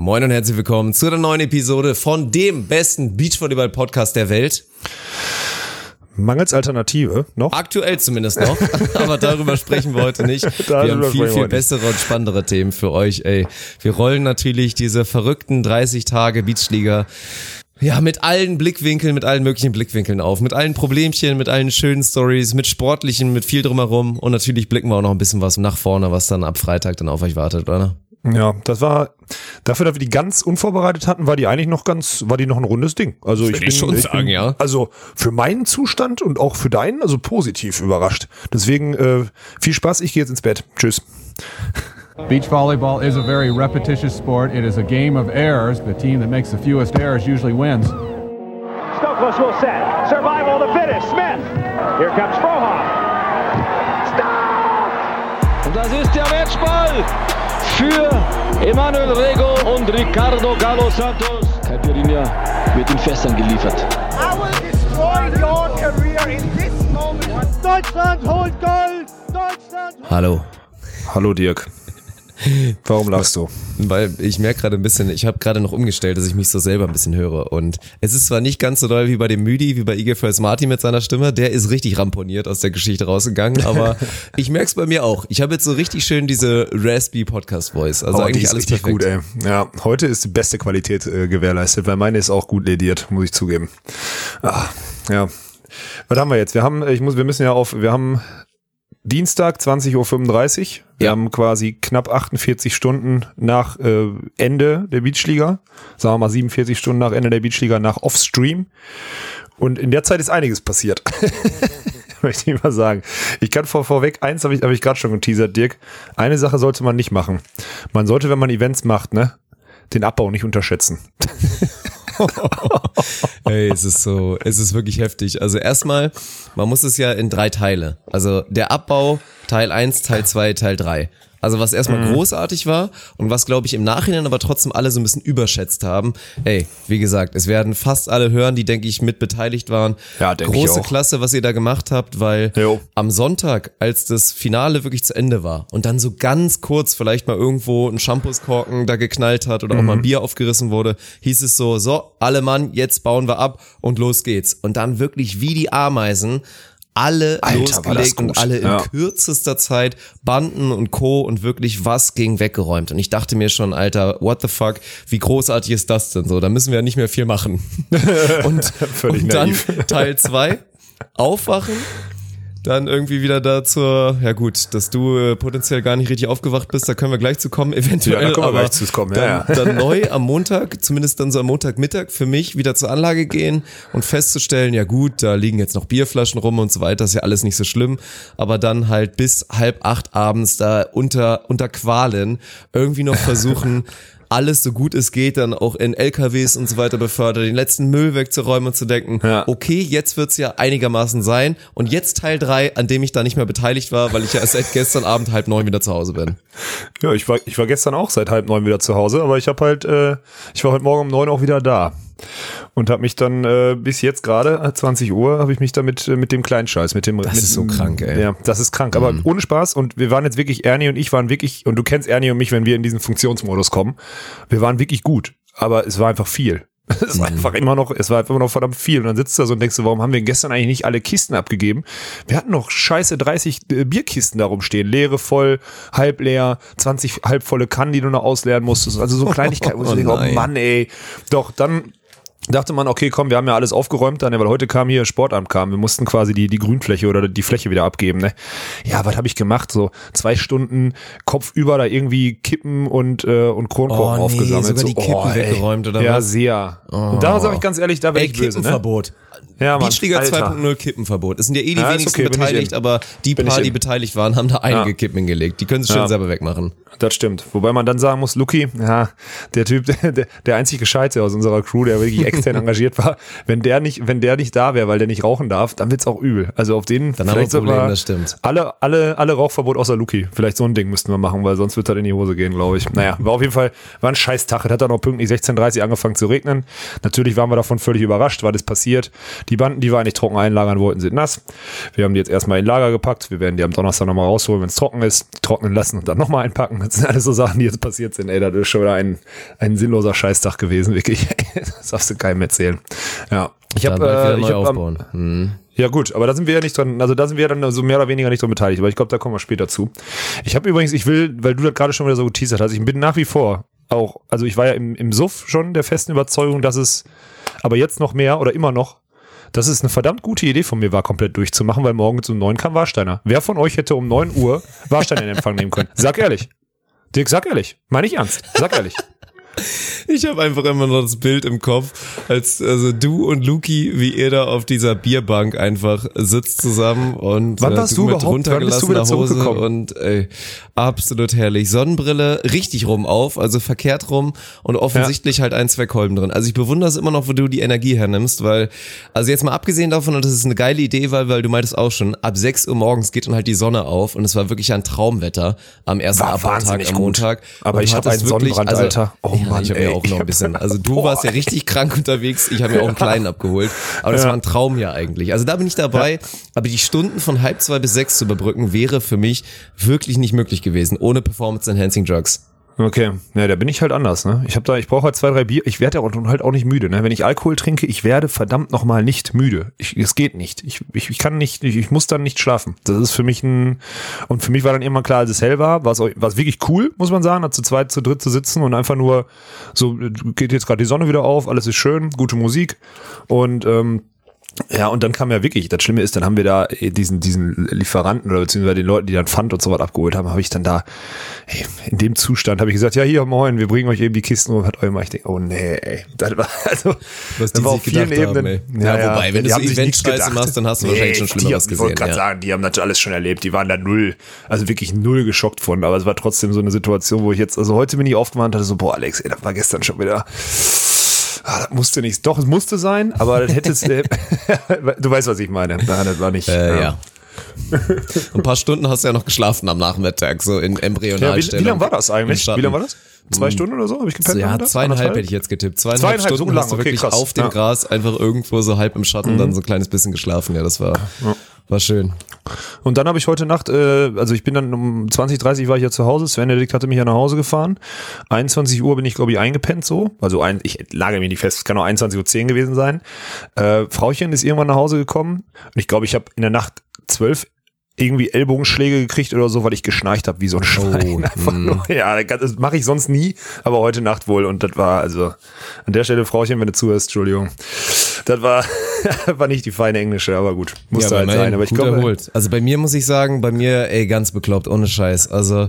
Moin und herzlich willkommen zu einer neuen Episode von dem besten Beachvolleyball-Podcast der Welt. Mangels Alternative noch? Aktuell zumindest noch, aber darüber sprechen wir heute nicht. wir haben viel, viel bessere und spannendere Themen für euch, ey. Wir rollen natürlich diese verrückten 30 Tage Beachliga ja, mit allen Blickwinkeln, mit allen möglichen Blickwinkeln auf, mit allen Problemchen, mit allen schönen Stories, mit sportlichen, mit viel drumherum und natürlich blicken wir auch noch ein bisschen was nach vorne, was dann ab Freitag dann auf euch wartet, oder? Ja, das war dafür, dass wir die ganz unvorbereitet hatten, war die eigentlich noch ganz, war die noch ein rundes Ding. Also ich, ich bin schon ich sagen, bin, ja. Also für meinen Zustand und auch für deinen, also positiv überrascht. Deswegen äh, viel Spaß. Ich gehe jetzt ins Bett. Tschüss. Beach volleyball is a very repetitious sport. It is a game of errors. The team that makes the fewest errors usually wins. Stokos will set. Survival of the fittest. Smith. Here comes Frohoff. Stop! Und das ist der Matchball für Emanuel Rego und Ricardo Galo Santos. Caipirinha wird in Fässern geliefert. I will destroy your career in this moment. Deutschland holt Gold! Deutschland! Hallo. Hallo Dirk. Warum lachst du? Weil ich merke gerade ein bisschen, ich habe gerade noch umgestellt, dass ich mich so selber ein bisschen höre. Und es ist zwar nicht ganz so doll wie bei dem Müdi, wie bei Igor First Martin mit seiner Stimme, der ist richtig ramponiert aus der Geschichte rausgegangen, aber ich merke es bei mir auch. Ich habe jetzt so richtig schön diese raspy Podcast Voice. Also oh, eigentlich die ist alles richtig perfekt. gut, ey. Ja, heute ist die beste Qualität äh, gewährleistet, weil meine ist auch gut lediert, muss ich zugeben. Ah, ja. Was haben wir jetzt? Wir haben, ich muss, wir müssen ja auf, wir haben Dienstag 20.35 Uhr. Wir Ja. haben quasi knapp 48 Stunden nach äh, Ende der Beachliga. Sagen wir mal 47 Stunden nach Ende der Beachliga nach Offstream. Und in der Zeit ist einiges passiert. Möchte ich mal sagen. Ich kann vor, vorweg, eins habe ich, hab ich gerade schon geteasert, Dirk. Eine Sache sollte man nicht machen. Man sollte, wenn man Events macht, ne, den Abbau nicht unterschätzen. Ey, es ist so, es ist wirklich heftig. Also erstmal, man muss es ja in drei Teile. Also der Abbau, Teil 1, Teil 2, Teil 3. Also was erstmal Mhm. großartig war und was glaube ich im Nachhinein aber trotzdem alle so ein bisschen überschätzt haben. Ey, wie gesagt, es werden fast alle hören, die denke ich mit beteiligt waren. Ja, denke ich Große auch. Klasse, was ihr da gemacht habt, weil Jo. am Sonntag, als das Finale wirklich zu Ende war und dann so ganz kurz vielleicht mal irgendwo ein Shampooskorken da geknallt hat oder auch Mhm. mal ein Bier aufgerissen wurde, hieß es so, so, alle Mann, jetzt bauen wir ab und los geht's. Und dann wirklich wie die Ameisen alle Alter, losgelegt und alle in Ja. kürzester Zeit Banden und Co. und wirklich was ging weggeräumt. Und ich dachte mir schon, Alter, what the fuck, wie großartig ist das denn so? Da müssen wir ja nicht mehr viel machen. und, und dann. Teil zwei aufwachen, dann irgendwie wieder da zur, ja gut, dass du äh, potenziell gar nicht richtig aufgewacht bist, da können wir gleich zu kommen, eventuell. Ja, da kommen wir gleich zu kommen, ja, dann, ja. dann neu am Montag, zumindest dann so am Montagmittag für mich wieder zur Anlage gehen und festzustellen, ja gut, da liegen jetzt noch Bierflaschen rum und so weiter, ist ja alles nicht so schlimm, aber dann halt bis halb acht abends da unter, unter Qualen irgendwie noch versuchen, alles so gut es geht, dann auch in LKWs und so weiter befördert, den letzten Müll wegzuräumen und zu denken, Ja. okay, jetzt wird's ja einigermaßen sein und jetzt Teil drei, an dem ich da nicht mehr beteiligt war, weil ich ja seit gestern Abend halb neun wieder zu Hause bin. Ja, ich war, ich war gestern auch seit halb neun wieder zu Hause, aber ich habe halt, äh, ich war heute Morgen um neun auch wieder da. Und habe mich dann äh, bis jetzt gerade, äh, 20 Uhr, habe ich mich damit äh, mit dem kleinen Scheiß, mit dem Das mit, ist so krank, ey. Mhm. Ja, das ist krank, aber ohne Spaß und wir waren jetzt wirklich Ernie und ich waren wirklich und du kennst Ernie und mich, wenn wir in diesen Funktionsmodus kommen. Wir waren wirklich gut, aber es war einfach viel. Es Mhm. war einfach immer noch, es war einfach immer noch verdammt viel. Und dann sitzt du da so und denkst du, warum haben wir gestern eigentlich nicht alle Kisten abgegeben? Wir hatten noch scheiße 30 äh, Bierkisten darum stehen. Leere voll, halb leer, 20 halbvolle Kannen, die du noch ausleeren musstest. Also so Kleinigkeiten, wo ich Oh denke, oh. Mann, ey. Doch, dann dachte man, okay, komm, wir haben ja alles aufgeräumt dann, weil heute kam hier Sportamt kam. Wir mussten quasi die, die Grünfläche oder die Fläche wieder abgeben, ne? Ja, was habe ich gemacht? So zwei Stunden Kopf über da irgendwie Kippen und, äh, und Kronkorken Oh, nee, aufgesammelt. sogar so, die Kippen ey. weggeräumt, oder ja, was? sehr. Und da sage ich ganz ehrlich, da Ey, ich böse, ne? Kippenverbot. Ja, Mann, Beachliga Alter. 2.0 Kippenverbot. Es sind ja eh die Ja, wenigsten okay, beteiligt, aber die Bin paar, die beteiligt waren, haben da einige Ja. Kippen hingelegt. Die können sie schön Ja. selber wegmachen. Das stimmt. Wobei man dann sagen muss, Luki, ja, der Typ, der, der einzige Gescheite aus unserer Crew, der wirklich extern engagiert war, wenn der nicht, wenn der nicht da wäre, weil der nicht rauchen darf, dann wird's auch übel. Also auf den Dann haben wir Problem, das stimmt. alle, alle, alle Rauchverbot außer Luki. Vielleicht so ein Ding müssten wir machen, weil sonst wird das in die Hose gehen, glaube ich. Naja, war auf jeden Fall, war ein scheiß Tag. Es hat dann auch pünktlich 16.30 angefangen zu regnen. Natürlich waren wir davon völlig überrascht, weil das passiert. Die Banden, die wir eigentlich trocken einlagern wollten, sind nass. Wir haben die jetzt erstmal in Lager gepackt. Wir werden die am Donnerstag nochmal rausholen, wenn es trocken ist, trocknen lassen und dann nochmal einpacken. Das sind alles so Sachen, die jetzt passiert sind. Ey, das ist schon wieder ein, ein sinnloser Scheißtag gewesen, wirklich. Das darfst du keinem erzählen. Ja. Ich habe äh, ich hab, am- aufbauen. Hm. ja gut, aber da sind wir ja nicht dran, also da sind wir ja dann so mehr oder weniger nicht dran beteiligt, aber ich glaube, da kommen wir später zu. Ich habe übrigens, ich will, weil du das gerade schon wieder so geteasert hast, ich bin nach wie vor auch, also ich war ja im, im Suff schon der festen Überzeugung, dass es, aber jetzt noch mehr oder immer noch, dass es eine verdammt gute Idee von mir war, komplett durchzumachen, weil morgen um neun kam Warsteiner. Wer von euch hätte um neun Uhr Warsteiner in Empfang nehmen können? Sag ehrlich. Dirk, sag ehrlich. Meine ich ernst. Sag ehrlich. Ich habe einfach immer noch das Bild im Kopf, als also du und Luki, wie ihr da auf dieser Bierbank einfach sitzt zusammen und Wann warst du mit überhaupt- wann bist du wieder runtergelassener Hose zurückgekommen? und ey, absolut herrlich. Sonnenbrille richtig rum auf, also verkehrt rum und offensichtlich halt ein, zwei Kolben drin. Also ich bewundere es immer noch, wo du die Energie hernimmst, weil also jetzt mal abgesehen davon, und das ist eine geile Idee, weil weil du meintest auch schon, ab 6 Uhr morgens geht dann halt die Sonne auf und es war wirklich ein Traumwetter am ersten War Abfahrtag am gut. Montag. Aber Und ich du hattest einen wirklich- Sonnenbrand, Alter. Oh ja, Mann, ich habe ja auch noch ein bisschen. Also du Boah. warst ja richtig krank unterwegs. Ich habe mir auch einen kleinen abgeholt. Aber das Ja. war ein Traum ja eigentlich. Also da bin ich dabei. Aber die Stunden von halb zwei bis sechs zu überbrücken wäre für mich wirklich nicht möglich gewesen ohne Performance Enhancing Drugs. Okay, ja, da bin ich halt anders, ne? Ich habe da, ich brauche halt zwei, drei Bier. Ich werde ja auch- halt auch nicht müde, ne? Wenn ich Alkohol trinke, ich werde verdammt nochmal nicht müde. Ich, es geht nicht. Ich, ich, ich kann nicht, ich, ich muss dann nicht schlafen. Das ist für mich ein, und für mich war dann immer klar, als es hell war, war es auch- war es wirklich cool, muss man sagen, da zu zweit, zu dritt zu sitzen und einfach nur so, äh, geht jetzt gerade die Sonne wieder auf, alles ist schön, gute Musik und, ähm, ja, und dann kam ja wirklich, das Schlimme ist, dann haben wir da äh, diesen, diesen Lieferanten oder beziehungsweise den Leuten, die dann Pfand und so was abgeholt haben, habe ich dann da, ey, in dem Zustand habe ich gesagt, ja, hier, moin, wir bringen euch eben die Kisten und hat euch, ich denke, oh nee, ey, das war, also, Was das die war auf vielen gedacht haben, Ebenen. ey. Ja, wobei, wenn du so Event-Scheiße machst, dann hast du wahrscheinlich schon Schlimmeres haben- Ich wollte gesehen, gerade ja. sagen, die haben das alles schon erlebt, die waren da null, also wirklich null geschockt von, aber es war trotzdem so eine Situation, wo ich jetzt, also heute bin ich aufgewacht und hatte so, boah, Alex, ey, das war gestern schon wieder, Ah, das musste nicht. Doch, es musste sein, aber das hätte es. Äh, du weißt, was ich meine. Nein, das war nicht. Äh, ja. Ein paar Stunden hast du ja noch geschlafen am Nachmittag, so in Ja, wie, Embryonalstellung. wie lange war das eigentlich? Wie lange war das? Zwei Stunden oder so? Habe ich gepennt? So, ja, zweieinhalb hätte ich jetzt getippt. Zweieinhalb, Zweieinhalb, so Stunden lang, hast du okay, wirklich krass. auf dem Ja. Mhm. Gras einfach irgendwo so halb im Schatten dann so ein kleines bisschen geschlafen. Ja, das war, war schön. Und dann habe ich heute Nacht, äh, also ich bin dann um 20, 30 war ich ja zu Hause. Sven Benedikt hatte mich ja nach Hause gefahren. 21 Uhr bin ich, glaube ich, eingepennt so. Also ein, ich lage mich nicht fest, es kann auch 21.10 Uhr gewesen sein. Äh, Frauchen ist irgendwann nach Hause gekommen und ich glaube, ich habe in der Nacht zwölf irgendwie Ellbogenschläge gekriegt oder so, weil ich geschnarcht habe wie so ein Schwein. Einfach nur, ja, das mache ich sonst nie, aber heute Nacht wohl. Und das war also an der Stelle, Frauchen, wenn du zuhörst, Entschuldigung. Das war, war nicht die feine Englische, aber gut, musste Ja, halt sein. Aber ich glaube. Also bei mir muss ich sagen, bei mir, ey, ganz bekloppt, ohne Scheiß. Also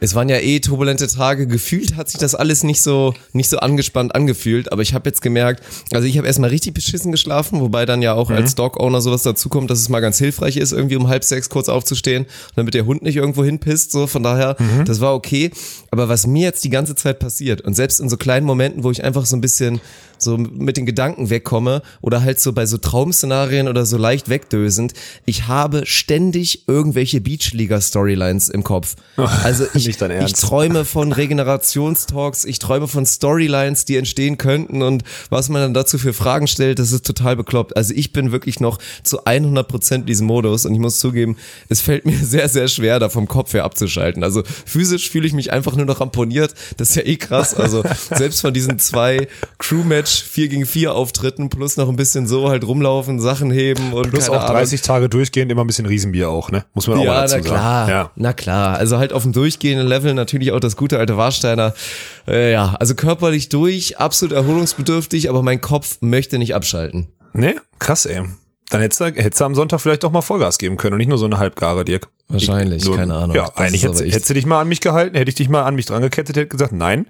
es waren ja eh turbulente Tage. Gefühlt hat sich das alles nicht so, nicht so angespannt angefühlt. Aber ich habe jetzt gemerkt, also ich habe erstmal richtig beschissen geschlafen, wobei dann ja auch Mhm. als Dog-Owner sowas dazukommt, dass es mal ganz hilfreich ist, irgendwie um halb sechs kurz aufzustehen, damit der Hund nicht irgendwo hinpisst. So, von daher, Mhm. das war okay. Aber was mir jetzt die ganze Zeit passiert und selbst in so kleinen Momenten, wo ich einfach so ein bisschen so mit den Gedanken wegkomme oder halt so bei so Traumszenarien oder so leicht wegdösend, ich habe ständig irgendwelche Beachliga-Storylines im Kopf. Also ich, ich träume von Regenerationstalks, ich träume von Storylines, die entstehen könnten und was man dann dazu für Fragen stellt, das ist total bekloppt. Also ich bin wirklich noch zu 100 Prozent diesem Modus und ich muss zugeben, es fällt mir sehr, sehr schwer, da vom Kopf her abzuschalten. Also physisch fühle ich mich einfach nur noch ramponiert. Das ist ja eh krass. Also selbst von diesen zwei Crew-Match 4 gegen 4 Auftritten plus noch ein bisschen so halt rumlaufen, Sachen heben und Plus auch Ahnung. 30 Tage durchgehend immer ein bisschen Riesenbier auch, ne? Muss man auch mal Ja, dazu na klar. sagen. Ja. Na klar. Also halt auf dem durchgehenden Level natürlich auch das gute alte Warsteiner. Äh, ja, also körperlich durch, absolut erholungsbedürftig, aber mein Kopf möchte nicht abschalten. Ne? Krass, ey. Dann hättest du, hättest du am Sonntag vielleicht doch mal Vollgas geben können und nicht nur so eine Halbgare, Dirk. Wahrscheinlich, Ich- keine Ahnung. Ja, Das eigentlich hättest, hättest du dich mal an mich gehalten, hätte ich dich mal an mich dran gekettet, hätte gesagt, nein,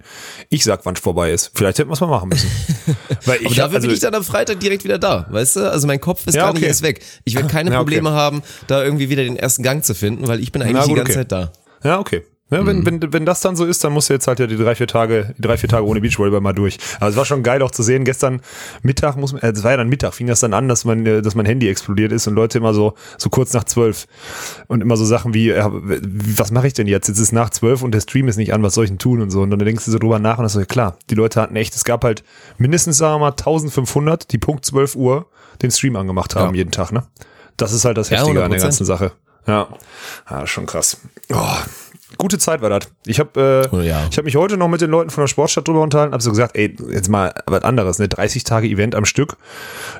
ich sag, wann es vorbei ist. Vielleicht hätten wir es mal machen müssen. Weil ich Aber dafür also, bin ich dann am Freitag direkt wieder da, weißt du? Also mein Kopf ist Ja, gar nicht okay. erst weg. Ich werde keine Ja, okay. Probleme haben, da irgendwie wieder den ersten Gang zu finden, weil ich bin eigentlich Na die gut, ganze okay. Zeit da. Ja, okay. Ne, wenn, mhm. wenn, wenn das dann so ist, dann musst du jetzt halt ja die drei, vier Tage, die drei, vier Tage ohne Beachvolleyball mal durch. Aber es war schon geil auch zu sehen. Gestern Mittag muss man, äh, es war ja dann Mittag, fing das dann an, dass mein, äh, dass mein Handy explodiert ist und Leute immer so, so kurz nach zwölf und immer so Sachen wie, äh, was mache ich denn jetzt? Jetzt ist nach zwölf und der Stream ist nicht an, was soll ich denn tun und so. Und dann denkst du so drüber nach und das so, ja klar, die Leute hatten echt, es gab halt mindestens, sagen wir mal, 1500, die Punkt 12 Uhr den Stream angemacht haben ja. jeden Tag, ne? Das ist halt das Heftige ja, an der ganzen Sache. Ja, ja schon krass. Oh, gute Zeit war das. Ich habe äh, oh, ja. ich hab mich heute noch mit den Leuten von der Sportstadt drüber unterhalten, hab so gesagt, ey, jetzt mal was anderes, ne? 30 Tage Event am Stück.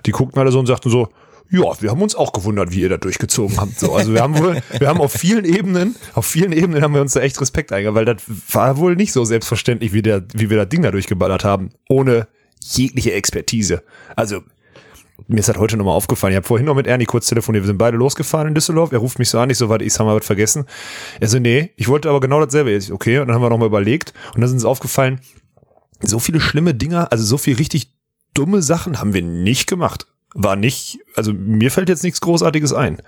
Die guckten alle so und sagten so, ja, wir haben uns auch gewundert, wie ihr da durchgezogen habt. So, also wir haben wohl, wir haben auf vielen Ebenen, auf vielen Ebenen haben wir uns da echt Respekt eingegangen, weil das war wohl nicht so selbstverständlich, wie der, wie wir das Ding da durchgeballert haben, ohne jegliche Expertise. Also mir ist halt heute nochmal aufgefallen. Ich habe vorhin noch mit Ernie kurz telefoniert. Wir sind beide losgefahren in Düsseldorf. Er ruft mich so an, ich so, warte, ich habe mal was vergessen. Er so, nee, ich wollte aber genau dasselbe. Ich, okay, und dann haben wir nochmal überlegt. Und dann ist uns aufgefallen, so viele schlimme Dinger, also so viel richtig dumme Sachen haben wir nicht gemacht. War nicht, also mir fällt jetzt nichts Großartiges ein.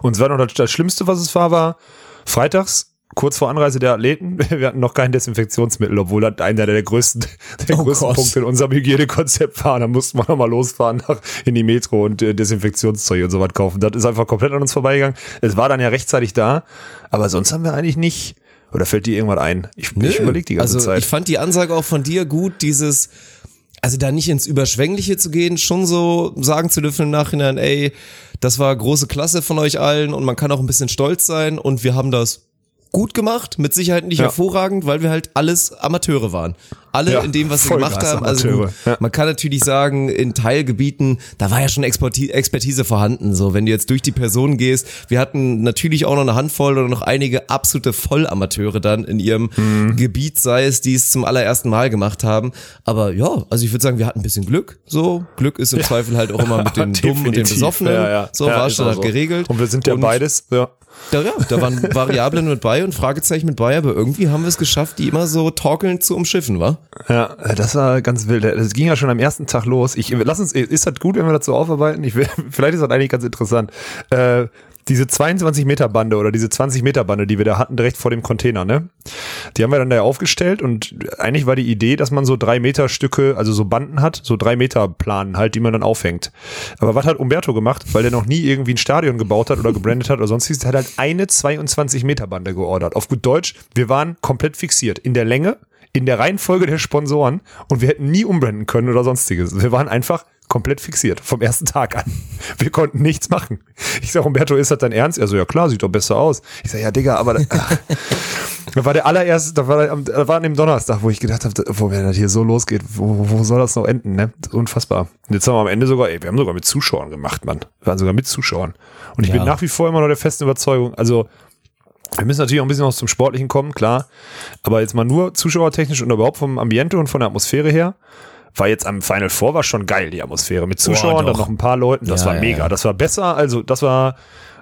Und es war noch das, das Schlimmste, was es war, war freitags kurz vor Anreise der Athleten, wir hatten noch kein Desinfektionsmittel, obwohl das einer der größten, der oh größten Punkte in unserem Hygienekonzept war. Da mussten wir nochmal losfahren nach, in die Metro und äh, Desinfektionszeug und so was kaufen. Das ist einfach komplett an uns vorbeigegangen. Es war dann ja rechtzeitig da, aber sonst haben wir eigentlich nicht. Oder fällt dir irgendwas ein? Ich, Nö, ich überlege die ganze also, Zeit. Ich fand die Ansage auch von dir gut, dieses, also da nicht ins Überschwängliche zu gehen, schon so sagen zu dürfen im Nachhinein, ey, das war große Klasse von euch allen und man kann auch ein bisschen stolz sein und wir haben das gut gemacht, mit Sicherheit nicht ja. hervorragend, weil wir halt alles Amateure waren. Alle ja, in dem, was sie gemacht haben. Also gut, ja. man kann natürlich sagen, in Teilgebieten, da war ja schon Expertise vorhanden. So, wenn du jetzt durch die Personen gehst, wir hatten natürlich auch noch eine Handvoll oder noch einige absolute Vollamateure dann in ihrem mhm. Gebiet, sei es, die es zum allerersten Mal gemacht haben. Aber ja, also ich würde sagen, wir hatten ein bisschen Glück. So, Glück ist im Zweifel halt auch immer mit den Dummen und den Besoffenen. So war schon halt geregelt. Und wir sind ja und beides, ja. Da, ja, da waren Variablen mit bei und Fragezeichen mit bei, aber irgendwie haben wir es geschafft, die immer so torkelnd zu umschiffen, wa? Ja, das war ganz wild. Das ging ja schon am ersten Tag los. Ich, lass uns, ist das gut, wenn wir dazu aufarbeiten? Ich will, vielleicht ist das eigentlich ganz interessant. Äh, diese 22 Meter Bande oder diese 20 Meter Bande, die wir da hatten, direkt vor dem Container, ne? Die haben wir dann da aufgestellt und eigentlich war die Idee, dass man so drei Meter Stücke, also so Banden hat, so drei Meter Planen halt, die man dann aufhängt. Aber was hat Umberto gemacht? Weil der noch nie irgendwie ein Stadion gebaut hat oder gebrandet hat oder sonstiges, hat halt eine 22 Meter Bande geordert. Auf gut Deutsch, wir waren komplett fixiert in der Länge, in der Reihenfolge der Sponsoren und wir hätten nie umbranden können oder sonstiges. Wir waren einfach komplett fixiert, vom ersten Tag an. Wir konnten nichts machen. Ich sag, Umberto, ist das dein Ernst? Er so, ja klar, sieht doch besser aus. Ich sag, ja, Digga, aber da war der allererste, da war, da war an dem Donnerstag, wo ich gedacht habe, wo wenn das hier so losgeht, wo, wo soll das noch enden, ne? Unfassbar. Und jetzt haben wir am Ende sogar, ey, wir haben sogar mit Zuschauern gemacht, Mann. Wir waren sogar mit Zuschauern. Und ich ja. bin nach wie vor immer noch der festen Überzeugung, also wir müssen natürlich auch ein bisschen aus zum Sportlichen kommen, klar. Aber jetzt mal nur zuschauertechnisch und überhaupt vom Ambiente und von der Atmosphäre her war jetzt am Final Four war schon geil, die Atmosphäre. Mit Zuschauern, Boah, dann noch ein paar Leuten. Das ja, war mega. Ja. Das war besser. Also, das war,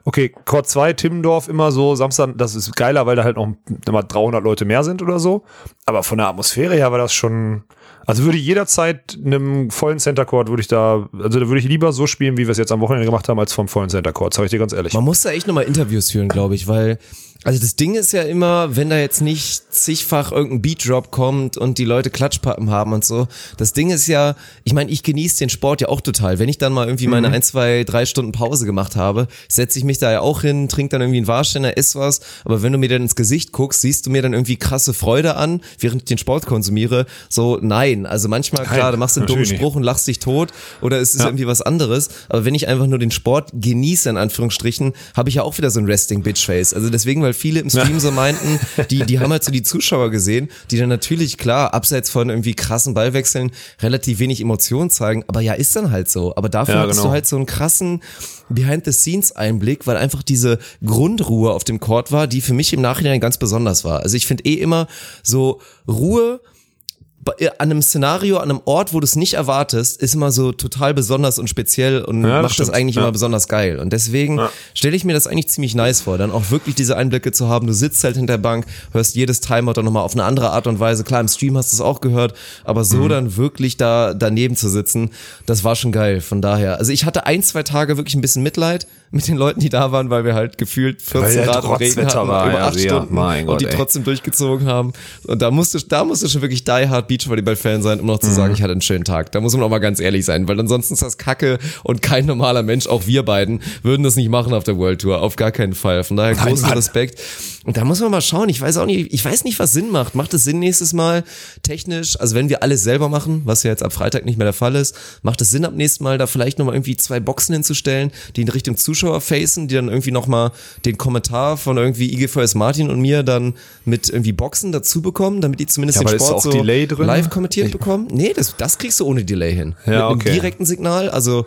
okay, Court 2, Timmendorf immer so, Samstag, das ist geiler, weil da halt noch immer 300 Leute mehr sind oder so. Aber von der Atmosphäre her war das schon, also würde ich jederzeit einem vollen Center Court würde ich da, also da würde ich lieber so spielen, wie wir es jetzt am Wochenende gemacht haben, als vom vollen Center Court, sag ich dir ganz ehrlich. Man muss da echt nochmal Interviews führen, glaube ich, weil also das Ding ist ja immer, wenn da jetzt nicht zigfach irgendein Beatdrop kommt und die Leute Klatschpappen haben und so. Das Ding ist ja, ich meine, ich genieße den Sport ja auch total. Wenn ich dann mal irgendwie meine mhm. ein, zwei, drei Stunden Pause gemacht habe, setze ich mich da ja auch hin, trinke dann irgendwie einen Warsteiner, ess was. Aber wenn du mir dann ins Gesicht guckst, siehst du mir dann irgendwie krasse Freude an, während ich den Sport konsumiere. So, nein. Also manchmal, nein, klar, du machst einen dummen Spruch und lachst dich tot oder es ist ja. irgendwie was anderes. Aber wenn ich einfach nur den Sport genieße, in Anführungsstrichen, habe ich ja auch wieder so ein Resting-Bitch-Face. Also deswegen, weil viele im Stream so meinten, die, die haben halt so die Zuschauer gesehen, die dann natürlich, klar, abseits von irgendwie krassen Ballwechseln relativ wenig Emotionen zeigen, aber ja, ist dann halt so. Aber dafür ja, hast genau. du halt so einen krassen Behind-the-Scenes-Einblick, weil einfach diese Grundruhe auf dem Court war, die für mich im Nachhinein ganz besonders war. Also ich finde eh immer so Ruhe, an einem Szenario, an einem Ort, wo du es nicht erwartest, ist immer so total besonders und speziell und ja, macht das, das eigentlich ja. immer besonders geil. Und deswegen ja. stelle ich mir das eigentlich ziemlich nice vor, dann auch wirklich diese Einblicke zu haben. Du sitzt halt hinter der Bank, hörst jedes Timeout dann nochmal auf eine andere Art und Weise. Klar, im Stream hast du es auch gehört, aber so mhm. dann wirklich da daneben zu sitzen, das war schon geil. Von daher, also ich hatte ein, zwei Tage wirklich ein bisschen Mitleid, mit den Leuten, die da waren, weil wir halt gefühlt 14 Grad und Regen hatten war, über ja, acht ja, Stunden mein Gott, und die ey. trotzdem durchgezogen haben. Und da musste, da musste schon wirklich die hard Beachvolleyball-Fan sein, um noch zu sagen, ich hatte einen schönen Tag. Da muss man auch mal ganz ehrlich sein, weil ansonsten ist das Kacke und kein normaler Mensch, auch wir beiden, würden das nicht machen auf der World Tour. Auf gar keinen Fall. Von daher großen Mann. Respekt. Und da muss man mal schauen. Ich weiß auch nicht, ich weiß nicht, was Sinn macht. Macht es Sinn nächstes Mal technisch, also wenn wir alles selber machen, was ja jetzt ab Freitag nicht mehr der Fall ist, macht es Sinn ab nächstem Mal da vielleicht nochmal irgendwie zwei Boxen hinzustellen, die in Richtung Zuschauer facen, die dann irgendwie nochmal den Kommentar von irgendwie IGVS Martin und mir dann mit irgendwie Boxen dazu bekommen, damit die zumindest Ja, den Sport so live kommentiert bekommen. Nee, das, das kriegst du ohne Delay hin. Ja, mit einem okay. direkten Signal, also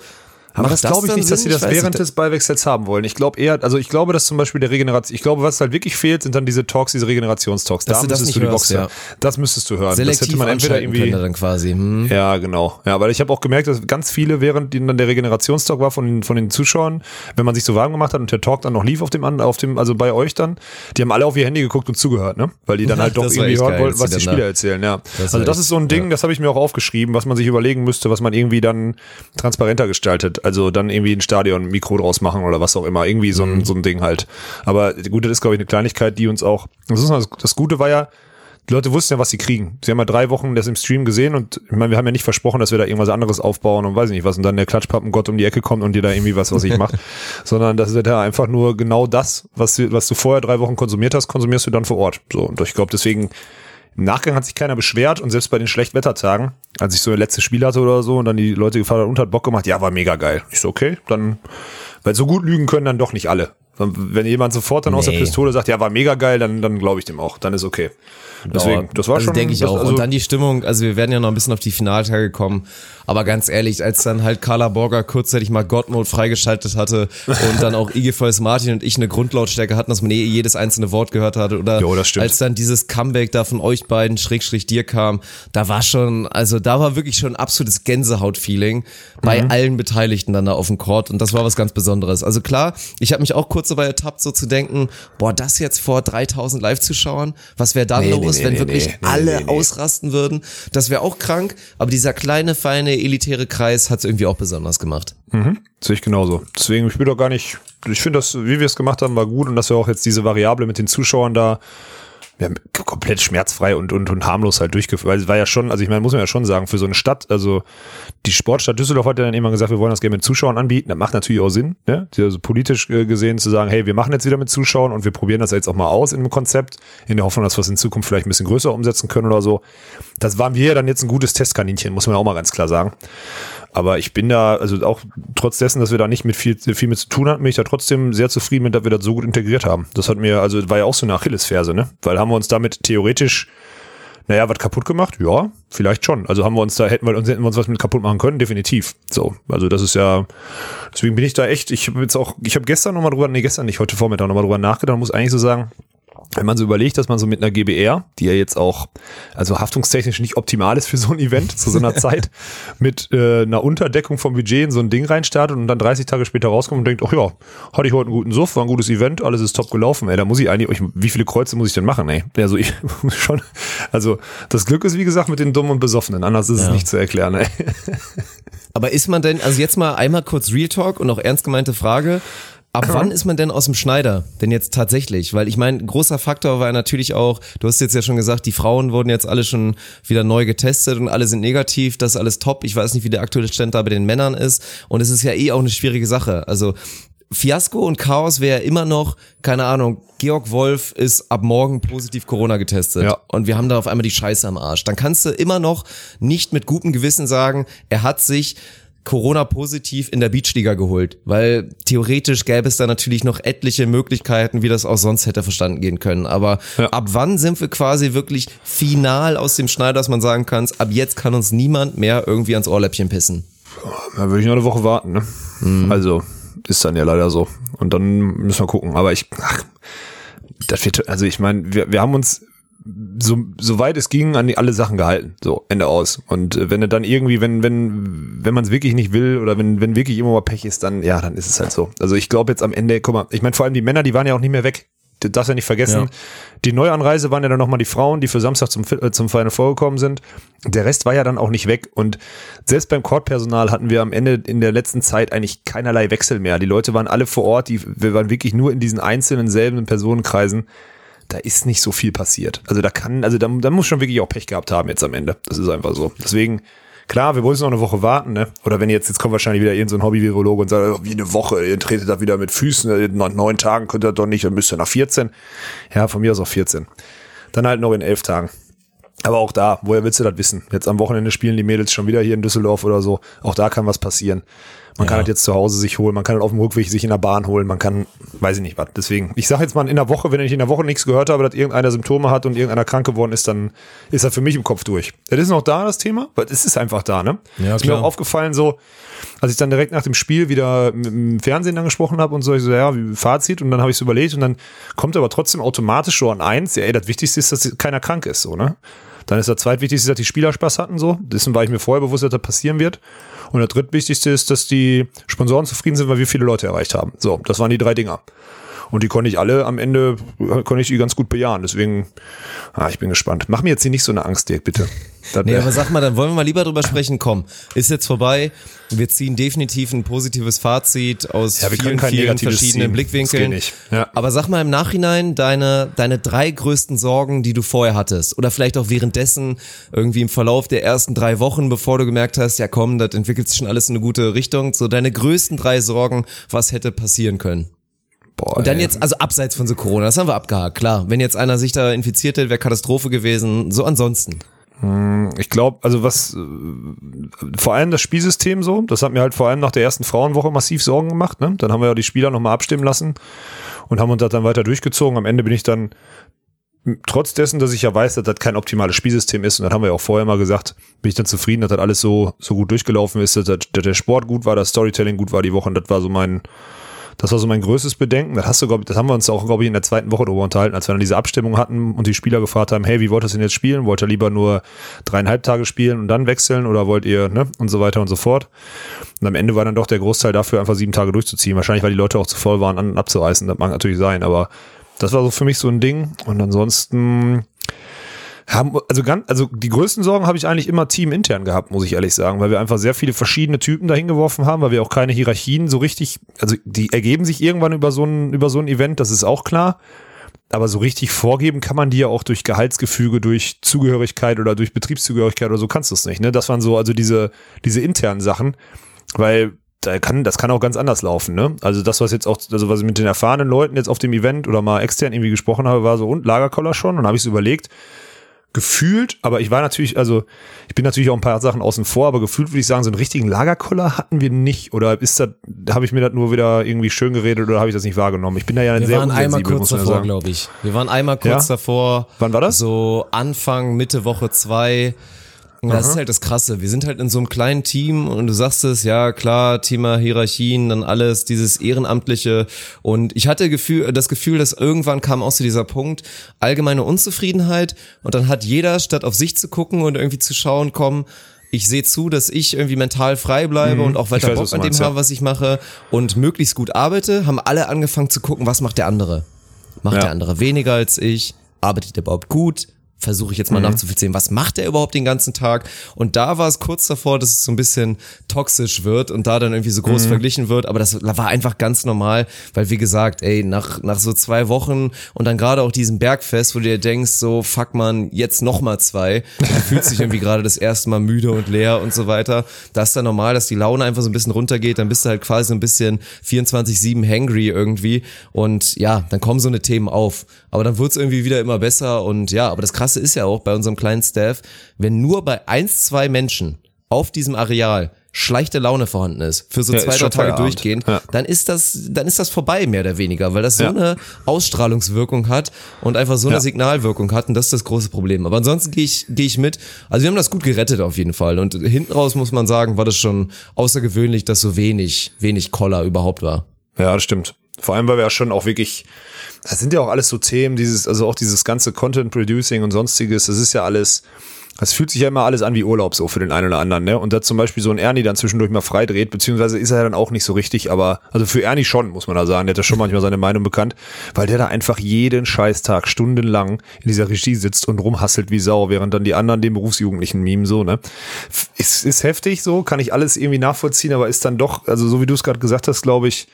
Aber das glaube ich nicht, dass sie Sinn? das während nicht. des Ballwechsels haben wollen. Ich glaube eher, also ich glaube, dass zum Beispiel der Regeneration, ich glaube, was halt wirklich fehlt, sind dann diese Talks, diese Regenerationstalks. Da müsstest nicht du die hörst, Boxer. ja. Das müsstest du hören. selektiv das hätte man entweder irgendwie. dann quasi. Hm. Ja, genau. Ja, weil ich habe auch gemerkt, dass ganz viele, während dann der Regenerationstalk war von den, von den Zuschauern, wenn man sich so warm gemacht hat und der Talk dann noch lief auf dem, auf dem, also bei euch dann, die haben alle auf ihr Handy geguckt und zugehört, ne? Weil die dann halt doch irgendwie hören geil, wollten, was die Spieler da- erzählen, ja. Das also das ist so ein Ding, das habe ich mir auch aufgeschrieben, was man sich überlegen müsste, was man irgendwie dann transparenter gestaltet. Also dann irgendwie ein Stadion ein Mikro draus machen oder was auch immer. Irgendwie so ein, so ein Ding halt. Aber gut, das ist, glaube ich, eine Kleinigkeit, die uns auch. Das, ist, das, Gute war ja, die Leute wussten ja, was sie kriegen. Sie haben ja drei Wochen das im Stream gesehen und ich meine, wir haben ja nicht versprochen, dass wir da irgendwas anderes aufbauen und weiß ich nicht was und dann der Klatschpappengott um die Ecke kommt und dir da irgendwie was, was ich macht, sondern das ist ja einfach nur genau das, was was du vorher drei Wochen konsumiert hast, konsumierst du dann vor Ort. So und ich glaube deswegen im Nachgang hat sich keiner beschwert und selbst bei den Schlechtwettertagen, als ich so das letzte Spiel hatte oder so und dann die Leute gefragt haben und hat Bock gemacht, ja, war mega geil. Ich so, okay, dann, weil so gut lügen können dann doch nicht alle. Wenn jemand sofort dann aus der Nee. Pistole sagt, ja, war mega geil, dann, dann glaube ich dem auch. Dann ist okay. Deswegen, das war also schon. denke ich das, auch. Also, und dann die Stimmung, also wir werden ja noch ein bisschen auf die Finaltage kommen, aber ganz ehrlich, als dann halt Carla Borger kurzzeitig mal God-Mode freigeschaltet hatte und dann auch IGVS Martin und ich eine Grundlautstärke hatten, dass man eh jedes einzelne Wort gehört hatte oder Jo, als dann dieses Comeback da von euch beiden, Schrägstrich dir kam, da war schon, also da war wirklich schon ein absolutes Gänsehaut-Feeling bei Mhm. allen Beteiligten dann da auf dem Court und das war was ganz Besonderes. Also klar, ich habe mich auch kurz dabei ertappt, so zu denken, boah, das jetzt vor 3000 Live-Zuschauern, was wäre dann Nee, los, nee, wenn nee, wirklich alle nee, nee. ausrasten würden? Das wäre auch krank, aber dieser kleine, feine, elitäre Kreis hat es irgendwie auch besonders gemacht. Sehe ich genauso. Deswegen, ich bin doch gar nicht, ich finde das, wie wir es gemacht haben, war gut und dass wir auch jetzt diese Variable mit den Zuschauern da ja, komplett schmerzfrei und, und, und harmlos halt durchgeführt. Weil es war ja schon, also ich meine, muss man ja schon sagen, für so eine Stadt, also die Sportstadt Düsseldorf hat ja dann immer gesagt, wir wollen das gerne mit Zuschauern anbieten. Das macht natürlich auch Sinn, ne? Also politisch äh, gesehen zu sagen, hey, wir machen jetzt wieder mit Zuschauern und wir probieren das jetzt auch mal aus in einem Konzept, in der Hoffnung, dass wir es in Zukunft vielleicht ein bisschen größer umsetzen können oder so. Das waren wir ja dann jetzt ein gutes Testkaninchen, muss man auch mal ganz klar sagen. Aber ich bin da, also auch trotz dessen, dass wir da nicht mit viel, viel mit zu tun hatten, bin ich da trotzdem sehr zufrieden mit, dass wir das so gut integriert haben. Das hat mir, also war ja auch so eine Achillesferse, ne? Weil haben wir uns damit theoretisch, naja, was kaputt gemacht? Ja, vielleicht schon. Also haben wir uns da, hätten wir uns, hätten wir uns was mit kaputt machen können? Definitiv. So. Also das ist ja, deswegen bin ich da echt, ich habe jetzt auch, ich habe gestern nochmal drüber, nee, gestern nicht, heute Vormittag nochmal drüber nachgedacht muss eigentlich so sagen, wenn man so überlegt, dass man so mit einer GBR, die ja jetzt auch, also haftungstechnisch nicht optimal ist für so ein Event zu so einer Zeit, mit äh, einer Unterdeckung vom Budget in so ein Ding reinstartet und dann 30 Tage später rauskommt und denkt, ach ja, hatte ich heute einen guten Suff, war ein gutes Event, alles ist top gelaufen, ey, da muss ich eigentlich, ich, wie viele Kreuze muss ich denn machen, ey? Also ich muss schon, also das Glück ist wie gesagt mit den Dummen und Besoffenen, anders ist es Ja. nicht zu erklären, ey. Aber ist man denn, also jetzt mal einmal kurz Real Talk und auch ernst gemeinte Frage, ab wann ist man denn aus dem Schneider? Denn jetzt tatsächlich, weil ich meine, großer Faktor war ja natürlich auch, du hast jetzt ja schon gesagt, die Frauen wurden jetzt alle schon wieder neu getestet und alle sind negativ, das ist alles top. Ich weiß nicht, wie der aktuelle Stand da bei den Männern ist und es ist ja eh auch eine schwierige Sache. Also Fiasko und Chaos wäre immer noch, keine Ahnung, Georg Wolf ist ab morgen positiv Corona getestet Ja. und wir haben da auf einmal die Scheiße am Arsch. Dann kannst du immer noch nicht mit gutem Gewissen sagen, er hat sich Corona positiv in der Beachliga geholt, weil theoretisch gäbe es da natürlich noch etliche Möglichkeiten, wie das auch sonst hätte verstanden gehen können. Aber Ja. ab wann sind wir quasi wirklich final aus dem Schneider, dass man sagen kann, ab jetzt kann uns niemand mehr irgendwie ans Ohrläppchen pissen? Da würde ich noch eine Woche warten, ne? Also, ist dann ja leider so. Und dann müssen wir gucken. Aber ich, ach, das wird, also ich meine, wir, wir haben uns so, so weit es ging an die, alle Sachen gehalten. So, Ende aus. Und äh, wenn er dann irgendwie, wenn, wenn, wenn man es wirklich nicht will oder wenn, wenn wirklich immer mal Pech ist, dann, ja, dann ist es halt so. Also ich glaube jetzt am Ende, guck mal, ich meine, vor allem die Männer, die waren ja auch nicht mehr weg. du darfst ja nicht vergessen, ja. die Neuanreise waren ja dann nochmal die Frauen, die für Samstag zum, äh, zum Final vorgekommen sind. Der Rest war ja dann auch nicht weg. Und selbst beim Courtpersonal hatten wir am Ende in der letzten Zeit eigentlich keinerlei Wechsel mehr. Die Leute waren alle vor Ort, die, wir waren wirklich nur in diesen einzelnen selben Personenkreisen. Da ist nicht so viel passiert. Also da kann, also da, da muss schon wirklich auch Pech gehabt haben jetzt am Ende. Das ist einfach so. Deswegen, Klar, wir wollen noch eine Woche warten, ne? Oder wenn jetzt, jetzt kommt wahrscheinlich wieder irgendein so Hobby-Virologe und sagt, oh, wie eine Woche, ihr tretet da wieder mit Füßen, nach neun Tagen könnt ihr doch nicht, dann müsst ihr nach 14. Ja, von mir aus auch 14. Dann halt noch in elf Tagen. Aber auch da, woher willst du das wissen? Jetzt am Wochenende spielen die Mädels schon wieder hier in Düsseldorf oder so. Auch da kann was passieren. Man ja. kann halt jetzt zu Hause sich holen, man kann halt auf dem Rückweg sich in der Bahn holen, man kann, weiß ich nicht was. Deswegen, ich sage jetzt mal in der Woche, wenn ich in der Woche nichts gehört habe, dass irgendeiner Symptome hat und irgendeiner krank geworden ist, dann ist er für mich im Kopf durch. Das ist noch da, das Thema, weil es ist einfach da, ne? Ja, ist mir auch aufgefallen, so, als ich dann direkt nach dem Spiel wieder im Fernsehen dann gesprochen habe und so, ich so, ja, wie Fazit und dann habe ich so überlegt und dann kommt aber trotzdem automatisch schon an eins, ja, ey, das Wichtigste ist, dass keiner krank ist, so, ne? Dann ist das zweitwichtigste, dass die Spieler Spaß hatten, so. Dessen war ich mir vorher bewusst, dass das passieren wird. Und das drittwichtigste ist, dass die Sponsoren zufrieden sind, weil wir viele Leute erreicht haben. So, das waren die drei Dinger. Und die konnte ich alle am Ende, konnte ich die ganz gut bejahen. Deswegen, ah, ich bin gespannt. Mach mir jetzt hier nicht so eine Angst, Dirk, bitte. Das, nee, aber sag mal, dann wollen wir mal lieber drüber sprechen. Komm, ist jetzt vorbei. Wir ziehen definitiv ein positives Fazit aus ja, vielen, vielen verschiedenen ziehen. Blickwinkeln. Ja. Aber sag mal im Nachhinein deine, deine drei größten Sorgen, die du vorher hattest. Oder vielleicht auch währenddessen, irgendwie im Verlauf der ersten drei Wochen, bevor du gemerkt hast, ja komm, das entwickelt sich schon alles in eine gute Richtung. So deine größten drei Sorgen, was hätte passieren können? Boah, und dann jetzt, also abseits von so Corona, das haben wir abgehakt, klar. Wenn jetzt einer sich da infiziert hätte, wäre Katastrophe gewesen. So ansonsten. Hm, ich glaube, also was äh, vor allem das Spielsystem so, das hat mir halt vor allem nach der ersten Frauenwoche massiv Sorgen gemacht. Ne? Dann haben wir ja die Spieler nochmal abstimmen lassen und haben uns das dann weiter durchgezogen. Am Ende bin ich dann, trotz dessen, dass ich ja weiß, dass das kein optimales Spielsystem ist, und das haben wir ja auch vorher mal gesagt, bin ich dann zufrieden, dass das alles so, so gut durchgelaufen ist, dass, dass der Sport gut war, das Storytelling gut war die Woche und das war so mein, das war so mein größtes Bedenken. Das hast du, glaub, das haben wir uns auch, glaube ich, in der zweiten Woche darüber unterhalten, als wir dann diese Abstimmung hatten und die Spieler gefragt haben, hey, wie wollt ihr das denn jetzt spielen? Wollt ihr lieber nur dreieinhalb Tage spielen und dann wechseln oder wollt ihr, ne? Und so weiter und so fort. Und am Ende war dann doch der Großteil dafür, einfach sieben Tage durchzuziehen. Wahrscheinlich, weil die Leute auch zu voll waren, an abzureißen. Das mag natürlich sein, aber das war so für mich so ein Ding. Und ansonsten, haben, also ganz, also die größten Sorgen habe ich eigentlich immer teamintern gehabt, muss ich ehrlich sagen, weil wir einfach sehr viele verschiedene Typen dahin geworfen haben, weil wir auch keine Hierarchien so richtig, also die ergeben sich irgendwann über so ein, über so ein Event, das ist auch klar. Aber so richtig vorgeben kann man die ja auch durch Gehaltsgefüge, durch Zugehörigkeit oder durch Betriebszugehörigkeit oder so kannst du es nicht, ne? Das waren so, also diese, diese internen Sachen, weil da kann, das kann auch ganz anders laufen, ne? Also das, was jetzt auch, also was ich mit den erfahrenen Leuten jetzt auf dem Event oder mal extern irgendwie gesprochen habe, war so und Lagerkoller schon und habe ich so überlegt, gefühlt, aber ich war natürlich, also ich bin natürlich auch ein paar Sachen außen vor, aber gefühlt würde ich sagen, so einen richtigen Lagerkoller hatten wir nicht. Oder ist das, habe ich mir das nur wieder irgendwie schön geredet oder habe ich das nicht wahrgenommen? Ich bin da ja ein wir sehr waren einmal kurz davor, glaube ich. Wir waren einmal kurz ja? davor. Wann war das? So Anfang, Mitte Woche zwei das Aha. ist halt das Krasse. Wir sind halt in so einem kleinen Team und du sagst es, ja klar, Thema Hierarchien, dann alles, dieses Ehrenamtliche. Und ich hatte Gefühl, das Gefühl, dass irgendwann kam auch zu dieser Punkt, allgemeine Unzufriedenheit. Und dann hat jeder, statt auf sich zu gucken und irgendwie zu schauen, komm, ich sehe zu, dass ich irgendwie mental frei bleibe mhm. und auch weiter weiß, Bock an dem habe, was ich mache und möglichst gut arbeite, haben alle angefangen zu gucken, was macht der andere. Macht ja. der andere weniger als ich? Arbeitet der überhaupt gut? Versuche ich jetzt mal mhm. nachzuvollziehen, was macht er überhaupt den ganzen Tag? Und da war es kurz davor, dass es so ein bisschen toxisch wird und da dann irgendwie so groß mhm. verglichen wird, aber das war einfach ganz normal, weil wie gesagt, ey, nach, nach so zwei Wochen und dann gerade auch diesem Bergfest, wo du dir denkst, so, fuck man, jetzt noch mal zwei, du fühlst dich irgendwie gerade das erste Mal müde und leer und so weiter, da ist dann normal, dass die Laune einfach so ein bisschen runtergeht, dann bist du halt quasi so ein bisschen 24-7 hangry irgendwie. Und ja, dann kommen so eine Themen auf, aber dann wird's irgendwie wieder immer besser. Und ja, aber das krasse Krasse ist ja auch bei unserem kleinen Staff, wenn nur bei eins, zwei Menschen auf diesem Areal schlechte Laune vorhanden ist, für so ja, zwei, drei Tage durchgehend, ja. dann ist das, dann ist das vorbei, mehr oder weniger, weil das so ja. eine Ausstrahlungswirkung hat und einfach so eine Signalwirkung hat und das ist das große Problem. Aber ansonsten gehe ich, gehe ich mit. Also wir haben das gut gerettet auf jeden Fall und hinten raus muss man sagen, war das schon außergewöhnlich, dass so wenig, wenig Koller überhaupt war. Ja, das stimmt. Vor allem, weil wir ja schon auch wirklich das sind ja auch alles so Themen, dieses, also auch dieses ganze Content Producing und sonstiges, das ist ja alles, Das fühlt sich ja immer alles an wie Urlaub so für den einen oder anderen, ne? Und da zum Beispiel so ein Ernie dann zwischendurch mal freidreht, beziehungsweise ist er ja dann auch nicht so richtig, aber also für Ernie schon, muss man da sagen. Der hat ja schon manchmal seine Meinung bekannt, weil der da einfach jeden Scheißtag stundenlang in dieser Regie sitzt und rumhasselt wie Sau, während dann die anderen den Berufsjugendlichen Meme so, ne? Ist, ist heftig so, kann ich alles irgendwie nachvollziehen, aber ist dann doch, also so wie du es gerade gesagt hast, glaube ich,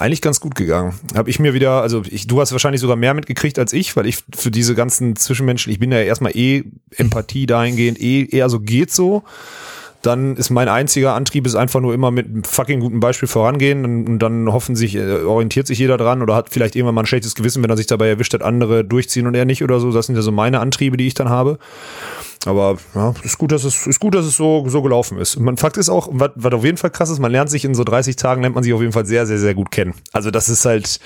eigentlich ganz gut gegangen. Habe ich mir wieder, also ich, du hast wahrscheinlich sogar mehr mitgekriegt als ich, weil ich für diese ganzen Zwischenmenschen, ich bin ja erstmal eh Empathie dahingehend eh eher so geht so. Dann ist mein einziger Antrieb ist einfach nur immer mit einem fucking guten Beispiel vorangehen und dann hoffen sich, äh, orientiert sich jeder dran oder hat vielleicht irgendwann mal ein schlechtes Gewissen, wenn er sich dabei erwischt hat, andere durchziehen und er nicht oder so. Das sind ja so meine Antriebe, die ich dann habe. Aber ja, ist gut, dass es ist gut, dass es so so gelaufen ist. Und man Fakt ist auch, was, was auf jeden Fall krass ist, man lernt sich in so 30 Tagen lernt man sich auf jeden Fall sehr sehr sehr gut kennen. Also das ist halt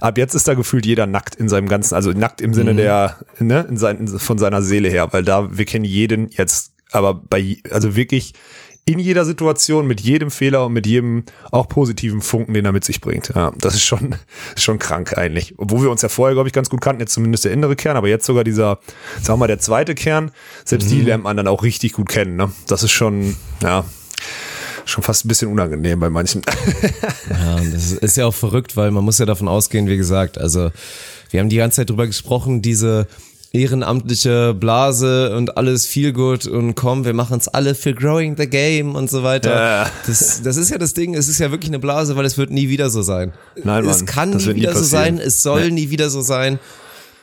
ab jetzt ist da gefühlt jeder nackt in seinem ganzen, also nackt im Sinne mhm. der ne, in sein, von seiner Seele her, weil da wir kennen jeden jetzt, aber bei also wirklich in jeder Situation, mit jedem Fehler und mit jedem auch positiven Funken, den er mit sich bringt. Ja, das ist schon, schon krank eigentlich. Obwohl wir uns ja vorher, glaube ich, ganz gut kannten, jetzt zumindest der innere Kern, aber jetzt sogar dieser, sagen wir mal, der zweite Kern, selbst mhm. die lernt man dann auch richtig gut kennen. Ne? Das ist schon, ja, schon fast ein bisschen unangenehm bei manchen. ja, das ist ja auch verrückt, weil man muss ja davon ausgehen, wie gesagt, also wir haben die ganze Zeit drüber gesprochen, diese ehrenamtliche Blase und alles viel gut und komm, wir machen es alle für Growing the Game und so weiter. Ja. Das, das ist ja das Ding, es ist ja wirklich eine Blase, weil es wird nie wieder so sein. Nein, Mann, es kann nie wieder nie so sein, es soll nee. nie wieder so sein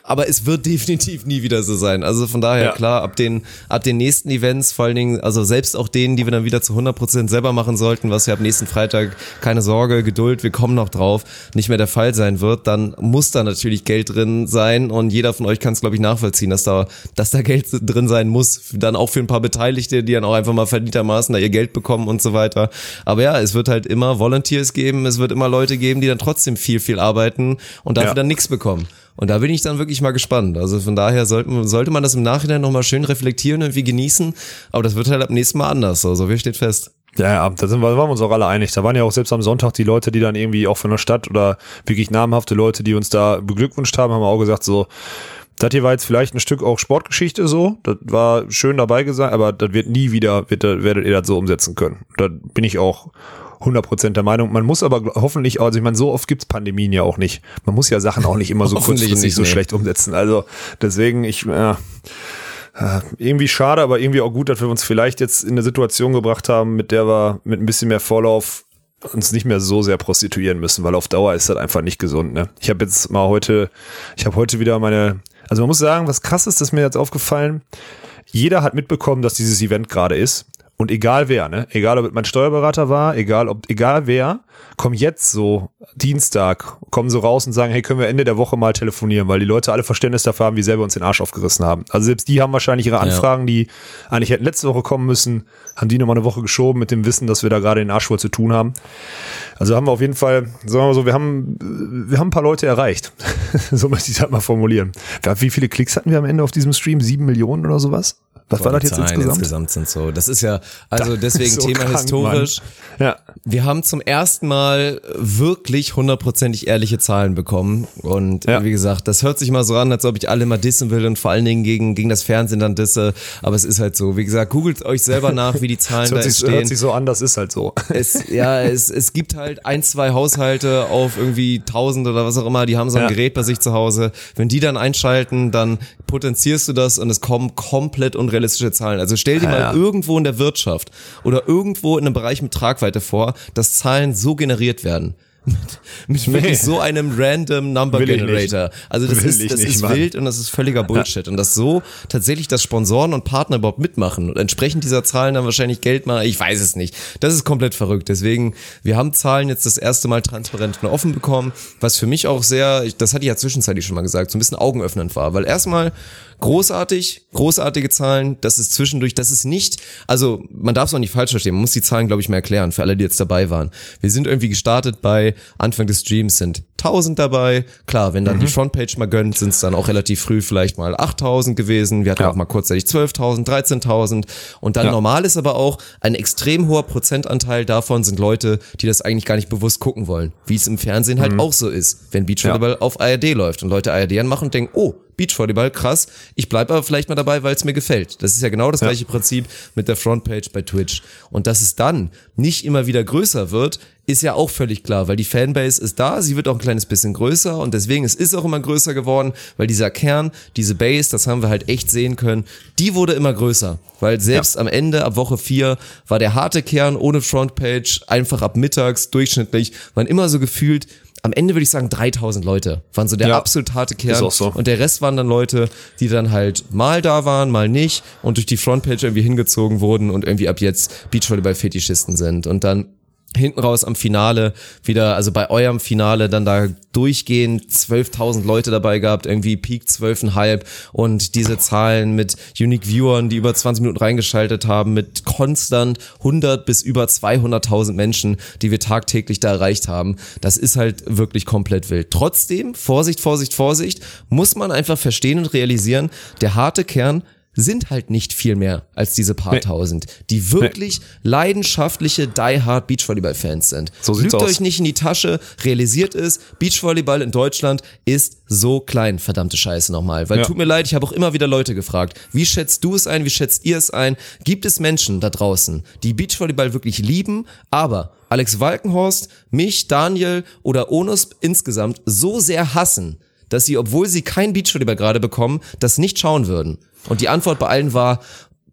aber es wird definitiv nie wieder so sein. Also von daher, ja. klar, ab den, ab den nächsten Events, vor allen Dingen, also selbst auch denen, die wir dann wieder zu 100 Prozent selber machen sollten, was ja ab nächsten Freitag, keine Sorge, Geduld, wir kommen noch drauf, nicht mehr der Fall sein wird, dann muss da natürlich Geld drin sein und jeder von euch kann es, glaube ich, nachvollziehen, dass da, dass da Geld drin sein muss, dann auch für ein paar Beteiligte, die dann auch einfach mal verdientermaßen da ihr Geld bekommen und so weiter. Aber ja, es wird halt immer Volunteers geben, es wird immer Leute geben, die dann trotzdem viel, viel arbeiten und dafür ja. dann nichts bekommen. Und da bin ich dann wirklich mal gespannt. Also von daher sollte, sollte man das im Nachhinein nochmal schön reflektieren und irgendwie genießen. Aber das wird halt ab nächsten Mal anders. Also wir steht fest. Ja, ja, da sind waren wir uns auch alle einig. Da waren ja auch selbst am Sonntag die Leute, die dann irgendwie auch von der Stadt oder wirklich namhafte Leute, die uns da beglückwünscht haben, haben auch gesagt so, das hier war jetzt vielleicht ein Stück auch Sportgeschichte so. Das war schön dabei gesagt, aber das wird nie wieder, wird, werdet ihr das so umsetzen können. Da bin ich auch 100% der Meinung. Man muss aber hoffentlich, also ich meine, so oft gibt's Pandemien ja auch nicht. Man muss ja Sachen auch nicht immer so kurzfristig nicht, so nee. schlecht umsetzen. Also deswegen, ich, äh, irgendwie schade, aber irgendwie auch gut, dass wir uns vielleicht jetzt in eine Situation gebracht haben, mit der wir mit ein bisschen mehr Vorlauf uns nicht mehr so sehr prostituieren müssen, weil auf Dauer ist das einfach nicht gesund. Ne? Ich habe jetzt mal heute, ich habe heute wieder meine, also man muss sagen, was krass ist, das ist mir jetzt aufgefallen. Jeder hat mitbekommen, dass dieses Event gerade ist. Und egal wer, ne? Egal ob mein Steuerberater war, egal ob, egal wer, kommen jetzt so Dienstag, kommen so raus und sagen, hey, können wir Ende der Woche mal telefonieren, weil die Leute alle Verständnis dafür haben, wie wir uns den Arsch aufgerissen haben. Also selbst die haben wahrscheinlich ihre Anfragen, ja. die eigentlich hätten letzte Woche kommen müssen, haben die nochmal eine Woche geschoben mit dem Wissen, dass wir da gerade den Arsch voll zu tun haben. Also haben wir auf jeden Fall, sagen wir mal so, wir haben, wir haben ein paar Leute erreicht. so möchte ich das mal formulieren. Wie viele Klicks hatten wir am Ende auf diesem Stream? Sieben Millionen oder sowas? Was war das jetzt Zahlen insgesamt? insgesamt sind so. Das ist ja, also deswegen so Thema krank, historisch. Mann. Ja. Wir haben zum ersten Mal wirklich hundertprozentig ehrliche Zahlen bekommen. Und ja. wie gesagt, das hört sich mal so an, als ob ich alle mal dissen will und vor allen Dingen gegen, gegen das Fernsehen dann disse. Aber es ist halt so. Wie gesagt, googelt euch selber nach, wie die Zahlen da entstehen. Hört sich so an, das ist halt so. Es, ja, es, es gibt halt ein, zwei Haushalte auf irgendwie tausend oder was auch immer, die haben so ein ja. Gerät bei sich zu Hause. Wenn die dann einschalten, dann potenzierst du das und es kommen komplett unrealistisch unrealistische Zahlen. Also stell dir ja, mal irgendwo in der Wirtschaft oder irgendwo in einem Bereich mit Tragweite vor, dass Zahlen so generiert werden mit, mit nee. wirklich so einem random Number Will Generator. Also das Will ist, das ist wild und das ist völliger Bullshit. Und dass so tatsächlich das Sponsoren und Partner überhaupt mitmachen und entsprechend dieser Zahlen dann wahrscheinlich Geld machen, ich weiß es nicht. Das ist komplett verrückt. Deswegen, wir haben Zahlen jetzt das erste Mal transparent und offen bekommen, was für mich auch sehr, das hatte ich ja zwischenzeitlich schon mal gesagt, so ein bisschen augenöffnend war. Weil erstmal großartig, großartige Zahlen, das ist zwischendurch, das ist nicht, also man darf es auch nicht falsch verstehen, man muss die Zahlen, glaube ich, mal erklären, für alle, die jetzt dabei waren. Wir sind irgendwie gestartet bei Anfang des Streams sind 1000 dabei. Klar, wenn dann mhm. die Frontpage mal gönnt, sind es dann auch relativ früh vielleicht mal 8000 gewesen. Wir hatten ja. auch mal kurzzeitig 12.000, 13.000. Und dann ja. normal ist aber auch ein extrem hoher Prozentanteil davon sind Leute, die das eigentlich gar nicht bewusst gucken wollen. Wie es im Fernsehen halt mhm. auch so ist, wenn Beachvolleyball ja. auf ARD läuft und Leute ARD anmachen und denken, oh, Beachvolleyball, krass. Ich bleibe aber vielleicht mal dabei, weil es mir gefällt. Das ist ja genau das Ja. gleiche Prinzip mit der Frontpage bei Twitch. Und dass es dann nicht immer wieder größer wird, ist ja auch völlig klar, weil die Fanbase ist da, sie wird auch ein kleines bisschen größer und deswegen es ist auch immer größer geworden, weil dieser Kern, diese Base, das haben wir halt echt sehen können, die wurde immer größer, weil selbst am Ende, ab Woche 4, war der harte Kern ohne Frontpage einfach ab mittags durchschnittlich, waren immer so gefühlt am Ende würde ich sagen 3000 Leute waren so der Ja, absolut harte Kern. So. und der Rest waren dann Leute, die dann halt mal da waren, mal nicht und durch die Frontpage irgendwie hingezogen wurden und irgendwie ab jetzt Beachvolleyball-Fetischisten sind. Und dann hinten raus am Finale wieder, also bei eurem Finale dann da durchgehend 12.000 Leute dabei gehabt, irgendwie Peak 12,5 und diese Zahlen mit Unique Viewern, die über 20 Minuten reingeschaltet haben, mit konstant 100 bis über 200.000 Menschen, die wir tagtäglich da erreicht haben. Das ist halt wirklich komplett wild. Trotzdem, Vorsicht, Vorsicht, Vorsicht, muss man einfach verstehen und realisieren, der harte Kern sind halt nicht viel mehr als diese paar Nee. tausend, die wirklich leidenschaftliche Die-Hard Beachvolleyball-Fans sind. So Lügt aus. euch nicht in die Tasche, realisiert es, Beachvolleyball in Deutschland ist so klein, verdammte Scheiße nochmal. Weil Ja. tut mir leid, ich habe auch immer wieder Leute gefragt, wie schätzt du es ein, wie schätzt ihr es ein? Gibt es Menschen da draußen, die Beachvolleyball wirklich lieben, aber Alex Walkenhorst, mich, Daniel oder Onus insgesamt so sehr hassen, dass sie, obwohl sie kein Beachvolleyball gerade bekommen, das nicht schauen würden. Und die Antwort bei allen war,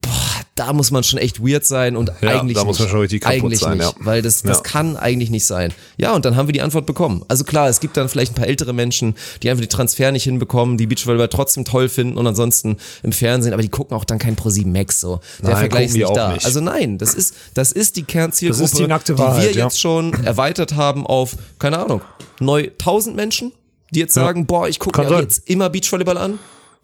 boah, da muss man schon echt weird sein und Ja, eigentlich da muss nicht. man schon richtig kaputt eigentlich sein, nicht, ja. weil das, das Ja. kann eigentlich nicht sein. Ja, und dann haben wir die Antwort bekommen. Also klar, es gibt dann vielleicht ein paar ältere Menschen, die einfach die Transfer nicht hinbekommen, die Beachvolleyball trotzdem toll finden und ansonsten im Fernsehen, aber die gucken auch dann kein Pro7 Max so. Der Nein, Vergleich ist die nicht auch da. nicht. Also nein, das ist, das ist die Kernzielgruppe, Das ist die nackte die Wahrheit, wir ja. jetzt schon erweitert haben auf, keine Ahnung, neu 1000 Menschen, die jetzt sagen, boah, ich gucke mir jetzt immer Beachvolleyball an.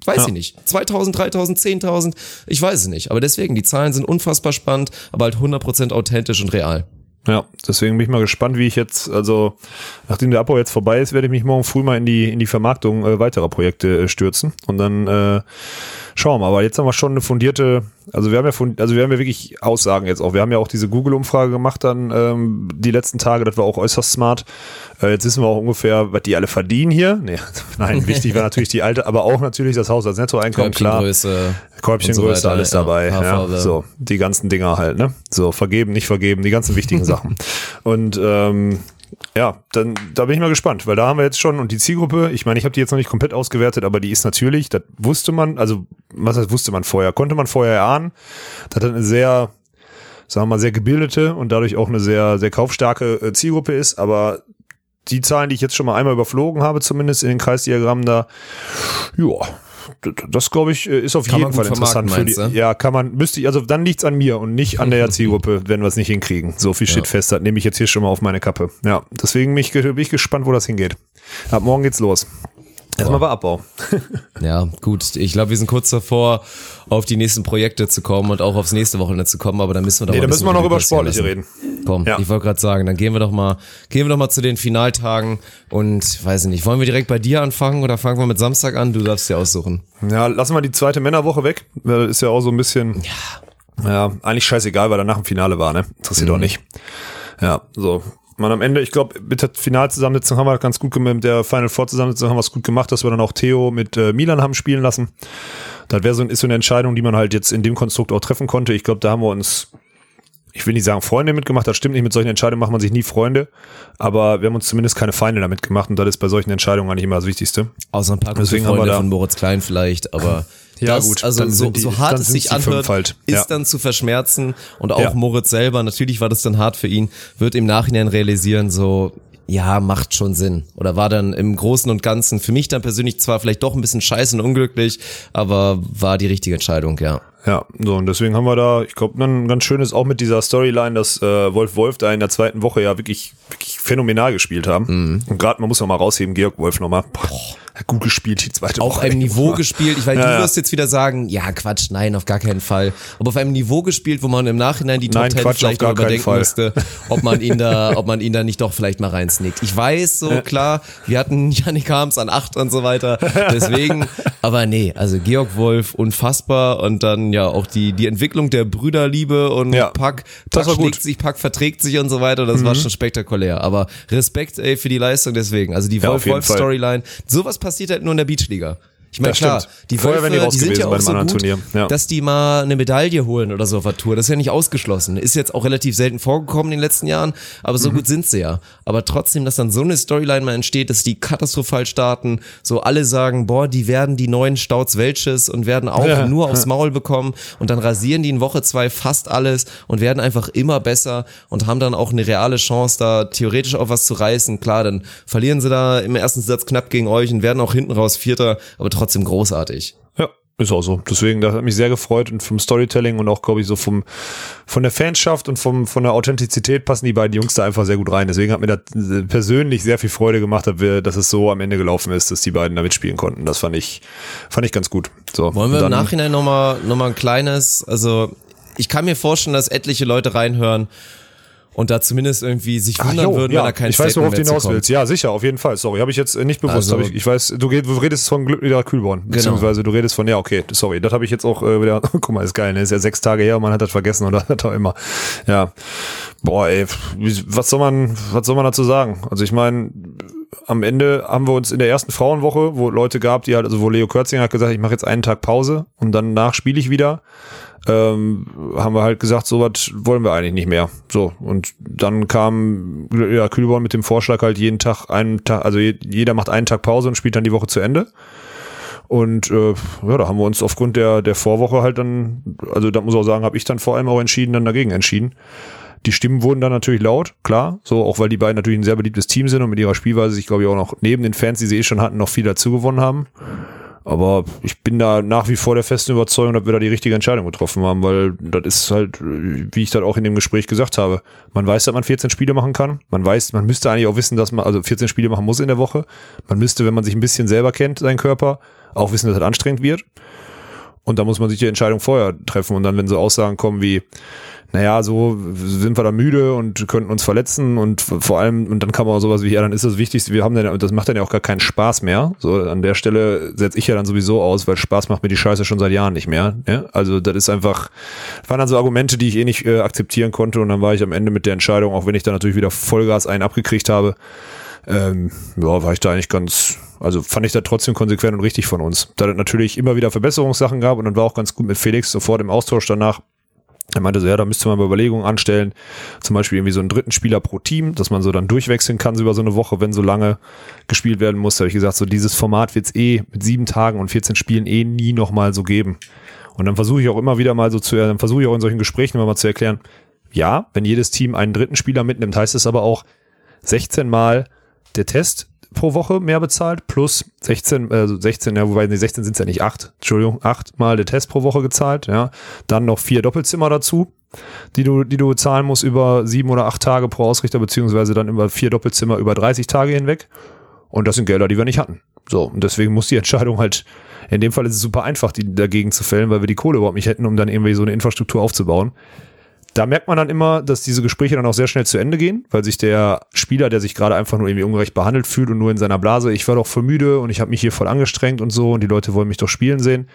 Weiß Ja. ich nicht. 2000, 3000, 10.000, ich weiß es nicht. Aber deswegen, die Zahlen sind unfassbar spannend, aber halt 100% authentisch und real. Ja, deswegen bin ich mal gespannt, wie ich jetzt, also nachdem der Abbau jetzt vorbei ist, werde ich mich morgen früh mal in die in die Vermarktung äh, weiterer Projekte äh, stürzen und dann äh, schauen wir mal. Aber jetzt haben wir schon eine fundierte, also wir haben ja fund, also wir haben ja wirklich Aussagen jetzt auch. Wir haben ja auch diese Google-Umfrage gemacht dann ähm, die letzten Tage, das war auch äußerst smart. Äh, jetzt wissen wir auch ungefähr, was die alle verdienen hier. Nee, nein, wichtig war natürlich die alte, aber auch natürlich das Haus als Nettoeinkommen, klar. Körbchengröße. Käubchengröße, und so alles ja. dabei. Ja, so, die ganzen Dinger halt, ne? So, vergeben, nicht vergeben, die ganzen wichtigen Sachen. Und ähm, ja, dann da bin ich mal gespannt, weil da haben wir jetzt schon und die Zielgruppe, ich meine, ich habe die jetzt noch nicht komplett ausgewertet, aber die ist natürlich, das wusste man, also was heißt wusste man vorher, konnte man vorher erahnen, dass das eine sehr sagen wir mal sehr gebildete und dadurch auch eine sehr sehr kaufstarke äh, Zielgruppe ist, aber die Zahlen, die ich jetzt schon mal einmal überflogen habe, zumindest in den Kreisdiagrammen da, ja, das glaube ich äh, ist auf Kann jeden Fall interessant für die. du? Ja, kann man, müsste ich, also dann liegt's an mir und nicht an der Zielgruppe, wenn wir es nicht hinkriegen. So viel steht fest, das nehme ich jetzt hier schon mal auf meine Kappe. Ja, deswegen bin ich, bin ich gespannt, wo das hingeht. Ab morgen geht's los. Erstmal bei Abbau. Ja, gut. Ich glaube, wir sind kurz davor, auf die nächsten Projekte zu kommen und auch aufs nächste Wochenende zu kommen, aber da müssen wir doch Nee, da müssen wir noch über Sportliche reden. Komm, Ja. ich wollte gerade sagen, dann gehen wir doch mal, gehen wir doch mal zu den Finaltagen und weiß ich nicht, wollen wir direkt bei dir anfangen oder fangen wir mit Samstag an? Du darfst dir aussuchen. Ja, lassen wir die zweite Männerwoche weg. Das ist ja auch so ein bisschen, ja, ja eigentlich scheißegal, weil danach im Finale war, ne? Interessiert Mhm. auch nicht. Ja, so. Man am Ende, ich glaube, mit der Finalzusammensetzung haben wir ganz gut gemacht, mit der Final Four Zusammensetzung haben wir es gut gemacht, dass wir dann auch Theo mit äh, Milan haben spielen lassen. Das wäre so, ist so eine Entscheidung, die man halt jetzt in dem Konstrukt auch treffen konnte. Ich glaube, da haben wir uns, ich will nicht sagen Freunde mitgemacht, das stimmt nicht, mit solchen Entscheidungen macht man sich nie Freunde, aber wir haben uns zumindest keine Feinde damit gemacht und das ist bei solchen Entscheidungen eigentlich immer das Wichtigste. Außer ein paar gute Deswegen haben wir Freunde von Moritz Klein vielleicht, aber Ja, das, gut, also so, die- so hart es sich anhört, halt. ist Ja. dann zu verschmerzen und auch Ja. Moritz selber, natürlich war das dann hart für ihn, wird im Nachhinein realisieren, so, ja, macht schon Sinn. Oder war dann im Großen und Ganzen für mich dann persönlich zwar vielleicht doch ein bisschen scheiße und unglücklich, aber war die richtige Entscheidung, ja. Ja, so und deswegen haben wir da, ich glaube, ein ganz schönes auch mit dieser Storyline, dass äh, Wolf Wolf da in der zweiten Woche ja wirklich, wirklich phänomenal gespielt haben. Mhm. Und gerade, man muss noch mal rausheben, Georg Wolf nochmal. Gut gespielt, die zweite auf Woche. einem Niveau gespielt. Ich weiß, Ja, du wirst jetzt wieder sagen, ja Quatsch, nein, auf gar keinen Fall. Aber auf einem Niveau gespielt, wo man im Nachhinein die Top Ten vielleicht auf noch keinen überdenken müsste, ob man ihn da, ob man ihn da nicht doch vielleicht mal reinsnickt. Ich weiß so, klar, wir hatten Yannick Harms an acht und so weiter. Deswegen, aber nee, also Georg Wolf, unfassbar und dann ja auch die, die Entwicklung der Brüderliebe und Ja, Pack, Pack schlägt gut. sich, Pack verträgt sich und so weiter. Das war schon spektakulär. Aber Respekt, ey, für die Leistung deswegen. Also die Ja. Wolf-Wolf-Storyline. Sowas passiert halt nur in der Beachliga. Ich meine, klar, die Vorher die Wölfe, raus die sind ja auch so gut. Ja. dass die mal eine Medaille holen oder so auf der Tour. Das ist ja nicht ausgeschlossen. Ist jetzt auch relativ selten vorgekommen in den letzten Jahren, aber Mhm. so gut sind sie ja. Aber trotzdem, dass dann so eine Storyline mal entsteht, dass die katastrophal starten, so alle sagen, boah, die werden die neuen Stauts Welches und werden auch Ja. nur aufs Maul bekommen und dann rasieren die in Woche zwei fast alles und werden einfach immer besser und haben dann auch eine reale Chance, da theoretisch auch was zu reißen. Klar, dann verlieren sie da im ersten Satz knapp gegen euch und werden auch hinten raus Vierter, aber trotzdem großartig. Ja, ist auch so. Deswegen, das hat mich sehr gefreut und vom Storytelling und auch, glaube ich, so vom, von der Fanschaft und vom, von der Authentizität passen die beiden Jungs da einfach sehr gut rein. Deswegen hat mir das äh, persönlich sehr viel Freude gemacht, dass wir- dass es so am Ende gelaufen ist, dass die beiden da mitspielen konnten. Das fand ich, fand ich ganz gut. So. Wollen wir im Nachhinein nochmal noch mal ein kleines, also ich kann mir vorstellen, dass etliche Leute reinhören und da zumindest irgendwie sich Ach, wundern jo, würden, ja, wenn da kein ich weiß, worauf du hinaus kommt. willst. Ja, sicher, auf jeden Fall. Sorry, habe ich jetzt äh, nicht bewusst. Also- ich, ich weiß, du, red- du redest von Glücklicher Kühlborn. Genau. Beziehungsweise du redest von, ja, okay, sorry, das habe ich jetzt auch äh, wieder, guck mal, ist geil, ne? ist ja sechs Tage her und man hat das vergessen oder hat auch immer. Ja. Boah, ey, was soll man, was soll man dazu sagen? Also ich meine, am Ende haben wir uns in der ersten Frauenwoche, wo Leute gab, die halt, also wo Leo Kürzinger hat gesagt, ich mache jetzt einen Tag Pause und danach spiele ich wieder ähm, haben wir halt gesagt, so was wollen wir eigentlich nicht mehr. So, und dann kam ja, Kühlborn mit dem Vorschlag halt jeden Tag einen Tag, also je- jeder macht einen Tag Pause und spielt dann die Woche zu Ende. Und äh, ja, da haben wir uns aufgrund der, der Vorwoche halt dann, also da muss ich auch sagen, habe ich dann vor allem auch entschieden, dann dagegen entschieden. Die Stimmen wurden dann natürlich laut, klar, so auch weil die beiden natürlich ein sehr beliebtes Team sind und mit ihrer Spielweise sich, glaube ich, auch noch neben den Fans, die sie eh schon hatten, noch viel dazu gewonnen haben. Aber ich bin da nach wie vor der festen Überzeugung, dass wir da die richtige Entscheidung getroffen haben, weil das ist halt, wie ich das auch in dem Gespräch gesagt habe, man weiß, dass man 14 Spiele machen kann. Man weiß, man müsste eigentlich auch wissen, dass man also 14 Spiele machen muss in der Woche. Man müsste, wenn man sich ein bisschen selber kennt, seinen Körper, auch wissen, dass das anstrengend wird. Und da muss man sich die Entscheidung vorher treffen. Und dann, wenn so Aussagen kommen wie, naja, so sind wir da müde und könnten uns verletzen und vor allem, und dann kann man auch sowas wie, ja, dann ist das Wichtigste, wir haben dann, das macht dann ja auch gar keinen Spaß mehr. So, an der Stelle setze ich ja dann sowieso aus, weil Spaß macht mir die Scheiße schon seit Jahren nicht mehr. Ja? Also das ist einfach, waren dann so Argumente, die ich eh nicht äh, akzeptieren konnte und dann war ich am Ende mit der Entscheidung, auch wenn ich dann natürlich wieder Vollgas einen abgekriegt habe, ähm, ja, war ich da eigentlich ganz, also fand ich da trotzdem konsequent und richtig von uns. Da es natürlich immer wieder Verbesserungssachen gab und dann war auch ganz gut mit Felix sofort im Austausch danach. Er meinte so, ja, da müsste man Überlegungen anstellen, zum Beispiel irgendwie so einen dritten Spieler pro Team, dass man so dann durchwechseln kann so über so eine Woche, wenn so lange gespielt werden muss. Da habe ich gesagt, so dieses Format wird es eh mit sieben Tagen und 14 Spielen eh nie nochmal so geben. Und dann versuche ich auch immer wieder mal so zu, dann versuche ich auch in solchen Gesprächen immer mal zu erklären, ja, wenn jedes Team einen dritten Spieler mitnimmt, heißt es aber auch 16 Mal der Test pro Woche mehr bezahlt, plus 16, also 16, ja, wobei, nee, 16 sind es ja nicht, 8, Entschuldigung, 8 Mal der Test pro Woche gezahlt, ja. Dann noch vier Doppelzimmer dazu, die du, die du zahlen musst über sieben oder acht Tage pro Ausrichter, beziehungsweise dann über vier Doppelzimmer über 30 Tage hinweg. Und das sind Gelder, die wir nicht hatten. So, und deswegen muss die Entscheidung halt, in dem Fall ist es super einfach, die dagegen zu fällen, weil wir die Kohle überhaupt nicht hätten, um dann irgendwie so eine Infrastruktur aufzubauen. Da merkt man dann immer, dass diese Gespräche dann auch sehr schnell zu Ende gehen, weil sich der Spieler, der sich gerade einfach nur irgendwie ungerecht behandelt fühlt und nur in seiner Blase, ich war doch voll müde und ich habe mich hier voll angestrengt und so und die Leute wollen mich doch spielen sehen,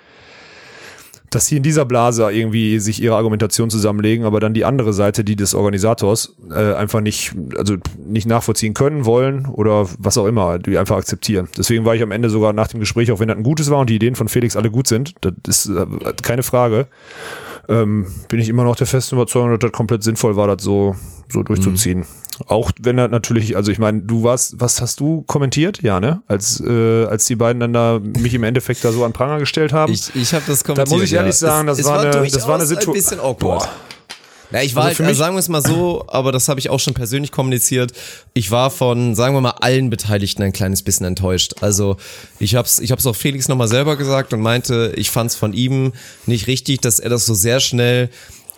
dass sie in dieser Blase irgendwie sich ihre Argumentation zusammenlegen, aber dann die andere Seite, die des Organisators, äh, einfach nicht, also nicht nachvollziehen können, wollen oder was auch immer, die einfach akzeptieren. Deswegen war ich am Ende sogar nach dem Gespräch, auch wenn das ein gutes war und die Ideen von Felix alle gut sind, das ist äh, keine Frage, ähm, bin ich immer noch der festen Überzeugung, dass das komplett sinnvoll war, das so, so durchzuziehen. Auch wenn er natürlich, also ich meine, du warst, was hast du kommentiert? Ja, ne? Als, äh, als die beiden dann da mich im Endeffekt da so an Pranger gestellt haben. Ich, ich habe das da kommentiert. muss ich ehrlich ja. sagen, das, es, war, es eine, das war eine Situation. ein bisschen awkward. Boah. Ja, ich war Also halt, also sagen wir es mal so, aber das habe ich auch schon persönlich kommuniziert. Ich war von, sagen wir mal, allen Beteiligten ein kleines bisschen enttäuscht. Also ich hab's, ich hab's auch Felix nochmal selber gesagt und meinte, ich fand's von ihm nicht richtig, dass er das so sehr schnell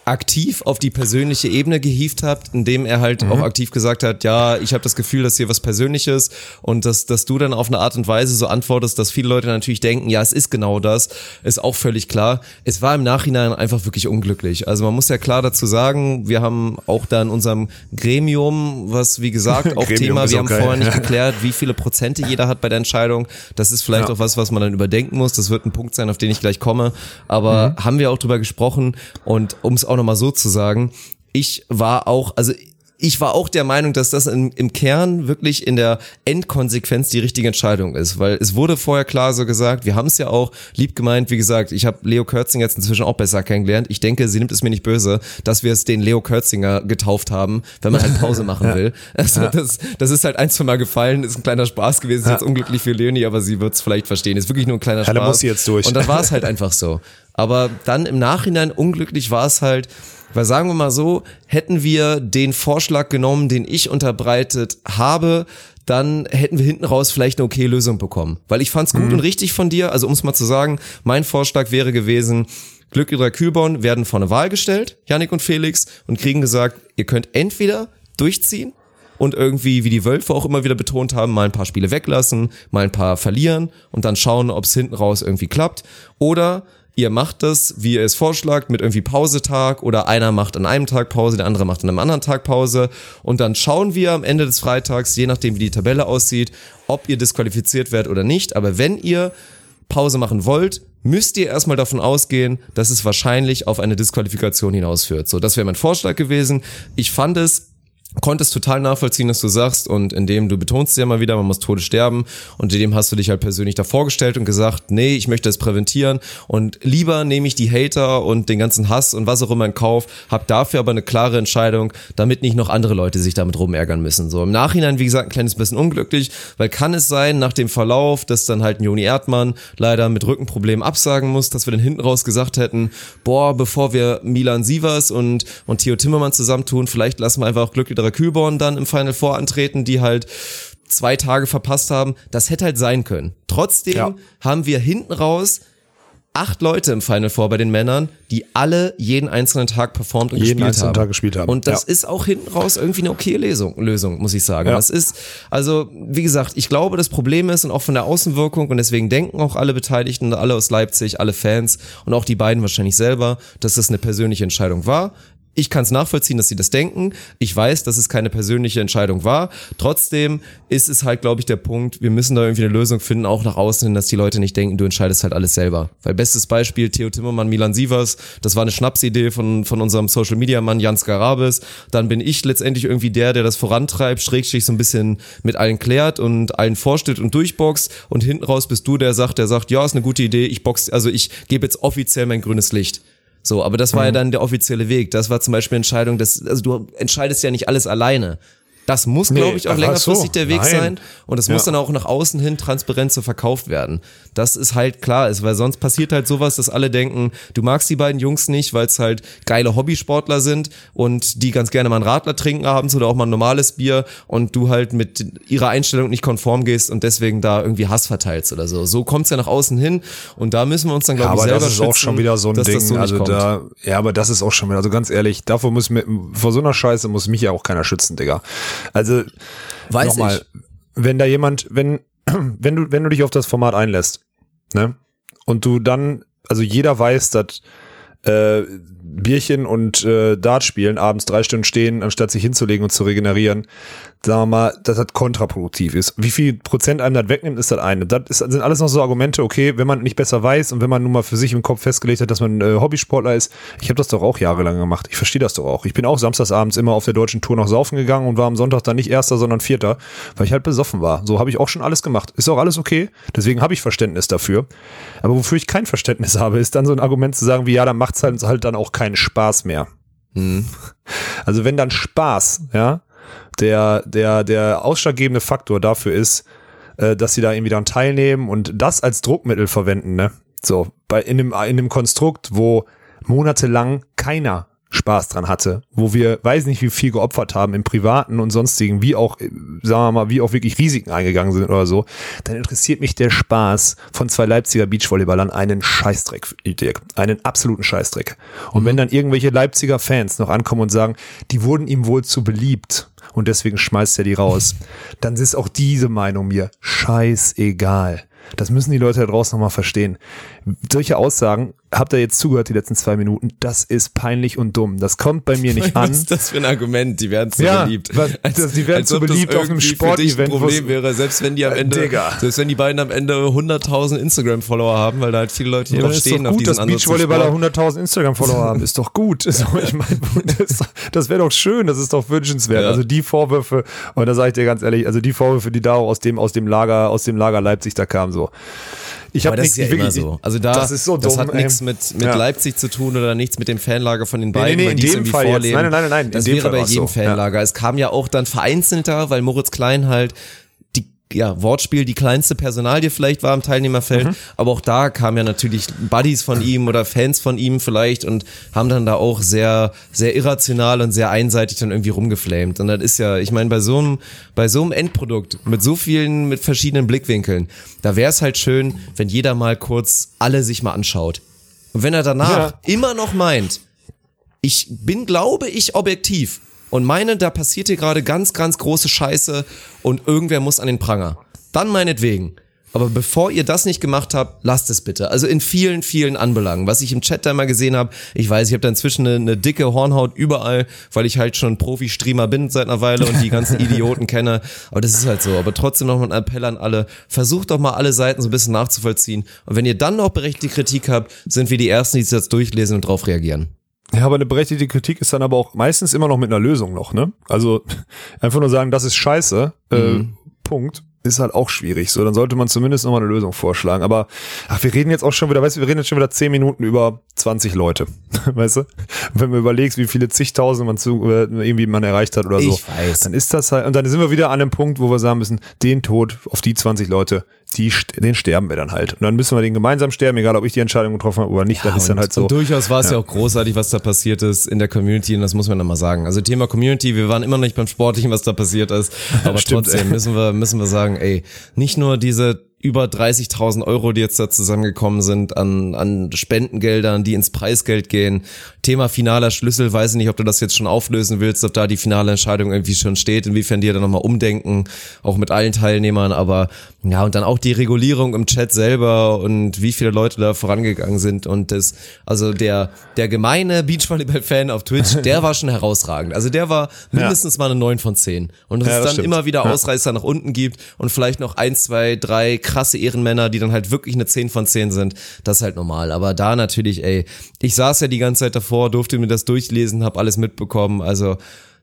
aktiv auf die persönliche Ebene gehievt hat, indem er halt auch aktiv gesagt hat, ja, ich habe das Gefühl, dass hier was Persönliches und dass, dass du dann auf eine Art und Weise so antwortest, dass viele Leute natürlich denken, ja, es ist genau das, ist auch völlig klar. Es war im Nachhinein einfach wirklich unglücklich. Also man muss ja klar dazu sagen, wir haben auch da in unserem Gremium, was wie gesagt auch Thema, wir auch haben geil. vorher nicht geklärt, wie viele Prozente jeder hat bei der Entscheidung. Das ist vielleicht Ja. auch was, was man dann überdenken muss. Das wird ein Punkt sein, auf den ich gleich komme. Aber Mhm. haben wir auch drüber gesprochen und um es auch nochmal so zu sagen, ich war auch, also ich war auch der Meinung, dass das in, im Kern wirklich in der Endkonsequenz die richtige Entscheidung ist, weil es wurde vorher klar so gesagt, wir haben es ja auch lieb gemeint, wie gesagt, ich habe Leo Körzing jetzt inzwischen auch besser kennengelernt. Ich denke, sie nimmt es mir nicht böse, dass wir es den Leo Kürzinger getauft haben, wenn man halt Pause machen will. Also ja. das, das ist halt eins von mal gefallen, ist ein kleiner Spaß gewesen, ist ja. jetzt unglücklich für Leonie, aber sie wird es vielleicht verstehen. Ist wirklich nur ein kleiner Spaß. Ja, muss sie jetzt durch. Und dann war es halt einfach so. Aber dann im Nachhinein unglücklich war es halt, weil sagen wir mal so, hätten wir den Vorschlag genommen, den ich unterbreitet habe, dann hätten wir hinten raus vielleicht eine okay Lösung bekommen. Weil ich fand's gut mhm. und richtig von dir, also um es mal zu sagen, mein Vorschlag wäre gewesen, Glück ihrer Kühlborn werden vor eine Wahl gestellt, Yannick und Felix, und kriegen gesagt, ihr könnt entweder durchziehen und irgendwie, wie die Wölfe auch immer wieder betont haben, mal ein paar Spiele weglassen, mal ein paar verlieren und dann schauen, ob es hinten raus irgendwie klappt. Oder ihr macht das, wie ihr es vorschlagt, mit irgendwie Pausetag oder einer macht an einem Tag Pause, der andere macht an einem anderen Tag Pause und dann schauen wir am Ende des Freitags, je nachdem wie die Tabelle aussieht, ob ihr disqualifiziert werdet oder nicht. Aber wenn ihr Pause machen wollt, müsst ihr erstmal davon ausgehen, dass es wahrscheinlich auf eine Disqualifikation hinausführt. So, das wäre mein Vorschlag gewesen. Ich fand es konnte es total nachvollziehen, dass du sagst und indem du betonst ja mal wieder, man muss Tode sterben und in dem hast du dich halt persönlich da vorgestellt und gesagt, nee, ich möchte es präventieren und lieber nehme ich die Hater und den ganzen Hass und was auch immer in Kauf, hab dafür aber eine klare Entscheidung, damit nicht noch andere Leute sich damit rumärgern müssen. So im Nachhinein, wie gesagt, ein kleines bisschen unglücklich, weil kann es sein, nach dem Verlauf, dass dann halt Joni Erdmann leider mit Rückenproblemen absagen muss, dass wir dann hinten raus gesagt hätten, boah, bevor wir Milan Sievers und, und Theo Timmermann zusammentun, vielleicht lassen wir einfach auch Glück Sarah Kühlborn dann im Final Four antreten, die halt zwei Tage verpasst haben. Das hätte halt sein können. Trotzdem ja. haben wir hinten raus acht Leute im Final Four bei den Männern, die alle jeden einzelnen Tag performt und jeden gespielt haben. Tag gespielt haben. Und das ja. ist auch hinten raus irgendwie eine okay Lösung, Lösung muss ich sagen. Ja. Das ist, also, wie gesagt, ich glaube, das Problem ist und auch von der Außenwirkung und deswegen denken auch alle Beteiligten, alle aus Leipzig, alle Fans und auch die beiden wahrscheinlich selber, dass das eine persönliche Entscheidung war. Ich kann es nachvollziehen, dass sie das denken. Ich weiß, dass es keine persönliche Entscheidung war. Trotzdem ist es halt, glaube ich, der Punkt, wir müssen da irgendwie eine Lösung finden, auch nach außen hin, dass die Leute nicht denken, du entscheidest halt alles selber. Weil bestes Beispiel, Theo Timmermann, Milan Sievers, das war eine Schnapsidee von, von unserem Social Media Mann Jans Garabes. Dann bin ich letztendlich irgendwie der, der das vorantreibt, schrägstrich so ein bisschen mit allen klärt und allen vorstellt und durchboxt. Und hinten raus bist du, der sagt, der sagt, ja, ist eine gute Idee, ich box, also ich gebe jetzt offiziell mein grünes Licht. So, aber das war mhm. ja dann der offizielle Weg. Das war zum Beispiel Entscheidung, dass, also du entscheidest ja nicht alles alleine. Das muss, nee, glaube ich, auch längerfristig so. der Weg Nein. sein. Und es ja. muss dann auch nach außen hin transparent so verkauft werden. Das ist halt klar ist, weil sonst passiert halt sowas, dass alle denken, du magst die beiden Jungs nicht, weil es halt geile Hobbysportler sind und die ganz gerne mal einen Radler trinken abends oder auch mal ein normales Bier und du halt mit ihrer Einstellung nicht konform gehst und deswegen da irgendwie Hass verteilst oder so. So kommt's ja nach außen hin und da müssen wir uns dann, glaube ja, ich, selber das ist schützen, auch schon wieder so ein Ding. So also da, ja, aber das ist auch schon wieder, also ganz ehrlich, davor muss mir, vor so einer Scheiße muss mich ja auch keiner schützen, Digga. Also, Weiß nochmal, ich. wenn da jemand, wenn, wenn du, wenn du dich auf das Format einlässt, ne, und du dann, also jeder weiß, dass äh, Bierchen und äh, Dart spielen, abends drei Stunden stehen, anstatt sich hinzulegen und zu regenerieren, sagen wir mal, dass das kontraproduktiv ist. Wie viel Prozent einem das wegnimmt, ist das eine. Das ist, sind alles noch so Argumente, okay, wenn man nicht besser weiß und wenn man nun mal für sich im Kopf festgelegt hat, dass man äh, Hobbysportler ist. Ich habe das doch auch jahrelang gemacht. Ich verstehe das doch auch. Ich bin auch samstagsabends immer auf der deutschen Tour noch saufen gegangen und war am Sonntag dann nicht Erster, sondern Vierter, weil ich halt besoffen war. So habe ich auch schon alles gemacht. Ist auch alles okay. Deswegen habe ich Verständnis dafür. Aber wofür ich kein Verständnis habe, ist dann so ein Argument zu sagen, wie ja, dann macht's halt, halt dann auch keinen Spaß mehr. Mhm. Also wenn dann Spaß, ja, der, der, der ausschlaggebende Faktor dafür ist, äh, dass sie da irgendwie dann teilnehmen und das als Druckmittel verwenden, ne? So, bei, in dem, in dem Konstrukt, wo monatelang keiner Spaß dran hatte, wo wir weiß nicht wie viel geopfert haben im privaten und sonstigen, wie auch sagen wir mal, wie auch wirklich Risiken eingegangen sind oder so, dann interessiert mich der Spaß von zwei Leipziger Beachvolleyballern einen Scheißdreck, Dirk, einen absoluten Scheißdreck. Und mhm. wenn dann irgendwelche Leipziger Fans noch ankommen und sagen, die wurden ihm wohl zu beliebt und deswegen schmeißt er die raus, dann ist auch diese Meinung mir scheißegal. Das müssen die Leute da draußen nochmal verstehen. Solche Aussagen habt ihr jetzt zugehört die letzten zwei Minuten? Das ist peinlich und dumm. Das kommt bei mir nicht an. Was ist das für ein Argument? Die werden zu Ja, beliebt. was- das- die werden als zu beliebt auf einem Sportevent, Ein Problem wäre, selbst wenn die am Äh, Ende, Digga. selbst wenn die beiden am Ende 100.000 Instagram-Follower haben, weil da halt viele Leute Ja, dann ist stehen doch auf gut, diesen dass Beachvolleyballer Sport. 100.000 Instagram-Follower haben. Ist doch gut. So, ich meine, das, das wäre doch schön. Das ist doch wünschenswert. Ja. Also die Vorwürfe, und da sage ich dir ganz ehrlich, also die Vorwürfe, die da aus dem, aus dem Lager, aus dem Lager Leipzig da kamen, so. Ich habe das nichts ist ja immer wirklich- so. Also da, das so das dumm, hat nichts mit, mit Ja. Leipzig zu tun oder nichts mit dem Fanlager von den nee, beiden, nee, weil in die es dem Fall jetzt. vorleben. Nein, nein, nein, nein, in Das wäre bei jedem so. Fanlager. Es kam ja auch dann vereinzelter, weil Moritz Klein halt ja, Wortspiel die kleinste Personalie vielleicht war im Teilnehmerfeld, Mhm. aber auch da kamen ja natürlich Buddies von ihm oder Fans von ihm vielleicht und haben dann da auch sehr, sehr irrational und sehr einseitig dann irgendwie rumgeflamed. Und das ist ja, ich meine, bei so einem, bei so einem Endprodukt mit so vielen, mit verschiedenen Blickwinkeln, da wäre es halt schön, wenn jeder mal kurz alle sich mal anschaut. Und wenn er danach Ja. immer noch meint, ich bin, glaube ich, objektiv und meine, da passiert hier gerade ganz, ganz große Scheiße und irgendwer muss an den Pranger. Dann meinetwegen. Aber bevor ihr das nicht gemacht habt, lasst es bitte. Also in vielen, vielen Anbelangen. Was ich im Chat da mal gesehen habe, ich weiß, ich habe da inzwischen eine, eine dicke Hornhaut überall, weil ich halt schon Profi-Streamer bin seit einer Weile und die ganzen Idioten kenne. Aber das ist halt so. Aber trotzdem noch mal ein Appell an alle. Versucht doch mal alle Seiten so ein bisschen nachzuvollziehen. Und wenn ihr dann noch berechtigte Kritik habt, sind wir die Ersten, die sich das durchlesen und drauf reagieren. Ja, aber eine berechtigte Kritik ist dann aber auch meistens immer noch mit einer Lösung noch, ne? Also einfach nur sagen, das ist scheiße, äh, Punkt, ist halt auch schwierig. So, dann sollte man zumindest nochmal eine Lösung vorschlagen. Aber ach, wir reden jetzt auch schon wieder, weißt du, wir reden jetzt schon wieder zehn Minuten über 20 Leute, weißt du? Wenn man überlegst, wie viele zigtausend man zu, äh, irgendwie man erreicht hat oder so, Ich weiß. dann ist das halt, und dann sind wir wieder an dem Punkt, wo wir sagen müssen, den Tod auf die 20 Leute, die, den sterben wir dann halt. Und dann müssen wir den gemeinsam sterben, egal ob ich die Entscheidung getroffen habe oder nicht, das ist dann und, halt so. Durchaus war es ja. Ja. auch großartig, was da passiert ist in der Community und das muss man dann mal sagen. Also Thema Community, wir waren immer noch nicht beim Sportlichen, was da passiert ist, aber Stimmt, trotzdem ey. müssen wir, müssen wir sagen, ey, nicht nur diese über 30.000 Euro, die jetzt da zusammengekommen sind an, an Spendengeldern, die ins Preisgeld gehen. Thema finaler Schlüssel, weiß ich nicht, ob du das jetzt schon auflösen willst, ob da die finale Entscheidung irgendwie schon steht, inwiefern die da nochmal umdenken, auch mit allen Teilnehmern, aber ja, und dann auch die Regulierung im Chat selber und wie viele Leute da vorangegangen sind und das, also der, der gemeine Beachvolleyball-Fan auf Twitch, der war schon herausragend. Also der war mindestens mal eine 9 von 10. Und dass Ja, es dann stimmt. immer wieder Ja. Ausreißer nach unten gibt und vielleicht noch ein, zwei, drei krasse Ehrenmänner, die dann halt wirklich eine 10 von 10 sind, das ist halt normal. Aber da natürlich, ey, ich saß ja die ganze Zeit davor, durfte mir das durchlesen, habe alles mitbekommen, also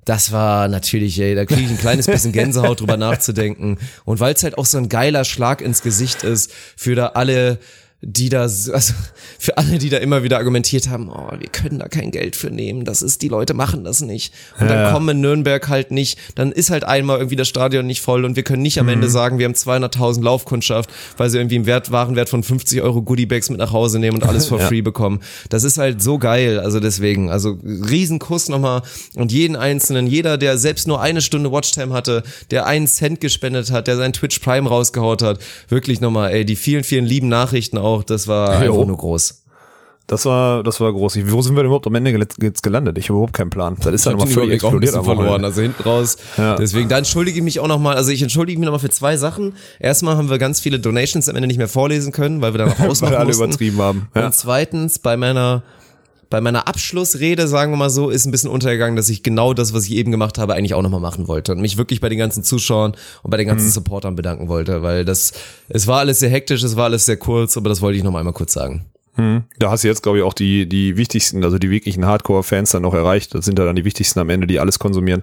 das war natürlich, ey, da kriege ich ein kleines bisschen Gänsehaut drüber nachzudenken. Und weil es halt auch so ein geiler Schlag ins Gesicht ist für da alle, die da, also für alle, die da immer wieder argumentiert haben, oh, wir können da kein Geld für nehmen, das ist, die Leute machen das nicht. Und dann Ja, ja. kommen in Nürnberg halt nicht, dann ist halt einmal irgendwie das Stadion nicht voll und wir können nicht am Ende sagen, wir haben 200.000 Laufkundschaft, weil sie irgendwie einen Wert, Warenwert von 50 Euro Goodiebags mit nach Hause nehmen und alles for free bekommen. Das ist halt so geil, also deswegen, also Riesenkuss nochmal und jeden Einzelnen, jeder, der selbst nur eine Stunde Watchtime hatte, der einen Cent gespendet hat, der sein Twitch Prime rausgehaut hat, wirklich nochmal, ey, die vielen, vielen lieben Nachrichten auch, das war Jo. einfach nur groß. Das war, das war groß. Wo sind wir denn überhaupt am Ende jetzt gelandet? Ich habe überhaupt keinen Plan. Das ist dann immer völlig auch explodiert. Wochenende. verloren, also hinten raus. Ja. Deswegen, da entschuldige ich mich auch nochmal, also ich entschuldige mich nochmal für zwei Sachen. Erstmal haben wir ganz viele Donations am Ende nicht mehr vorlesen können, weil wir dann auch Weil ausmachen wir alle mussten. übertrieben haben. Ja. Und zweitens, bei meiner, bei meiner Abschlussrede, sagen wir mal so, ist ein bisschen untergegangen, dass ich genau das, was ich eben gemacht habe, eigentlich auch nochmal machen wollte und mich wirklich bei den ganzen Zuschauern und bei den ganzen Mhm. Supportern bedanken wollte, weil das, es war alles sehr hektisch, es war alles sehr kurz, aber das wollte ich nochmal einmal kurz sagen. Da hast du jetzt, glaube ich, auch die, die wichtigsten, also die wirklichen Hardcore-Fans dann noch erreicht. Das sind ja dann die wichtigsten am Ende, die alles konsumieren.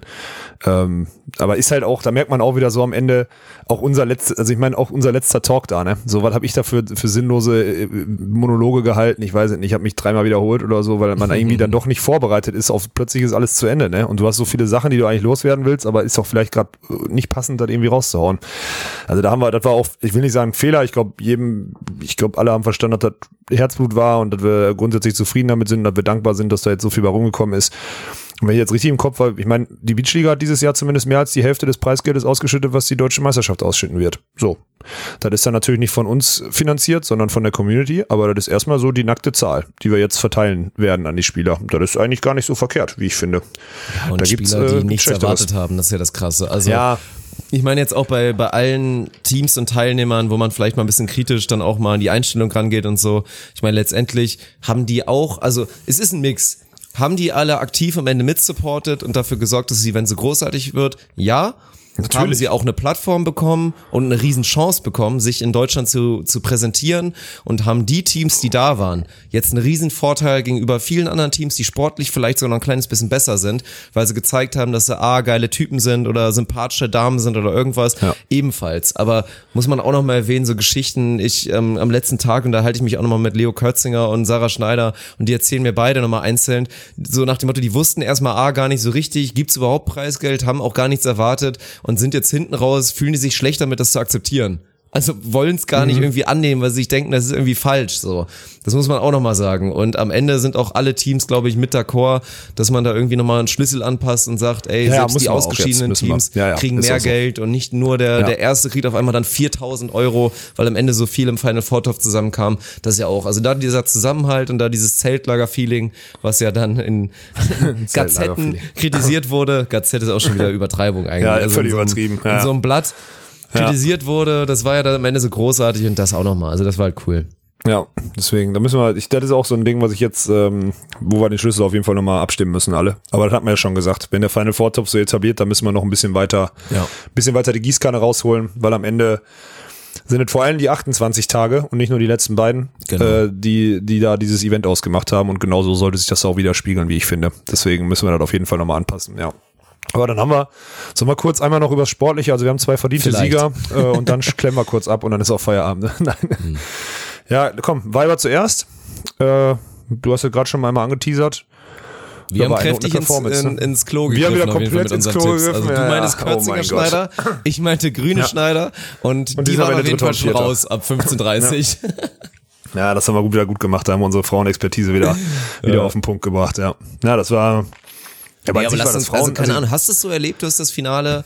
Ähm, aber ist halt auch, da merkt man auch wieder so am Ende, auch unser letzter, also ich meine, auch unser letzter Talk da, ne? So, was habe ich da für, für sinnlose äh, Monologe gehalten? Ich weiß es nicht, ich habe mich dreimal wiederholt oder so, weil man irgendwie dann doch nicht vorbereitet ist auf plötzlich ist alles zu Ende, ne? Und du hast so viele Sachen, die du eigentlich loswerden willst, aber ist auch vielleicht gerade nicht passend, das irgendwie rauszuhauen. Also da haben wir, das war auch, ich will nicht sagen Fehler, ich glaube, jedem, ich glaube, alle haben verstanden, dass das Herzblut war und dass wir grundsätzlich zufrieden damit sind, dass wir dankbar sind, dass da jetzt so viel bei rumgekommen ist. Und wenn ich jetzt richtig im Kopf habe, ich meine, die Beachliga hat dieses Jahr zumindest mehr als die Hälfte des Preisgeldes ausgeschüttet, was die deutsche Meisterschaft ausschütten wird. So. Das ist dann natürlich nicht von uns finanziert, sondern von der Community, aber das ist erstmal so die nackte Zahl, die wir jetzt verteilen werden an die Spieler. Das ist eigentlich gar nicht so verkehrt, wie ich finde. Und Da Spieler, gibt's, äh, die nichts erwartet haben, das ist ja das Krasse. Also Ja, Ich meine jetzt auch bei, bei allen Teams und Teilnehmern, wo man vielleicht mal ein bisschen kritisch dann auch mal an die Einstellung rangeht und so. Ich meine, letztendlich haben die auch, also es ist ein Mix. Haben die alle aktiv am Ende mitsupportet und dafür gesorgt, dass das Event so großartig wird? Ja. Natürlich. haben sie auch eine Plattform bekommen und eine riesen Chance bekommen, sich in Deutschland zu, zu präsentieren und haben die Teams, die da waren, jetzt einen riesen Vorteil gegenüber vielen anderen Teams, die sportlich vielleicht sogar noch ein kleines bisschen besser sind, weil sie gezeigt haben, dass sie A, geile Typen sind oder sympathische Damen sind oder irgendwas, ja. ebenfalls. Aber muss man auch noch mal erwähnen, so Geschichten, ich ähm, am letzten Tag, und da halte ich mich auch noch mal mit Leo Kürzinger und Sarah Schneider und die erzählen mir beide noch mal einzeln, so nach dem Motto, die wussten erstmal A, gar nicht so richtig, gibt's überhaupt Preisgeld, haben auch gar nichts erwartet und sind jetzt hinten raus, fühlen die sich schlecht damit, das zu akzeptieren. Also wollen es gar mhm. nicht irgendwie annehmen, weil sie sich denken, das ist irgendwie falsch. So, das muss man auch nochmal sagen. Und am Ende sind auch alle Teams, glaube ich, mit d'accord, dass man da irgendwie nochmal einen Schlüssel anpasst und sagt, ey, ja, selbst die ausgeschiedenen Teams ja, ja, kriegen mehr so. Geld und nicht nur der der erste kriegt auf einmal dann 4.000 Euro, weil am Ende so viel im Final Four Top zusammenkam. Das ist ja auch, also da dieser Zusammenhalt und da dieses Zeltlager-Feeling, was ja dann in Gazetten kritisiert wurde. Gazette ist auch schon wieder Übertreibung eigentlich. Ja, also völlig so einem, übertrieben. In so einem Blatt kritisiert ja. wurde. Das war ja dann am Ende so großartig und das auch nochmal. Also das war halt cool. Ja, deswegen, da müssen wir, ich, das ist auch so ein Ding, was ich jetzt, ähm, wo wir den Schlüssel auf jeden Fall nochmal abstimmen müssen, alle. Aber das hat man ja schon gesagt. Wenn der Final Four Top so etabliert, dann müssen wir noch ein bisschen weiter, ja. bisschen weiter die Gießkanne rausholen, weil am Ende sind es vor allem die 28 Tage und nicht nur die letzten beiden, genau. äh, die, die da dieses Event ausgemacht haben und genauso sollte sich das auch wieder spiegeln, wie ich finde. Deswegen müssen wir das auf jeden Fall nochmal anpassen, ja. Aber dann haben wir, sollen wir kurz einmal noch über das Sportliche, also wir haben zwei verdiente Vielleicht. Sieger äh, und dann klemmen wir kurz ab und dann ist auch Feierabend. Ne? Nein. Hm. Ja, komm, Weiber zuerst. Äh, du hast ja gerade schon mal einmal angeteasert. Wir haben kräftig ins, in, ne? ins Klo gegriffen. Wir haben wieder komplett ins Klo gegriffen. Also du meintest ja, Kürzinger oh Schneider, ich meinte Grüne ja. Schneider und, und die waren auf jeden Fall schon raus ab 15.30 ja. ja. das haben wir wieder gut gemacht. Da haben wir unsere Frauenexpertise wieder, wieder auf den Punkt gebracht. Ja, ja das war ja, aber, nee, aber lass uns, Frauen, also keine also, Ahnung, hast du es so erlebt, du hast das Finale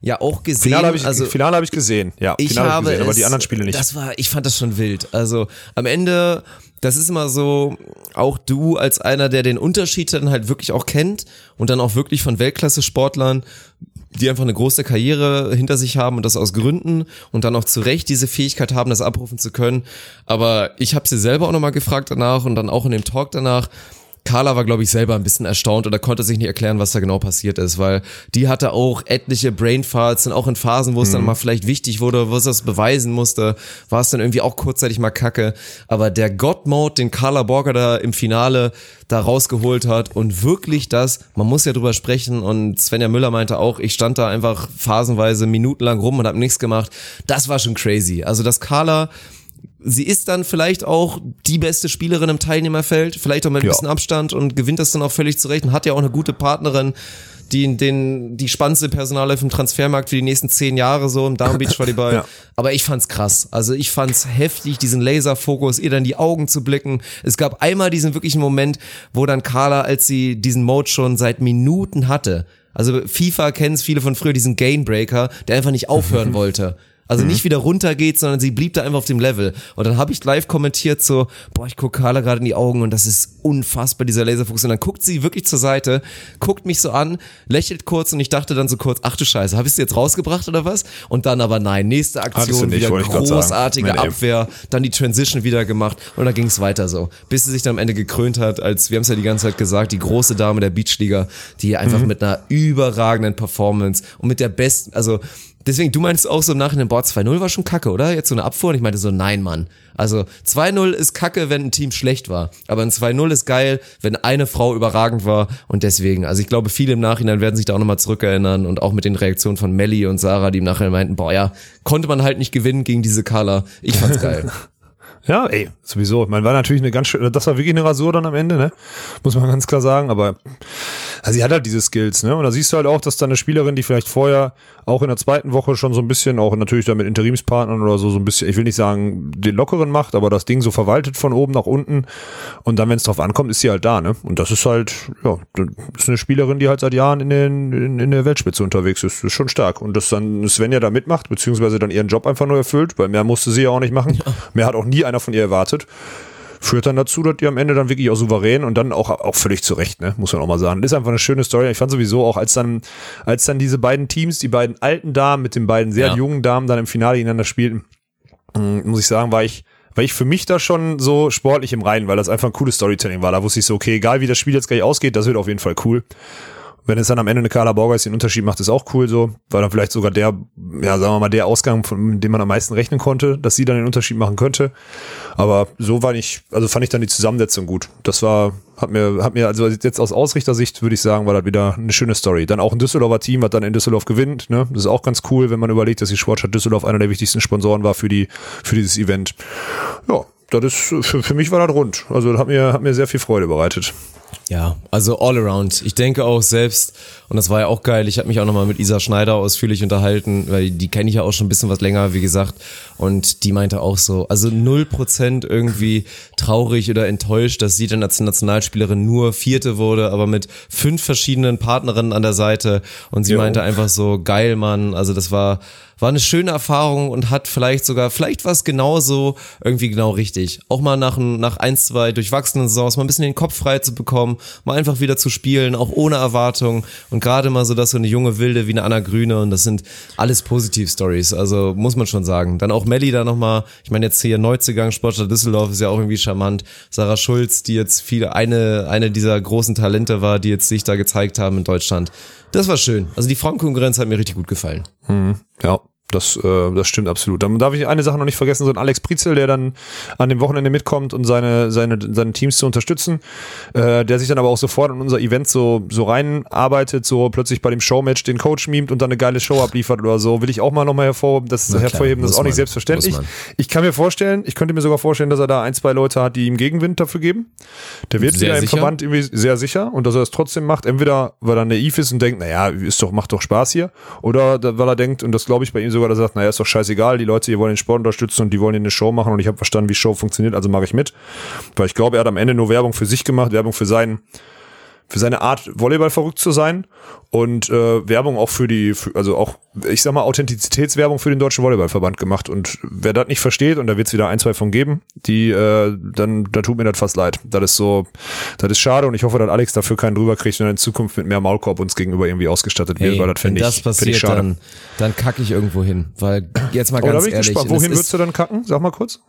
ja auch gesehen. Finale habe ich, also, Finale hab ich gesehen, ja. Ich Finale habe ich gesehen, aber die anderen Spiele nicht. Das war, ich fand das schon wild. Also am Ende, das ist immer so, auch du als einer, der den Unterschied dann halt wirklich auch kennt und dann auch wirklich von Weltklasse-Sportlern, die einfach eine große Karriere hinter sich haben und das aus Gründen und dann auch zu Recht diese Fähigkeit haben, das abrufen zu können. Aber ich habe sie selber auch nochmal gefragt danach und dann auch in dem Talk danach Carla war, glaube ich, selber ein bisschen erstaunt oder konnte sich nicht erklären, was da genau passiert ist, weil die hatte auch etliche Brainfarts und auch in Phasen, wo es mhm. dann mal vielleicht wichtig wurde, wo es das beweisen musste, war es dann irgendwie auch kurzzeitig mal kacke. Aber der God-Mode, den Carla Borger da im Finale da rausgeholt hat und wirklich das, man muss ja drüber sprechen und Svenja Müller meinte auch, ich stand da einfach phasenweise minutenlang rum und habe nichts gemacht. Das war schon crazy. Also dass Carla sie ist dann vielleicht auch die beste Spielerin im Teilnehmerfeld, vielleicht auch mit ein ja. bisschen Abstand und gewinnt das dann auch völlig zurecht und hat ja auch eine gute Partnerin, die den, die spannendste Personale im Transfermarkt für die nächsten zehn Jahre so im Down Beach Volleyball. ja. Aber ich fand's krass. Also ich fand's heftig, diesen Laserfokus, ihr dann die Augen zu blicken. Es gab einmal diesen wirklichen Moment, wo dann Carla, als sie diesen Mode schon seit Minuten hatte, also FIFA kennen es viele von früher, diesen Gainbreaker, der einfach nicht aufhören wollte. Also mhm. nicht wieder runtergeht, sondern sie blieb da einfach auf dem Level. Und dann habe ich live kommentiert so, boah, ich gucke Carla gerade in die Augen und das ist unfassbar, dieser Laserfokus. Und dann guckt sie wirklich zur Seite, guckt mich so an, lächelt kurz und ich dachte dann so kurz, ach du Scheiße, habe ich sie jetzt rausgebracht oder was? Und dann aber nein, nächste Aktion, nicht, wieder großartige. Abwehr, dann die Transition wieder gemacht und dann ging es weiter so. Bis sie sich dann am Ende gekrönt hat, als, wir haben es ja die ganze Zeit gesagt, die große Dame der Beachliga, die einfach mhm. mit einer überragenden Performance und mit der besten, also Deswegen, du meinst auch so im Nachhinein, boah, 2-0 war schon kacke, oder? Jetzt so eine Abfuhr. Und ich meinte so, nein, Mann. Also 2-0 ist kacke, wenn ein Team schlecht war. Aber ein 2-0 ist geil, wenn eine Frau überragend war. Und deswegen, also ich glaube, viele im Nachhinein werden sich da auch nochmal zurückerinnern. Und auch mit den Reaktionen von Melly und Sarah, die im Nachhinein meinten, boah, ja, konnte man halt nicht gewinnen gegen diese Carla. Ich fand's geil. Ja, ey, sowieso. Man war natürlich eine ganz schön, das war wirklich eine Rasur dann am Ende, ne? Muss man ganz klar sagen, aber also sie hat halt diese Skills, ne? Und da siehst du halt auch, dass da eine Spielerin, die vielleicht vorher auch in der zweiten Woche schon so ein bisschen, auch natürlich dann mit Interimspartnern oder so, so ein bisschen, ich will nicht sagen, den lockeren macht, aber das Ding so verwaltet von oben nach unten. Und dann, wenn es drauf ankommt, ist sie halt da, ne? Und das ist halt, ja, das ist eine Spielerin, die halt seit Jahren in, den, in, in der Weltspitze unterwegs ist. Das ist schon stark. Und dass dann Svenja da mitmacht, beziehungsweise dann ihren Job einfach nur erfüllt, weil mehr musste sie ja auch nicht machen. Mehr hat auch nie einer von ihr erwartet führt dann dazu, dass die am Ende dann wirklich auch souverän und dann auch, auch völlig zurecht, ne, muss man auch mal sagen. Das ist einfach eine schöne Story. Ich fand sowieso auch, als dann, als dann diese beiden Teams, die beiden alten Damen mit den beiden sehr Ja. jungen Damen dann im Finale gegeneinander spielten, mh, muss ich sagen, war ich, war ich für mich da schon so sportlich im Reinen, weil das einfach ein cooles Storytelling war. Da wusste ich so, okay, egal wie das Spiel jetzt gleich ausgeht, das wird auf jeden Fall cool. Wenn es dann am Ende eine Carla Borgeis den Unterschied macht, ist auch cool so. War dann vielleicht sogar der, ja, sagen wir mal, der Ausgang, von dem man am meisten rechnen konnte, dass sie dann den Unterschied machen könnte. Aber so war ich, also fand ich dann die Zusammensetzung gut. Das war, hat mir, hat mir, also jetzt aus Ausrichtersicht würde ich sagen, war das wieder eine schöne Story. Dann auch ein Düsseldorfer Team, was dann in Düsseldorf gewinnt, ne? Das ist auch ganz cool, wenn man überlegt, dass die Sportstadt Düsseldorf einer der wichtigsten Sponsoren war für die, für dieses Event. Ja, das ist, für, für mich war das rund. Also das hat mir, hat mir sehr viel Freude bereitet. Ja, also all around. Ich denke auch selbst, und das war ja auch geil, ich habe mich auch nochmal mit Isa Schneider ausführlich unterhalten, weil die kenne ich ja auch schon ein bisschen was länger, wie gesagt. Und die meinte auch so, also null Prozent irgendwie traurig oder enttäuscht, dass sie dann als Nationalspielerin nur Vierte wurde, aber mit fünf verschiedenen Partnerinnen an der Seite. Und sie Jo. meinte einfach so, geil, Mann. Also das war, war eine schöne Erfahrung und hat vielleicht sogar, vielleicht war es genauso irgendwie genau richtig. Auch mal nach, nach ein, zwei durchwachsenen Saisons mal ein bisschen den Kopf frei zu bekommen, mal einfach wieder zu spielen, auch ohne Erwartung und gerade mal so, dass so eine junge Wilde wie eine Anna Grüne und das sind alles Positiv-Stories, also muss man schon sagen. Dann auch Melli da nochmal, ich meine jetzt hier Neuzugang, Sportstadt Düsseldorf ist ja auch irgendwie charmant. Sarah Schulz, die jetzt viele, eine, eine dieser großen Talente war, die jetzt sich da gezeigt haben in Deutschland. Das war schön. Also die Frauenkonkurrenz hat mir richtig gut gefallen. Ja, das, äh, das stimmt absolut. Dann darf ich eine Sache noch nicht vergessen, so ein Alex Prizel, der dann an dem Wochenende mitkommt und seine, seine, seine Teams zu unterstützen, äh, der sich dann aber auch sofort in unser Event so, so reinarbeitet, so plötzlich bei dem Showmatch den Coach mimt und dann eine geile Show abliefert oder so, will ich auch mal nochmal hervor, das klar, hervorheben, das ist auch nicht man, selbstverständlich. muss man. Ich kann mir vorstellen, ich könnte mir sogar vorstellen, dass er da ein, zwei Leute hat, die ihm Gegenwind dafür geben. Der wird Sehr wieder im? Verband irgendwie sehr sicher und dass er es trotzdem macht, entweder weil er naiv ist und denkt, naja, ist doch, macht doch Spaß hier, oder weil er denkt, und das glaube ich bei ihm sogar, dass er sagt, naja, ist doch scheißegal, die Leute hier wollen den Sport unterstützen und die wollen eine Show machen und ich habe verstanden, wie Show funktioniert, also mache ich mit. Weil ich glaube, er hat am Ende nur Werbung für sich gemacht, Werbung für seinen für seine Art, Volleyball verrückt zu sein und äh, Werbung auch für die, für, also auch, ich sag mal, Authentizitätswerbung für den Deutschen Volleyballverband gemacht. Und wer das nicht versteht, und da wird es wieder ein, zwei von geben, die, äh, dann, da tut mir das fast leid. Das ist so, das ist schade und ich hoffe, dass Alex dafür keinen drüber kriegt und in Zukunft mit mehr Maulkorb uns gegenüber irgendwie ausgestattet wird, Hey, weil das finde ich, das ich schade. dann, dann kacke ich irgendwo hin. Weil jetzt mal Aber da ganz bin ich ehrlich, gespannt. Wohin würdest du dann kacken? Sag mal kurz.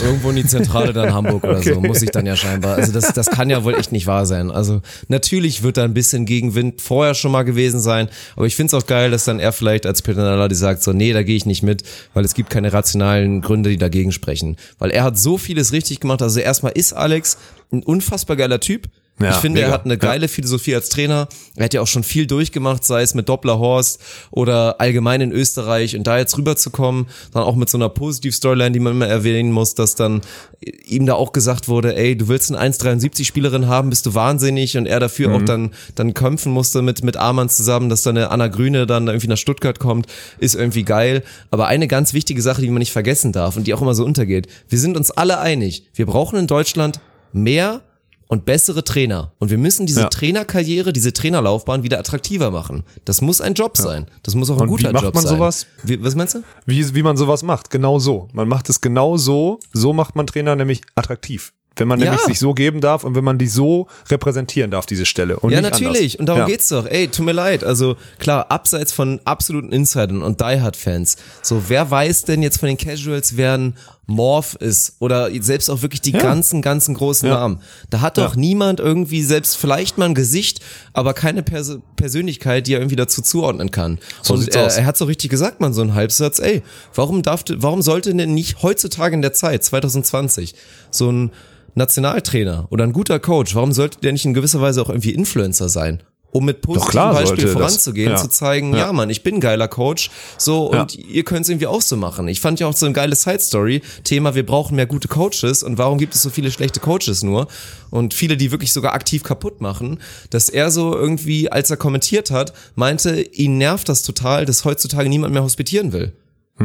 Irgendwo in die Zentrale dann Hamburg oder so, Okay. muss ich dann ja scheinbar. Also das, das kann ja wohl echt nicht wahr sein. Also natürlich wird da ein bisschen Gegenwind vorher schon mal gewesen sein, aber ich finde es auch geil, dass dann er vielleicht als Personaler die sagt so, nee, da gehe ich nicht mit, weil es gibt keine rationalen Gründe, die dagegen sprechen. Weil er hat so vieles richtig gemacht. Also erstmal ist Alex ein unfassbar geiler Typ. Ja, ich finde, er mega. hat eine geile Philosophie als Trainer. Er hat ja auch schon viel durchgemacht, sei es mit Doppler Horst oder allgemein in Österreich und da jetzt rüberzukommen, dann auch mit so einer Positiv-Storyline, die man immer erwähnen muss, dass dann ihm da auch gesagt wurde, ey, du willst eine 1,73 Spielerin haben, bist du wahnsinnig und er dafür auch dann, dann kämpfen musste mit, mit Amann zusammen, dass dann eine Anna Grüne dann irgendwie nach Stuttgart kommt, ist irgendwie geil. Aber eine ganz wichtige Sache, die man nicht vergessen darf und die auch immer so untergeht. Wir sind uns alle einig. Wir brauchen in Deutschland mehr und bessere Trainer. Und wir müssen diese Ja. Trainerkarriere, diese Trainerlaufbahn wieder attraktiver machen. Das muss ein Job sein. Das muss auch ein Und guter wie macht Job man sein. sowas? Wie, was meinst du? Wie, wie man sowas macht. Genau so. Man macht es genau so. So macht man Trainer nämlich attraktiv. Wenn man Ja. nämlich sich so geben darf und wenn man die so repräsentieren darf, diese Stelle. Und ja, natürlich. Anders. Und darum ja. geht's doch. Ey, tut mir leid. Also klar, abseits von absoluten Insidern und Die Hard Fans. So, wer weiß denn jetzt von den Casuals, wer ein Morph ist oder selbst auch wirklich die ganzen, ganzen großen Ja. Namen. Da hat doch Ja. niemand irgendwie selbst vielleicht mal ein Gesicht, aber keine Pers Persönlichkeit, die er irgendwie dazu zuordnen kann. So und er, aus. er hat so richtig gesagt, man, so ein Halbsatz, ey, warum darf, warum sollte denn nicht heutzutage in der Zeit, 2020, so ein Nationaltrainer oder ein guter Coach, warum sollte der nicht in gewisser Weise auch irgendwie Influencer sein? Um mit positivem Beispiel voranzugehen, Ja. zu zeigen, ja. Ja. Mann, ich bin ein geiler Coach, so, und ihr könnt es irgendwie auch so machen. Ich fand ja auch so eine geile Side-Story, Thema, wir brauchen mehr gute Coaches und warum gibt es so viele schlechte Coaches nur? Und viele, die wirklich sogar aktiv kaputt machen, dass er so irgendwie, als er kommentiert hat, meinte, ihn nervt das total, dass heutzutage niemand mehr hospitieren will.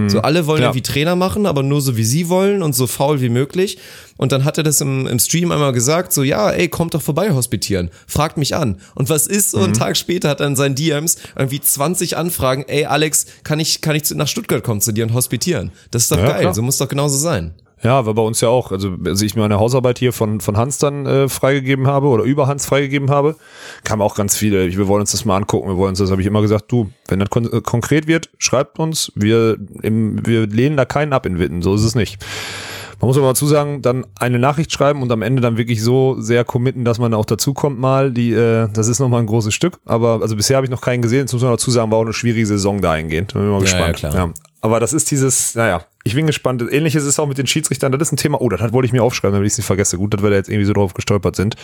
So alle wollen Ja. irgendwie Trainer machen, aber nur so wie sie wollen und so faul wie möglich. Und dann hat er das im, im Stream einmal gesagt, so ja, ey, kommt doch vorbei hospitieren, fragt mich an. Und was ist so Mhm. ein Tag später hat er in seinen DMs irgendwie 20 Anfragen, ey Alex, kann ich kann ich nach Stuttgart kommen zu dir und hospitieren? Das ist doch Ja, geil, klar. so muss doch genauso sein. Ja, war bei uns ja auch. Also, als ich meine Hausarbeit hier von, von Hans dann äh, freigegeben habe oder über Hans freigegeben habe, kam auch ganz viele. Wir wollen uns das mal angucken. Wir wollen uns das, habe ich immer gesagt, du, wenn das kon äh, konkret wird, schreibt uns. Wir, im, wir lehnen da keinen ab in Witten. So ist es nicht. Man muss aber dazu sagen, dann eine Nachricht schreiben und am Ende dann wirklich so sehr committen, dass man auch dazukommt mal. Die, äh, das ist nochmal ein großes Stück. Aber also bisher habe ich noch keinen gesehen. Jetzt muss man dazu sagen, war auch eine schwierige Saison dahingehend. Bin mal Ja, gespannt. ja, klar. Ja. Aber das ist dieses, naja, ich bin gespannt. Ähnliches ist auch mit den Schiedsrichtern. Das ist ein Thema. Oh, das wollte ich mir aufschreiben, damit ich es nicht vergesse. Gut, dass wir da jetzt irgendwie so drauf gestolpert sind.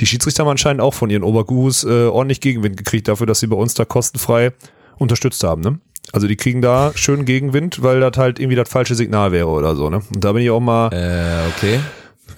Die Schiedsrichter haben anscheinend auch von ihren Obergurus äh, ordentlich Gegenwind gekriegt dafür, dass sie bei uns da kostenfrei unterstützt haben. Ne? Also die kriegen da schön Gegenwind, weil das halt irgendwie das falsche Signal wäre oder so. Ne? Und da bin ich auch mal, Äh, okay.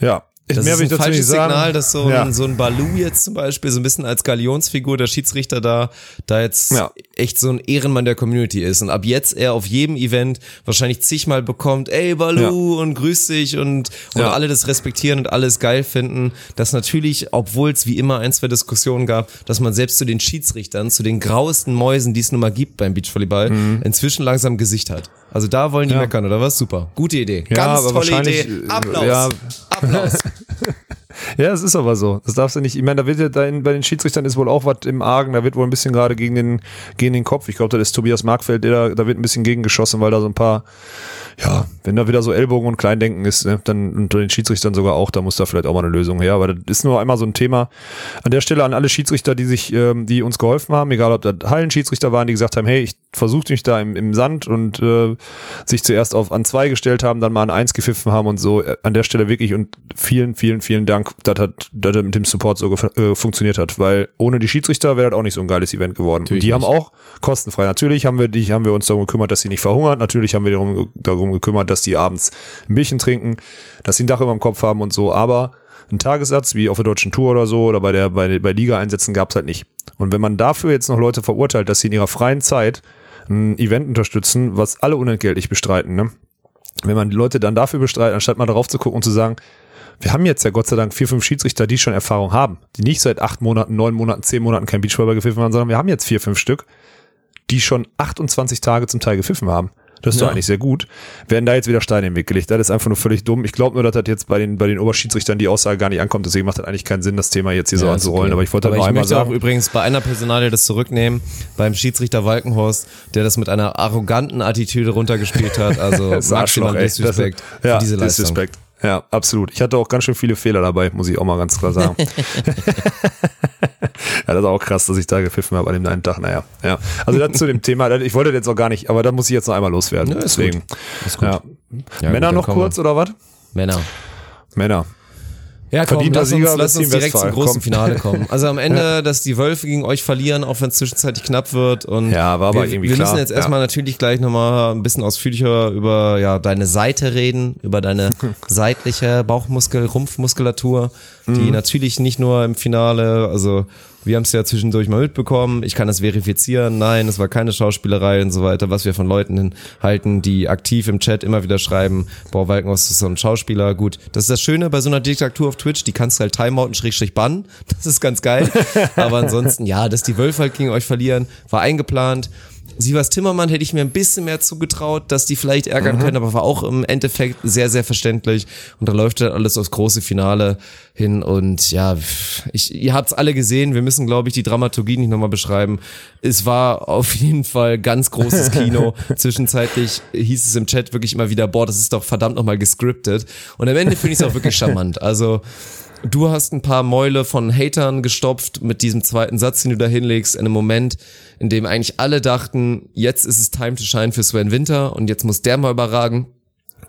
ja. Das mehr ist ein falsches. Signal, dass so, Ja. ein, so ein Balu jetzt zum Beispiel so ein bisschen als Galionsfigur der Schiedsrichter da, da jetzt Ja. echt so ein Ehrenmann der Community ist und ab jetzt er auf jedem Event wahrscheinlich zigmal bekommt, ey Balu und grüß dich und, und Ja. alle das respektieren und alles geil finden, dass natürlich, obwohl es wie immer ein, zwei Diskussionen gab, dass man selbst zu den Schiedsrichtern, zu den grauesten Mäusen, die es nun mal gibt beim Beachvolleyball, inzwischen langsam Gesicht hat. Also da wollen die. Ja. meckern, oder was? Super. Gute Idee. Ja, Ganz aber tolle wahrscheinlich, Idee. äh, Applaus. ja. Applaus. Ja, es ist aber so. Das darfst du nicht. Ich meine, da wird ja da in, bei den Schiedsrichtern ist wohl auch was im Argen. Da wird wohl ein bisschen gerade gegen den, gegen den Kopf. Ich glaube, das ist Tobias Markfeld, der da, da wird ein bisschen gegengeschossen, weil da so ein paar, ja, wenn da wieder so Ellbogen und Kleindenken ist, ne, dann unter den Schiedsrichtern sogar auch, da muss da vielleicht auch mal eine Lösung her. Aber das ist nur einmal so ein Thema. An der Stelle an alle Schiedsrichter, die sich, ähm, die uns geholfen haben, egal ob das Hallenschiedsrichter waren, die gesagt haben, hey, ich versuche mich da im, im Sand und äh, sich zuerst auf an zwei gestellt haben, dann mal an eins gepfiffen haben und so. Äh, An der Stelle wirklich und vielen, vielen, vielen Dank, dass das dass das mit dem Support so äh, funktioniert hat, weil ohne die Schiedsrichter wäre das auch nicht so ein geiles Event geworden. und die haben auch kostenfrei. Natürlich haben wir die, haben wir uns darum gekümmert, dass sie nicht verhungern. Natürlich haben wir darum, darum gekümmert, dass die abends ein Bierchen trinken, dass sie ein Dach über dem Kopf haben und so. Aber einen Tagessatz wie auf der deutschen Tour oder so oder bei der bei, bei Liga-Einsätzen gab's halt nicht. Und wenn man dafür jetzt noch Leute verurteilt, dass sie in ihrer freien Zeit ein Event unterstützen, was alle unentgeltlich bestreiten, ne? Wenn man die Leute dann dafür bestreitet, anstatt mal darauf zu gucken und zu sagen, wir haben jetzt ja Gott sei Dank vier, fünf Schiedsrichter, die schon Erfahrung haben, die nicht seit acht Monaten, neun Monaten, zehn Monaten kein Beachvolleyball gepfiffen haben, sondern wir haben jetzt vier, fünf Stück, die schon 28 Tage zum Teil gepfiffen haben. Das ist doch eigentlich sehr gut. Werden da jetzt wieder Steine im Weg gelegt. Das ist einfach nur völlig dumm. Ich glaube nur, dass das jetzt bei den, bei den Oberschiedsrichtern die Aussage gar nicht ankommt. Deswegen macht das eigentlich keinen Sinn, das Thema jetzt hier so Ja, ist anzurollen. okay. Aber ich wollte Aber noch ich einmal sagen. auch übrigens bei einer Personalie das zurücknehmen, beim Schiedsrichter Walkenhorst, der das mit einer arroganten Attitüde runtergespielt hat. Also Das maximal. Disrespect Das- für ja, diese Leistung. Disrespect. Ja, absolut. Ich hatte auch ganz schön viele Fehler dabei, muss ich auch mal ganz klar sagen. ja, das ist auch krass, dass ich da gepfiffen habe an dem einen Tag. Naja, ja. Also das zu dem Thema, das- ich wollte das jetzt auch gar nicht, aber da muss ich jetzt noch einmal loswerden. Ja, ist Deswegen. gut. Ist gut. Ja. Ja, Männer gut, noch kommen wir. kurz oder was? Männer. Männer. Ja, komm, Verdienter lass uns, Sieger, lass uns direkt zum großen Komm. Finale kommen. Also am Ende, dass die Wölfe gegen euch verlieren, auch wenn es zwischenzeitlich knapp wird. Und Ja, war aber wir, irgendwie Wir klar, müssen jetzt ja. erstmal natürlich gleich nochmal ein bisschen ausführlicher über ja, deine Seite reden, über deine seitliche Bauchmuskel, Rumpfmuskulatur, Mhm. die natürlich nicht nur im Finale, also wir haben es ja zwischendurch mal mitbekommen, ich kann das verifizieren, nein, es war keine Schauspielerei und so weiter, was wir von Leuten halten, die aktiv im Chat immer wieder schreiben, boah, Walkenhaus ist so ein Schauspieler, gut, das ist das Schöne bei so einer Diktatur auf Twitch, die kannst du halt timeouten, schrägstrich bannen, das ist ganz geil, aber ansonsten, ja, dass die Wölfe halt gegen euch verlieren, war eingeplant, Sievers Timmermann hätte ich mir ein bisschen mehr zugetraut, dass die vielleicht ärgern können, aber war auch im Endeffekt sehr, sehr verständlich. Und da läuft halt alles aufs große Finale hin. Und ja, ich, ihr habt's alle gesehen. Wir müssen, glaube ich, die Dramaturgie nicht nochmal beschreiben. Es war auf jeden Fall ganz großes Kino. Zwischenzeitlich hieß es im Chat wirklich immer wieder, boah, das ist doch verdammt nochmal gescriptet. Und am Ende finde ich es auch wirklich charmant. Also, Du hast ein paar Mäule von Hatern gestopft mit diesem zweiten Satz, den du da hinlegst, in einem Moment, in dem eigentlich alle dachten, jetzt ist es time to shine für Sven Winter und jetzt muss der mal überragen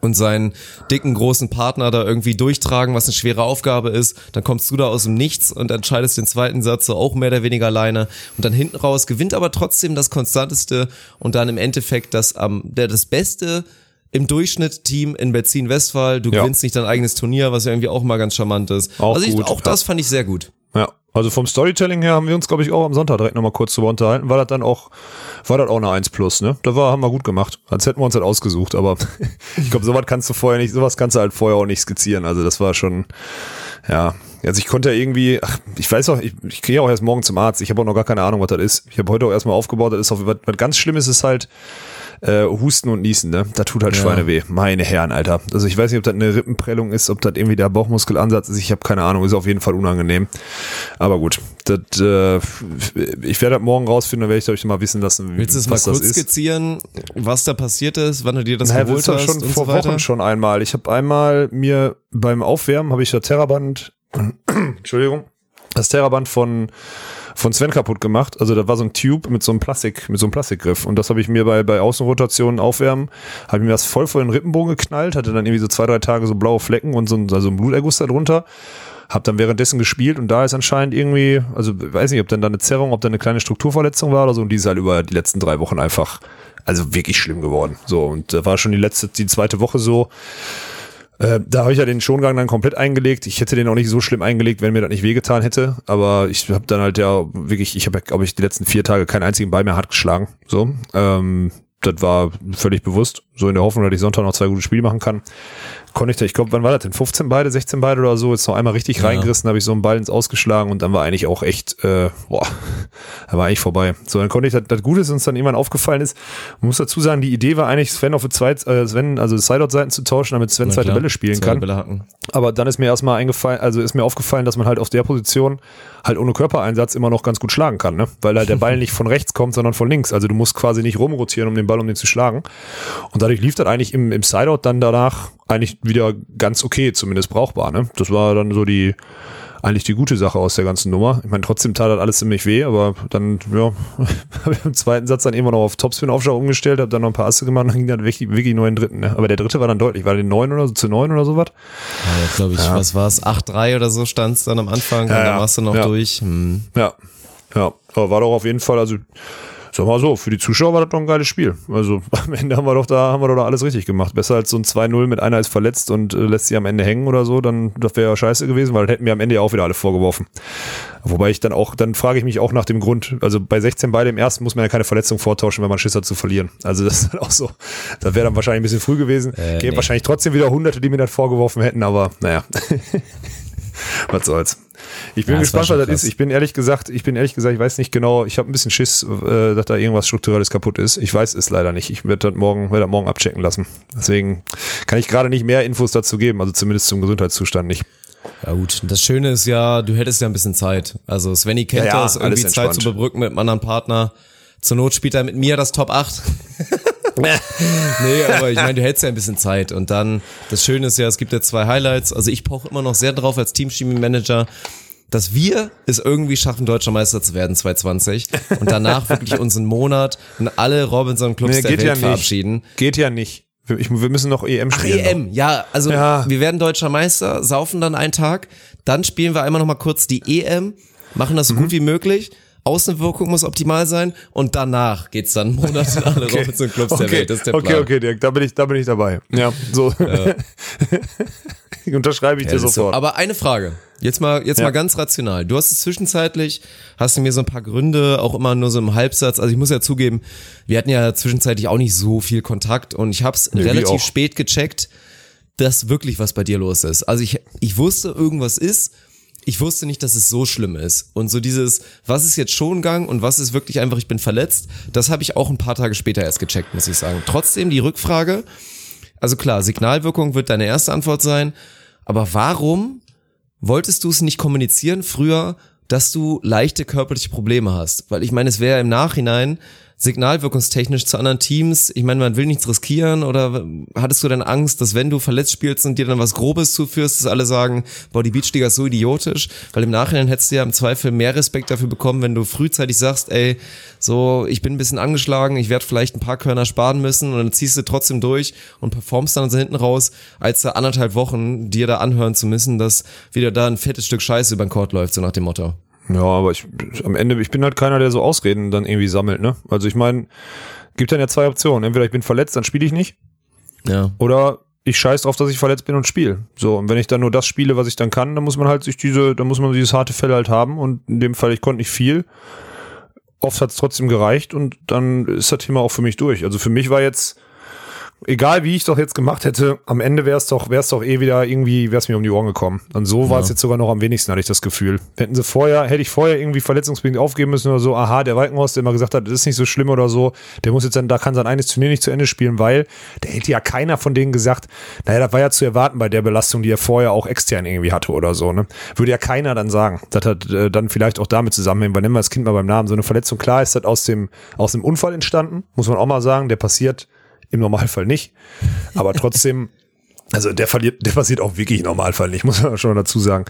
und seinen dicken, großen Partner da irgendwie durchtragen, was eine schwere Aufgabe ist. Dann kommst du da aus dem Nichts und entscheidest den zweiten Satz so auch mehr oder weniger alleine. Und dann hinten raus gewinnt aber trotzdem das Konstanteste und dann im Endeffekt das, am der das Beste im Durchschnitt Team in Berzin-Westphal. Du Ja. gewinnst nicht dein eigenes Turnier, was ja irgendwie auch mal ganz charmant ist. Auch also ich, gut, auch ja. das fand ich sehr gut. Ja, also vom Storytelling her haben wir uns, glaube ich, auch am Sonntag direkt nochmal kurz drüber unterhalten. War das dann auch, war das auch eine 1 plus, ne? Da war, haben wir gut gemacht. Als hätten wir uns halt ausgesucht, aber ich glaube, sowas kannst du vorher nicht, sowas kannst du halt vorher auch nicht skizzieren. Also das war schon, ja. Also ich konnte ja irgendwie, ach, ich weiß auch, ich, ich gehe auch erst morgen zum Arzt. Ich habe auch noch gar keine Ahnung, was das ist. Ich habe heute auch erstmal aufgebaut, das ist auch, was, was ganz schlimm ist, ist halt, äh, Husten und Niesen, ne? Da tut halt Ja. Schweine weh. Meine Herren, Alter. Also ich weiß nicht, ob das eine Rippenprellung ist, ob das irgendwie der Bauchmuskelansatz ist. Ich habe keine Ahnung. Ist auf jeden Fall unangenehm. Aber gut, das, äh, ich werde das morgen rausfinden, dann werde ich euch mal wissen lassen, Willst du es mal kurz skizzieren, was da passiert ist, wann du dir das Naja, geholt hast schon und vor so? Wochen schon einmal. Ich habe einmal mir beim Aufwärmen habe ich das Terraband, Entschuldigung, das Terraband von von Sven kaputt gemacht. Also da war so ein Tube mit so einem Plastik, mit so einem Plastikgriff. Und das habe ich mir bei, bei Außenrotationen aufwärmen, habe mir das voll vor den Rippenbogen geknallt, hatte dann irgendwie so zwei, drei Tage so blaue Flecken und so ein, also ein Bluterguss da drunter. Hab dann währenddessen gespielt und da ist anscheinend irgendwie, also weiß nicht, ob dann da eine Zerrung, ob da eine kleine Strukturverletzung war oder so und die ist halt über die letzten drei Wochen einfach, also wirklich schlimm geworden. So und da war schon die letzte, die zweite Woche so, äh, da habe ich ja den Schongang dann komplett eingelegt. Ich hätte den auch nicht so schlimm eingelegt, wenn mir das nicht wehgetan hätte. Aber ich habe dann halt ja wirklich, ich habe, glaube ich, die letzten vier Tage keinen einzigen Ball mehr hart geschlagen. So, ähm, das war völlig bewusst. So in der Hoffnung, dass ich Sonntag noch zwei gute Spiele machen kann. Konnte ich da, ich glaube, wann war das denn? 15 beide, 16 beide oder so? Jetzt noch einmal richtig reingerissen, habe ich so einen Ball ins Ausgeschlagen und dann war eigentlich auch echt, äh, boah, da war eigentlich vorbei. So, dann konnte ich, das, das Gute ist uns dann irgendwann aufgefallen ist, man muss dazu sagen, die Idee war eigentlich, Sven auf die zwei, äh, Sven, also Sideout-Seiten zu tauschen, damit Sven zweite Bälle spielen zweite kann. Bälle hacken. Aber dann ist mir erstmal eingefallen, also ist mir aufgefallen, dass man halt auf der Position halt ohne Körpereinsatz immer noch ganz gut schlagen kann, ne? Weil halt der Ball nicht von rechts kommt, sondern von links. Also du musst quasi nicht rumrotieren, um den Ball, um den zu schlagen. Und dadurch lief das eigentlich im, im Sideout dann danach eigentlich wieder ganz okay, zumindest brauchbar, ne? Das war dann so die, eigentlich die gute Sache aus der ganzen Nummer. Ich meine, trotzdem tat das alles ziemlich weh, aber dann, ja, habe ich im zweiten Satz dann immer noch auf Topspin-Aufschlag umgestellt, habe dann noch ein paar Asse gemacht und dann ging dann wirklich, wirklich nur in den dritten. Ne? Aber der dritte war dann deutlich, war den neun oder so zu neun oder sowas. Ja, glaube ich, was war es? 8-3 oder so stand es dann am Anfang Ja, und dann ja. warst du noch Ja. durch. Hm. Ja, ja, aber war doch auf jeden Fall, also sag mal so, für die Zuschauer war das doch ein geiles Spiel. Also am Ende haben wir doch da, haben wir doch da alles richtig gemacht. Besser als so ein 2-0 mit einer ist verletzt und äh, lässt sie am Ende hängen oder so, dann das wäre ja scheiße gewesen, weil hätten wir am Ende ja auch wieder alle vorgeworfen. Wobei ich dann auch, dann frage ich mich auch nach dem Grund, also bei 16 beide im ersten muss man ja keine Verletzung vortauschen, wenn man Schiss hat zu verlieren. Also das ist dann auch so, das wäre dann wahrscheinlich ein bisschen früh gewesen. Äh, Gäbe nee. wahrscheinlich trotzdem wieder Hunderte, die mir das vorgeworfen hätten, aber naja. Was soll's. Ich bin Ja, gespannt, was das krass. ist. Ich bin ehrlich gesagt, ich bin ehrlich gesagt, ich weiß nicht genau, ich habe ein bisschen Schiss, äh, dass da irgendwas strukturelles kaputt ist. Ich weiß es leider nicht. Ich werde das morgen, werde das morgen abchecken lassen. Deswegen kann ich gerade nicht mehr Infos dazu geben, also zumindest zum Gesundheitszustand nicht. Ja gut, das Schöne ist ja, du hättest ja ein bisschen Zeit. Also Svenny kennt Ja, ja, das, irgendwie Zeit zu überbrücken mit einem anderen Partner. Zur Not spielt er mit mir das Top 8. nee, aber ich meine, du hättest ja ein bisschen Zeit. Und dann, das Schöne ist ja, es gibt ja zwei Highlights. Also ich poche immer noch sehr drauf als Teamchemie-Manager, dass wir es irgendwie schaffen, deutscher Meister zu werden 2020 und danach wirklich unseren Monat in alle Robinson-Clubs der Welt verabschieden. Geht ja nicht. Wir, ich, wir müssen noch EM Ach, spielen. EM, ja, also Ja. wir werden deutscher Meister, saufen dann einen Tag, dann spielen wir einmal nochmal kurz die EM, machen das so Mhm. gut wie möglich, Außenwirkung muss optimal sein und danach geht's dann einen Monat in alle Robinson Clubs okay. der Welt, das ist der okay, Plan. okay, Dirk, da bin ich, da bin ich dabei. Ja, so. Unterschreibe ich Ja, dir ist so. sofort. Aber eine Frage. Jetzt mal, jetzt Ja. mal ganz rational. Du hast es zwischenzeitlich, hast du mir so ein paar Gründe, auch immer nur so im Halbsatz. Also ich muss ja zugeben, wir hatten ja zwischenzeitlich auch nicht so viel Kontakt und ich habe es wie relativ spät gecheckt, dass wirklich was bei dir los ist. Also ich, ich wusste, irgendwas ist. Ich wusste nicht, dass es so schlimm ist. Und so dieses, was ist jetzt Schongang und was ist wirklich einfach, ich bin verletzt, das habe ich auch ein paar Tage später erst gecheckt, muss ich sagen. Trotzdem die Rückfrage, also klar, Signalwirkung wird deine erste Antwort sein, aber warum wolltest du es nicht kommunizieren früher, dass du leichte körperliche Probleme hast? Weil ich meine, es wäre im Nachhinein signalwirkungstechnisch zu anderen Teams, ich meine, man will nichts riskieren oder hattest du denn Angst, dass wenn du verletzt spielst und dir dann was Grobes zuführst, dass alle sagen, boah, die Beachliga ist so idiotisch, weil im Nachhinein hättest du ja im Zweifel mehr Respekt dafür bekommen, wenn du frühzeitig sagst, ey, so, ich bin ein bisschen angeschlagen, ich werde vielleicht ein paar Körner sparen müssen und dann ziehst du trotzdem durch und performst dann so hinten raus, als da anderthalb Wochen dir da anhören zu müssen, dass wieder da ein fettes Stück Scheiße über den Court läuft, so nach dem Motto. Ja, aber ich, am Ende, ich bin halt keiner, der so Ausreden dann irgendwie sammelt, ne? Also ich meine, gibt dann ja zwei Optionen. Entweder ich bin verletzt, dann spiele ich nicht, Ja. oder ich scheiß drauf, dass ich verletzt bin und spiele. So, und wenn ich dann nur das spiele, was ich dann kann, dann muss man halt sich diese, dann muss man dieses harte Fell halt haben und in dem Fall, ich konnte nicht viel. Oft hat es trotzdem gereicht und dann ist das Thema auch für mich durch. Also für mich war jetzt egal wie ich doch jetzt gemacht hätte, am Ende wäre es doch, wäre es doch eh wieder irgendwie, wäre es mir um die Ohren gekommen. Und so war es jetzt sogar noch am wenigsten, hatte ich das Gefühl. Hätten sie vorher, hätte ich vorher irgendwie verletzungsbedingt aufgeben müssen oder so, aha, der Walkenhaus, der immer gesagt hat, das ist nicht so schlimm oder so, der muss jetzt dann, da kann sein eines Turnier nicht zu Ende spielen, weil da hätte ja keiner von denen gesagt, naja, das war ja zu erwarten bei der Belastung, die er vorher auch extern irgendwie hatte oder so, ne? Würde ja keiner dann sagen. Das hat äh, dann vielleicht auch damit zusammenhängen, weil nennen wir das Kind mal beim Namen. So eine Verletzung, klar ist das aus dem, aus dem Unfall entstanden, muss man auch mal sagen, der passiert im Normalfall nicht. Aber trotzdem, also der verliert, der passiert auch wirklich im Normalfall nicht, muss man schon dazu sagen.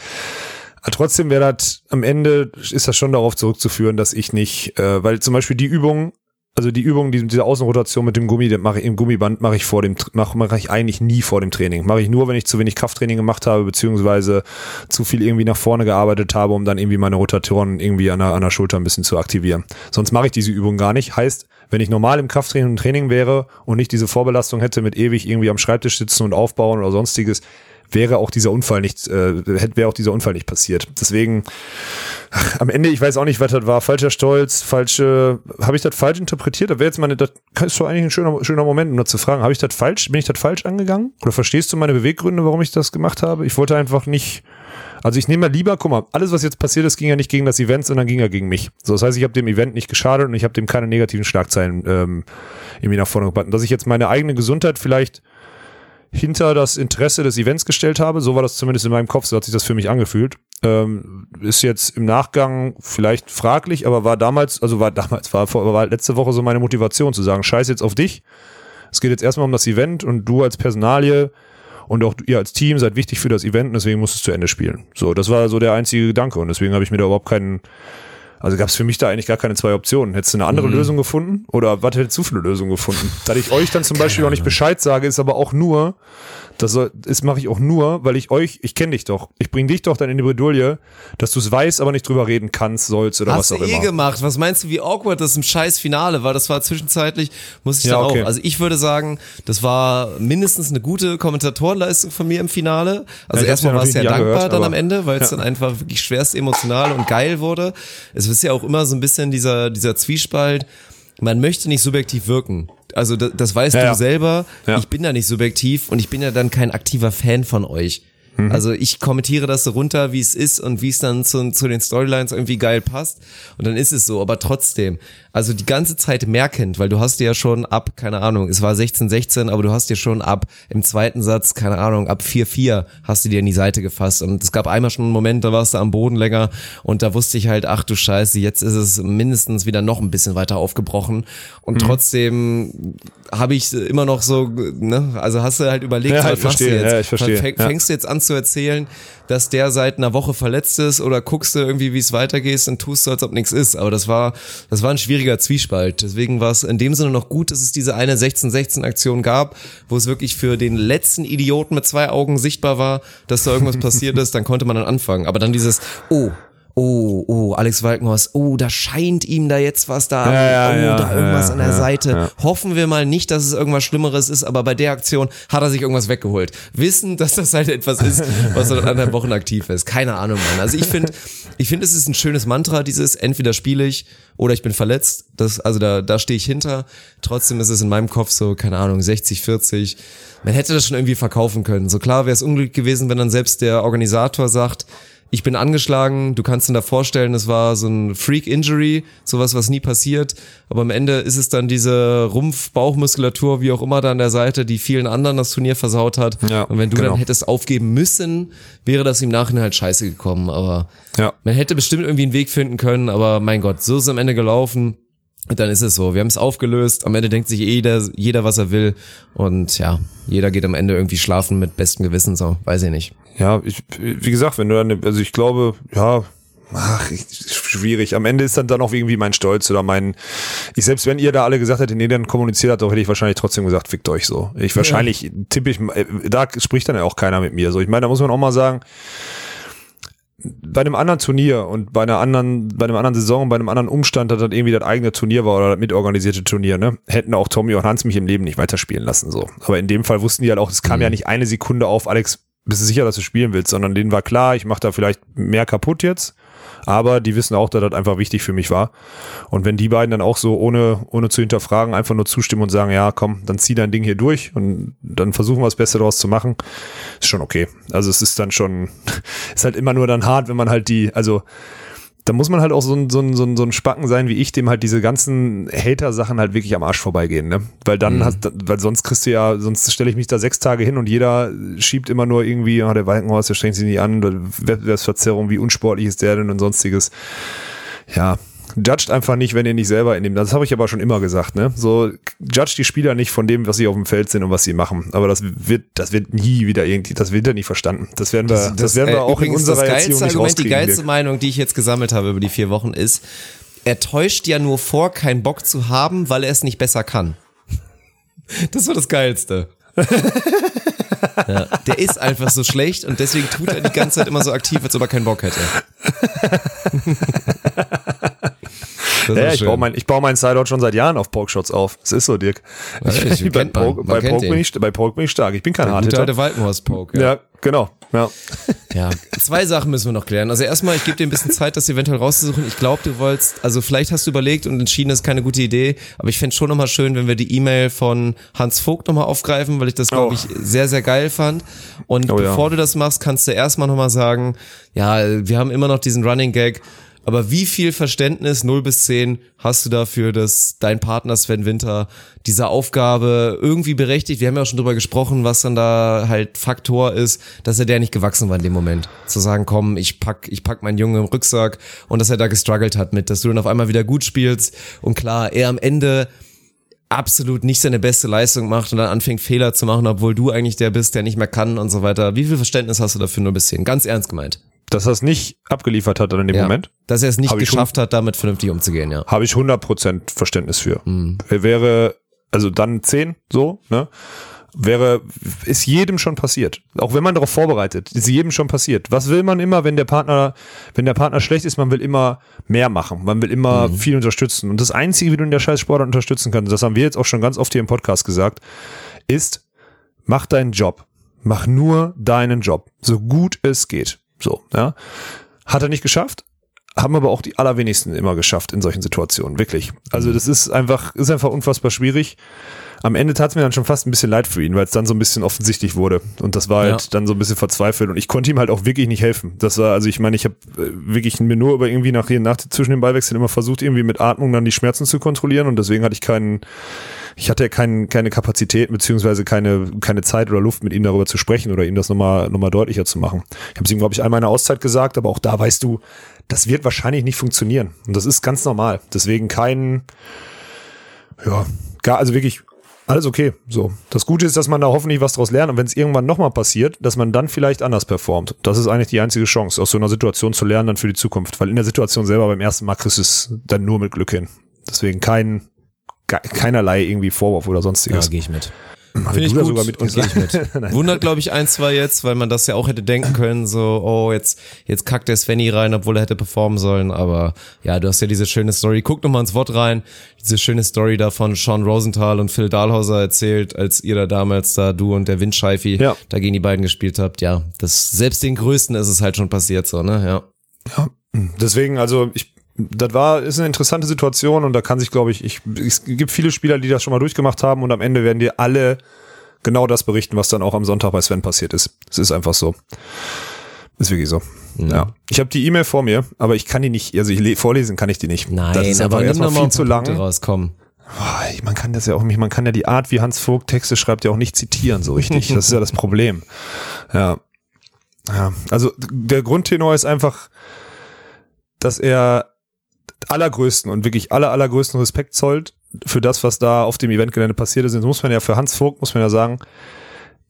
Aber trotzdem wäre das am Ende ist das schon darauf zurückzuführen, dass ich nicht, äh, weil zum Beispiel die Übung, also die Übung, die, diese Außenrotation mit dem Gummi, das mache ich im Gummiband mache ich vor dem mache mache ich eigentlich nie vor dem Training. Mache ich nur, wenn ich zu wenig Krafttraining gemacht habe beziehungsweise zu viel irgendwie nach vorne gearbeitet habe, um dann irgendwie meine Rotatoren irgendwie an der, an der Schulter ein bisschen zu aktivieren. Sonst mache ich diese Übung gar nicht. Heißt, wenn ich normal im Krafttraining und Training wäre und nicht diese Vorbelastung hätte mit ewig irgendwie am Schreibtisch sitzen und aufbauen oder sonstiges, wäre auch dieser Unfall nicht, äh, hätte wäre auch dieser Unfall nicht passiert. Deswegen, am Ende, ich weiß auch nicht, was das war. Falscher Stolz, falsche, habe ich das falsch interpretiert? Da wäre jetzt meine, das ist doch eigentlich ein schöner, schöner Moment, um das zu fragen. Habe ich das falsch, bin ich das falsch angegangen? Oder verstehst du meine Beweggründe, warum ich das gemacht habe? Ich wollte einfach nicht, also ich nehme mal lieber, guck mal, alles, was jetzt passiert ist, ging ja nicht gegen das Event, sondern ging ja gegen mich. So, das heißt, ich habe dem Event nicht geschadet und ich habe dem keine negativen Schlagzeilen ähm, irgendwie nach vorne gebracht. Dass ich jetzt meine eigene Gesundheit vielleicht hinter das Interesse des Events gestellt habe, so war das zumindest in meinem Kopf, so hat sich das für mich angefühlt. Ähm, ist jetzt im Nachgang vielleicht fraglich, aber war damals, also war damals, war, war letzte Woche so meine Motivation zu sagen, scheiß jetzt auf dich. Es geht jetzt erstmal um das Event und du als Personalie und auch ihr als Team seid wichtig für das Event und deswegen musst du es zu Ende spielen. So, das war so der einzige Gedanke und deswegen habe ich mir da überhaupt keinen, also gab es für mich da eigentlich gar keine zwei Optionen. Hättest du eine andere mhm. Lösung gefunden oder was hättest du für eine Lösung gefunden? Dass ich euch dann zum Beispiel auch nicht Bescheid sage, ist aber auch nur, das, soll, das mache ich auch nur, weil ich euch, ich kenne dich doch. Ich bringe dich doch dann in die Bredouille, dass du es weißt, aber nicht drüber reden kannst, sollst oder Hast was auch du eh immer. gemacht. Was meinst du, wie awkward das im scheiß Finale war? Das war zwischenzeitlich, muss ich ja, okay. auch. Also ich würde sagen, das war mindestens eine gute Kommentatorenleistung von mir im Finale. Also ja, erstmal war es ja dankbar gehört, dann am Ende, weil es ja. dann einfach wirklich schwerst emotional und geil wurde. Es ist ja auch immer so ein bisschen dieser, dieser Zwiespalt. Man möchte nicht subjektiv wirken. Also das, das weißt ja, du selber. Ja. Ich bin da nicht subjektiv und ich bin ja dann kein aktiver Fan von euch. Mhm. Also ich kommentiere das so runter, wie es ist und wie es dann zu, zu den Storylines irgendwie geil passt. Und dann ist es so. Aber trotzdem, also die ganze Zeit merkend, weil du hast dir ja schon ab, keine Ahnung, es war 16, 16, aber du hast dir schon ab im zweiten Satz, keine Ahnung, ab 4, 4 hast du dir in die Seite gefasst. Und es gab einmal schon einen Moment, da warst du am Boden länger und da wusste ich halt, ach du Scheiße, jetzt ist es mindestens wieder noch ein bisschen weiter aufgebrochen. Und mhm. trotzdem habe ich immer noch so, ne, also hast du halt überlegt, ja, was ich verstehe, du jetzt? Ja, ich verstehe. Fäng, fängst du jetzt an zu erzählen, dass der seit einer Woche verletzt ist oder guckst du irgendwie, wie es weitergeht und tust du, als ob nichts ist. Aber das war, das war ein schwieriger Zwiespalt. Deswegen war es in dem Sinne noch gut, dass es diese eine 16-16-Aktion gab, wo es wirklich für den letzten Idioten mit zwei Augen sichtbar war, dass da irgendwas passiert ist. Dann konnte man dann anfangen. Aber dann dieses, oh, oh, oh, Alex Walkenhorst, oh, da scheint ihm da jetzt was da, ja, ja, oh, ja, da irgendwas an der Seite. Hoffen wir mal nicht, dass es irgendwas Schlimmeres ist, aber bei der Aktion hat er sich irgendwas weggeholt. Wissen, dass das halt etwas ist, was seit anderthalb Wochen aktiv ist. Keine Ahnung, Mann. Also ich finde, ich finde, es ist ein schönes Mantra, dieses entweder spiele ich oder ich bin verletzt. Das, also da, da stehe ich hinter. Trotzdem ist es in meinem Kopf so, keine Ahnung, 60, 40. Man hätte das schon irgendwie verkaufen können. So klar wäre es unglücklich gewesen, wenn dann selbst der Organisator sagt, ich bin angeschlagen, du kannst dir da vorstellen, es war so ein Freak-Injury, sowas, was nie passiert. Aber am Ende ist es dann diese Rumpf-Bauchmuskulatur, wie auch immer da an der Seite, die vielen anderen das Turnier versaut hat. Ja, und wenn du genau. dann hättest aufgeben müssen, wäre das im Nachhinein halt scheiße gekommen. Aber ja. man hätte bestimmt irgendwie einen Weg finden können, aber mein Gott, so ist es am Ende gelaufen. Und dann ist es so. Wir haben es aufgelöst. Am Ende denkt sich jeder, jeder, was er will. Und ja, jeder geht am Ende irgendwie schlafen mit bestem Gewissen. So, weiß ich nicht. Ja, ich, wie gesagt, wenn du dann, also ich glaube, ja, ach, schwierig. Am Ende ist dann dann auch irgendwie mein Stolz oder mein, ich selbst wenn ihr da alle gesagt hättet, nee, dann kommuniziert habt, doch hätte ich wahrscheinlich trotzdem gesagt, fickt euch so. Ich wahrscheinlich ja. tippe ich, äh, da spricht dann ja auch keiner mit mir. So, ich meine, da muss man auch mal sagen, bei einem anderen Turnier und bei einer anderen, bei einem anderen Saison, bei einem anderen Umstand, dass das irgendwie das eigene Turnier war oder das mitorganisierte Turnier, ne, hätten auch Tommy und Hans mich im Leben nicht weiterspielen lassen, so. Aber in dem Fall wussten die halt auch, es kam mhm. ja nicht eine Sekunde auf, Alex, bist du sicher, dass du spielen willst, sondern denen war klar, ich mache da vielleicht mehr kaputt jetzt. Aber die wissen auch, dass das einfach wichtig für mich war. Und wenn die beiden dann auch so ohne, ohne zu hinterfragen einfach nur zustimmen und sagen, ja, komm, dann zieh dein Ding hier durch und dann versuchen wir das Beste daraus zu machen, ist schon okay. Also es ist dann schon, ist halt immer nur dann hart, wenn man halt die, also da muss man halt auch so ein, so ein, so ein, so ein Spacken sein wie ich, dem halt diese ganzen Hater-Sachen halt wirklich am Arsch vorbeigehen, ne? Weil dann mhm. hast, weil sonst kriegst du ja, sonst stelle ich mich da sechs Tage hin und jeder schiebt immer nur irgendwie, oh, der Walkenhorst, der strengt sich nicht an, Wettbewerbsverzerrung, wie unsportlich ist der denn und sonstiges. Ja, judgt einfach nicht, wenn ihr nicht selber in dem, das habe ich aber schon immer gesagt, ne? So, judgt die Spieler nicht von dem, was sie auf dem Feld sind und was sie machen. Aber das wird, das wird nie wieder irgendwie, das wird ja nicht verstanden. Das werden wir, das, das werden wir äh, auch in unserer das geilste Erziehung Argument, Die geilste wir. Meinung, die ich jetzt gesammelt habe über die vier Wochen ist, er täuscht ja nur vor, keinen Bock zu haben, weil er es nicht besser kann. Das war das Geilste. ja, der ist einfach so schlecht und deswegen tut er die ganze Zeit immer so aktiv, als ob er keinen Bock hätte. ja, ich baue, mein, ich baue meinen Sideout schon seit Jahren auf Poke-Shots auf. Es ist so, Dirk. Ich, ich, bei, Poke, bei, Poke bin ich, bei Poke bin ich stark. Ich bin kein Hardhitter. alte Walkenhorst-Poke. Ja. ja, genau. Ja. ja, zwei Sachen müssen wir noch klären. Also erstmal, ich gebe dir ein bisschen Zeit, das eventuell rauszusuchen. Ich glaube, du wolltest, also vielleicht hast du überlegt und entschieden, das ist keine gute Idee, aber ich fände schon nochmal schön, wenn wir die E-Mail von Hans Vogt nochmal aufgreifen, weil ich das, glaube oh. ich, sehr, sehr geil fand. Und oh, bevor ja. du das machst, kannst du erstmal nochmal sagen, ja, wir haben immer noch diesen Running Gag, aber wie viel Verständnis, 0 bis 10, hast du dafür, dass dein Partner Sven Winter dieser Aufgabe irgendwie berechtigt? Wir haben ja auch schon drüber gesprochen, was dann da halt Faktor ist, dass er der nicht gewachsen war in dem Moment. Zu sagen, komm, ich pack, ich pack meinen Jungen im Rücksack und dass er da gestruggelt hat mit, dass du dann auf einmal wieder gut spielst und klar, er am Ende absolut nicht seine beste Leistung macht und dann anfängt Fehler zu machen, obwohl du eigentlich der bist, der nicht mehr kann und so weiter. Wie viel Verständnis hast du dafür nur bis 10? Ganz ernst gemeint dass er es nicht abgeliefert hat in dem ja, Moment. Dass er es nicht geschafft hat, damit vernünftig umzugehen, ja. Habe ich 100% Verständnis für. Mhm. Er wäre, also dann 10, so, ne? Wäre, ist jedem schon passiert. Auch wenn man darauf vorbereitet, ist jedem schon passiert. Was will man immer, wenn der Partner, wenn der Partner schlecht ist? Man will immer mehr machen. Man will immer mhm. viel unterstützen. Und das Einzige, wie du in der Scheißsport unterstützen kannst, das haben wir jetzt auch schon ganz oft hier im Podcast gesagt, ist, mach deinen Job. Mach nur deinen Job. So gut es geht. So, ja. Hat er nicht geschafft, haben aber auch die allerwenigsten immer geschafft in solchen Situationen, wirklich. Also das ist einfach, ist einfach unfassbar schwierig. Am Ende tat es mir dann schon fast ein bisschen leid für ihn, weil es dann so ein bisschen offensichtlich wurde. Und das war halt ja. dann so ein bisschen verzweifelt. Und ich konnte ihm halt auch wirklich nicht helfen. Das war, also ich meine, ich habe äh, wirklich mir nur über irgendwie nach, nach zwischen den Ballwechseln immer versucht, irgendwie mit Atmung dann die Schmerzen zu kontrollieren. Und deswegen hatte ich keinen, ich hatte ja kein, keine Kapazität beziehungsweise keine, keine Zeit oder Luft, mit ihm darüber zu sprechen oder ihm das nochmal noch mal deutlicher zu machen. Ich habe es ihm, glaube ich, einmal in der Auszeit gesagt, aber auch da weißt du, das wird wahrscheinlich nicht funktionieren. Und das ist ganz normal. Deswegen kein, ja, gar, also wirklich alles okay. So. Das Gute ist, dass man da hoffentlich was draus lernt und wenn es irgendwann nochmal passiert, dass man dann vielleicht anders performt. Das ist eigentlich die einzige Chance, aus so einer Situation zu lernen dann für die Zukunft. Weil in der Situation selber beim ersten Mal kriegst du es dann nur mit Glück hin. Deswegen kein, keinerlei irgendwie Vorwurf oder sonstiges. Ja, gehe ich mit. Finde ich gut. Sogar mit uns ich mit. Wundert, glaube ich, ein, zwei jetzt, weil man das ja auch hätte denken können, so, oh, jetzt, jetzt kackt der Svenny rein, obwohl er hätte performen sollen. Aber ja, du hast ja diese schöne Story. Guck noch mal ins Wort rein. Diese schöne Story da von Sean Rosenthal und Phil Dahlhauser erzählt, als ihr da damals da, du und der Windscheifi, ja. da gegen die beiden gespielt habt. Ja, das, selbst den Größten ist es halt schon passiert, so, ne, ja. Ja, deswegen, also ich das war, ist eine interessante Situation und da kann sich, glaube ich, ich, es gibt viele Spieler, die das schon mal durchgemacht haben und am Ende werden dir alle genau das berichten, was dann auch am Sonntag bei Sven passiert ist. Es ist einfach so. Ist wirklich so. Mhm. Ja. Ich habe die E-Mail vor mir, aber ich kann die nicht, also ich vorlesen kann ich die nicht. Nein, das ist aber erstmal viel zu lang. Rauskommen. Man kann das ja auch nicht, man kann ja die Art, wie Hans Vogt Texte schreibt, ja auch nicht zitieren so richtig. Das ist ja das Problem. Ja. Ja. Also der Grundtenor ist einfach, dass er allergrößten und wirklich aller, allergrößten Respekt zollt für das, was da auf dem Eventgelände passiert ist. Jetzt muss man ja für Hans Vogt, muss man ja sagen,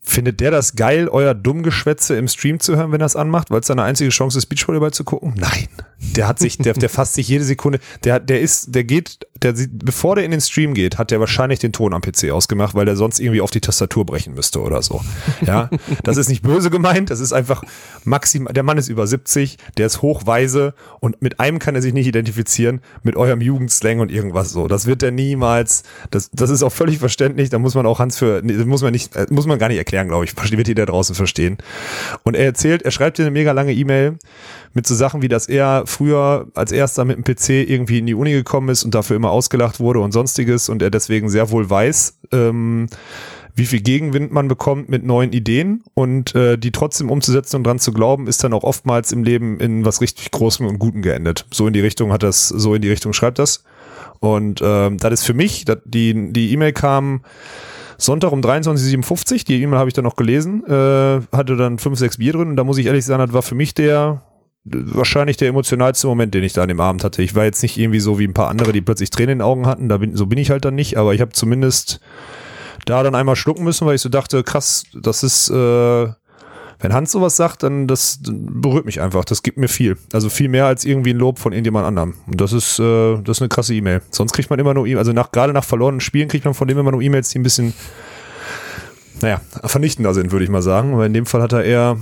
Findet der das geil, euer Dummgeschwätze im Stream zu hören, wenn er es anmacht, weil es seine einzige Chance ist, Beachvolleyball zu gucken? Nein. Der hat sich, der, der fasst sich jede Sekunde, der, der ist, der geht, der, bevor der in den Stream geht, hat der wahrscheinlich den Ton am PC ausgemacht, weil der sonst irgendwie auf die Tastatur brechen müsste oder so. Ja. Das ist nicht böse gemeint, das ist einfach maximal, der Mann ist über 70, der ist hochweise und mit einem kann er sich nicht identifizieren, mit eurem Jugendslang und irgendwas so. Das wird er niemals, das, das ist auch völlig verständlich, da muss man auch Hans für, muss man nicht, muss man gar nicht erklären erklären, glaube ich. Wird jeder draußen verstehen. Und er erzählt, er schreibt dir eine mega lange E-Mail mit so Sachen wie, dass er früher als erster mit dem PC irgendwie in die Uni gekommen ist und dafür immer ausgelacht wurde und sonstiges und er deswegen sehr wohl weiß, ähm, wie viel Gegenwind man bekommt mit neuen Ideen und äh, die trotzdem umzusetzen und dran zu glauben, ist dann auch oftmals im Leben in was richtig Großem und Gutem geendet. So in die Richtung hat das, so in die Richtung schreibt das. Und ähm, das ist für mich, dat, die die E-Mail kam Sonntag um 23.57 die E-Mail habe ich dann noch gelesen, äh, hatte dann fünf, sechs Bier drin und da muss ich ehrlich sagen, das war für mich der wahrscheinlich der emotionalste Moment, den ich da an dem Abend hatte. Ich war jetzt nicht irgendwie so wie ein paar andere, die plötzlich Tränen in den Augen hatten, da bin, so bin ich halt dann nicht, aber ich habe zumindest da dann einmal schlucken müssen, weil ich so dachte, krass, das ist, äh, wenn Hans sowas sagt, dann das berührt mich einfach. Das gibt mir viel. Also viel mehr als irgendwie ein Lob von irgendjemand anderem. Und das ist, äh, das ist eine krasse E-Mail. Sonst kriegt man immer nur E-Mails, also nach, gerade nach verlorenen Spielen kriegt man von dem immer nur E-Mails, die ein bisschen, naja, vernichtender sind, würde ich mal sagen. Aber in dem Fall hat er eher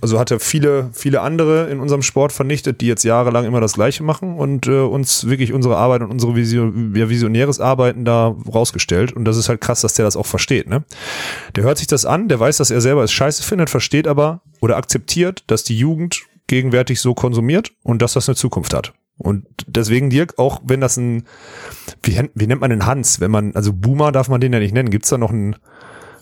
also hat er viele, viele andere in unserem Sport vernichtet, die jetzt jahrelang immer das Gleiche machen und äh, uns wirklich unsere Arbeit und unsere Vision, ja, visionäres Arbeiten da rausgestellt. Und das ist halt krass, dass der das auch versteht. Ne? Der hört sich das an, der weiß, dass er selber es scheiße findet, versteht aber oder akzeptiert, dass die Jugend gegenwärtig so konsumiert und dass das eine Zukunft hat. Und deswegen, Dirk, auch wenn das ein, wie, wie nennt man den Hans? Wenn man, also Boomer darf man den ja nicht nennen. Gibt's da noch einen,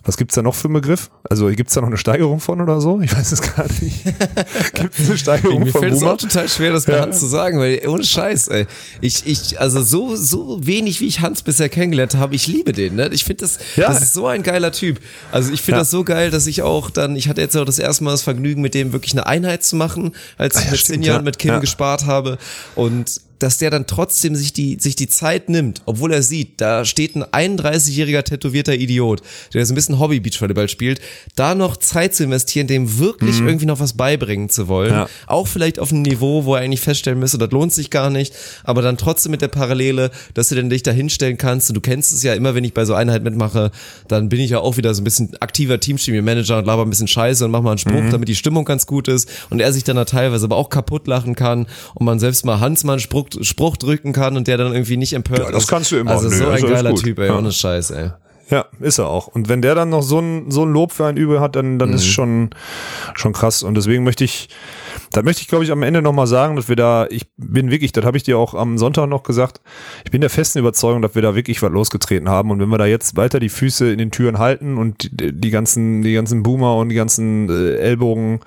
was gibt's da noch für einen Begriff? Also gibt's da noch eine Steigerung von oder so? Ich weiß es gar nicht. Gibt es eine Steigerung Mir von Mir fällt es auch total schwer, das bei ja. Hans zu sagen, weil ohne Scheiß, ey. Ich, ich, also so, so wenig, wie ich Hans bisher kennengelernt habe, ich liebe den, ne? Ich finde das, ja. das ist so ein geiler Typ. Also ich finde ja. das so geil, dass ich auch dann, ich hatte jetzt auch das erste Mal das Vergnügen, mit dem wirklich eine Einheit zu machen, als ich ah, mit Sinja und mit Kim gespart habe. Und dass der dann trotzdem sich die, sich die Zeit nimmt, obwohl er sieht, da steht ein 31-jähriger tätowierter Idiot, der so ein bisschen Hobby-Beachvolleyball spielt, da noch Zeit zu investieren, dem wirklich mhm. irgendwie noch was beibringen zu wollen. Ja. Auch vielleicht auf einem Niveau, wo er eigentlich feststellen müsste, das lohnt sich gar nicht, aber dann trotzdem mit der Parallele, dass du denn dich da hinstellen kannst. Und du kennst es ja immer, wenn ich bei so Einheit mitmache, dann bin ich ja auch wieder so ein bisschen aktiver Teamchemie-Manager und laber ein bisschen Scheiße und mach mal einen Spruch, mhm. damit die Stimmung ganz gut ist und er sich dann da teilweise aber auch kaputt lachen kann und man selbst mal Hans mal einen Spruch Spruch drücken kann und der dann irgendwie nicht empört ja, das kannst du immer. Also Nö, so ein geiler Typ, ey, ja. ohne Scheiß, ey. Ja, ist er auch. Und wenn der dann noch so ein, so ein Lob für ein Übel hat, dann, dann mhm. ist schon, schon krass. Und deswegen möchte ich, da möchte ich, glaube ich, am Ende nochmal sagen, dass wir da, ich bin wirklich, das habe ich dir auch am Sonntag noch gesagt, ich bin der festen Überzeugung, dass wir da wirklich was losgetreten haben. Und wenn wir da jetzt weiter die Füße in den Türen halten und die, die ganzen, die ganzen Boomer und die ganzen äh, Ellbogen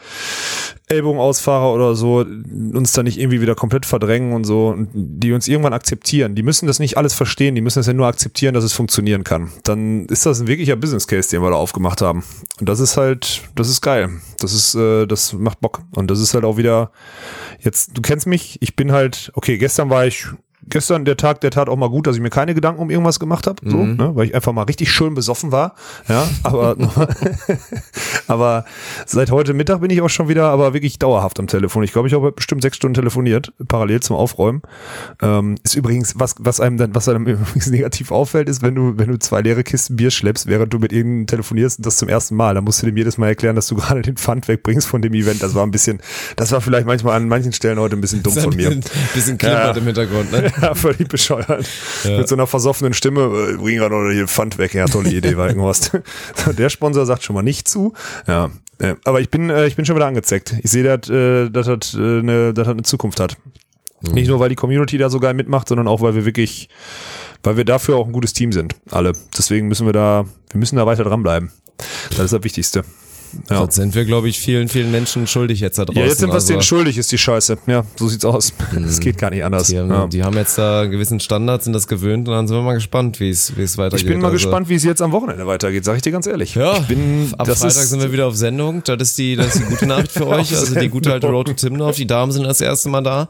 Ellbogenausfahrer oder so uns da nicht irgendwie wieder komplett verdrängen und so, und die uns irgendwann akzeptieren. Die müssen das nicht alles verstehen, die müssen das ja nur akzeptieren, dass es funktionieren kann. Dann ist das ein wirklicher Business Case, den wir da aufgemacht haben. Und das ist halt, das ist geil. Das ist, äh, das macht Bock. Und das ist halt auch wieder, jetzt, du kennst mich, ich bin halt, okay, gestern war ich gestern der Tag, der tat auch mal gut, dass ich mir keine Gedanken um irgendwas gemacht habe, so, mhm. ne, weil ich einfach mal richtig schön besoffen war. Ja, aber aber seit heute Mittag bin ich auch schon wieder, aber wirklich dauerhaft am Telefon. Ich glaube, ich habe bestimmt sechs Stunden telefoniert, parallel zum Aufräumen. Ähm, ist übrigens was, was einem dann, was einem übrigens negativ auffällt, ist, wenn du wenn du zwei leere Kisten Bier schleppst, während du mit irgendeinem telefonierst, das zum ersten Mal, dann musst du dem jedes Mal erklären, dass du gerade den Pfand wegbringst von dem Event. Das war ein bisschen, das war vielleicht manchmal an manchen Stellen heute ein bisschen dumm von mir. Ein bisschen klimpert ja. im Hintergrund, ne? Ja, völlig bescheuert. Ja. Mit so einer versoffenen Stimme, äh, bring gerade oder hier Pfand weg. Ja, tolle Idee, irgendwas. Der Sponsor sagt schon mal nicht zu. Ja, äh, aber ich bin, äh, ich bin schon wieder angezeckt. Ich sehe, dass äh, das hat, äh, eine Zukunft hat. Mhm. Nicht nur, weil die Community da so geil mitmacht, sondern auch, weil wir wirklich, weil wir dafür auch ein gutes Team sind. Alle. Deswegen müssen wir da, wir müssen da weiter dranbleiben. Das ist das Wichtigste. Ja. Das sind wir, glaube ich, vielen, vielen Menschen schuldig jetzt da draußen. Ja, jetzt sind wir also, denen schuldig, ist die Scheiße. Ja, so sieht's aus. Es geht gar nicht anders. Die haben, ja. die haben jetzt da gewissen Standards, sind das gewöhnt und dann sind wir mal gespannt, wie es, es weitergeht. Ich bin mal also, gespannt, wie es jetzt am Wochenende weitergeht, sag ich dir ganz ehrlich. Ja, ich bin, ab Freitag ist, sind wir wieder auf Sendung. Das ist die, das ist die gute Nachricht für euch. Also die gute alte Road to Timdorf. Die Damen sind das erste Mal da.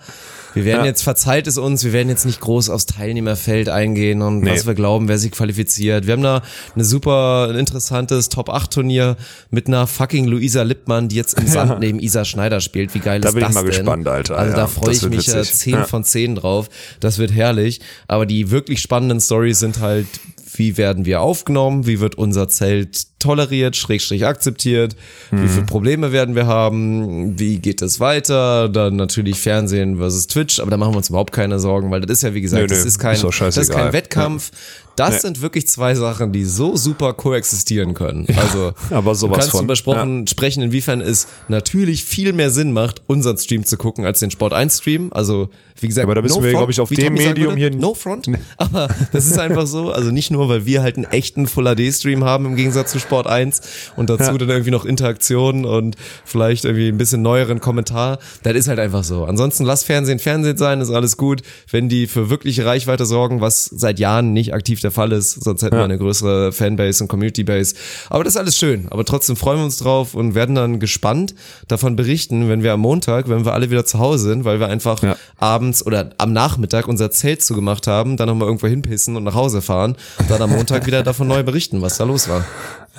Wir werden ja. jetzt, verzeiht es uns, wir werden jetzt nicht groß aufs Teilnehmerfeld eingehen und nee. was wir glauben, wer sich qualifiziert. Wir haben da eine super interessantes Top-8-Turnier mit einer fucking Luisa Lippmann, die jetzt im Sand ja. neben Isa Schneider spielt. Wie geil da ist das denn? Da bin ich mal denn? gespannt, Alter. Also ja, da freue ich mich witzig. 10 von 10 drauf. Das wird herrlich. Aber die wirklich spannenden Stories sind halt, wie werden wir aufgenommen? Wie wird unser Zelt toleriert, schrägstrich akzeptiert, mhm. wie viele Probleme werden wir haben, wie geht es weiter, dann natürlich Fernsehen versus Twitch, aber da machen wir uns überhaupt keine Sorgen, weil das ist ja wie gesagt, nö, das, ist kein, ist das ist kein Wettkampf, ja. Das nee. sind wirklich zwei Sachen, die so super koexistieren können. Ja, also, aber sowas du kannst von. besprochen ja. sprechen, inwiefern es natürlich viel mehr Sinn macht, unseren Stream zu gucken, als den Sport 1 Stream. Also, wie gesagt, aber da bist no wir, glaube ich, auf dem Medium hier. No front. Nee. Aber das ist einfach so. Also nicht nur, weil wir halt einen echten Full HD Stream haben im Gegensatz zu Sport 1 und dazu ja. dann irgendwie noch Interaktionen und vielleicht irgendwie ein bisschen neueren Kommentar. Das ist halt einfach so. Ansonsten lass Fernsehen Fernsehen sein, ist alles gut. Wenn die für wirkliche Reichweite sorgen, was seit Jahren nicht aktiv der Fall ist, sonst hätten ja. wir eine größere Fanbase und Community-Base. Aber das ist alles schön. Aber trotzdem freuen wir uns drauf und werden dann gespannt davon berichten, wenn wir am Montag, wenn wir alle wieder zu Hause sind, weil wir einfach ja. abends oder am Nachmittag unser Zelt zugemacht haben, dann nochmal irgendwo hinpissen und nach Hause fahren, dann am Montag wieder davon neu berichten, was da los war.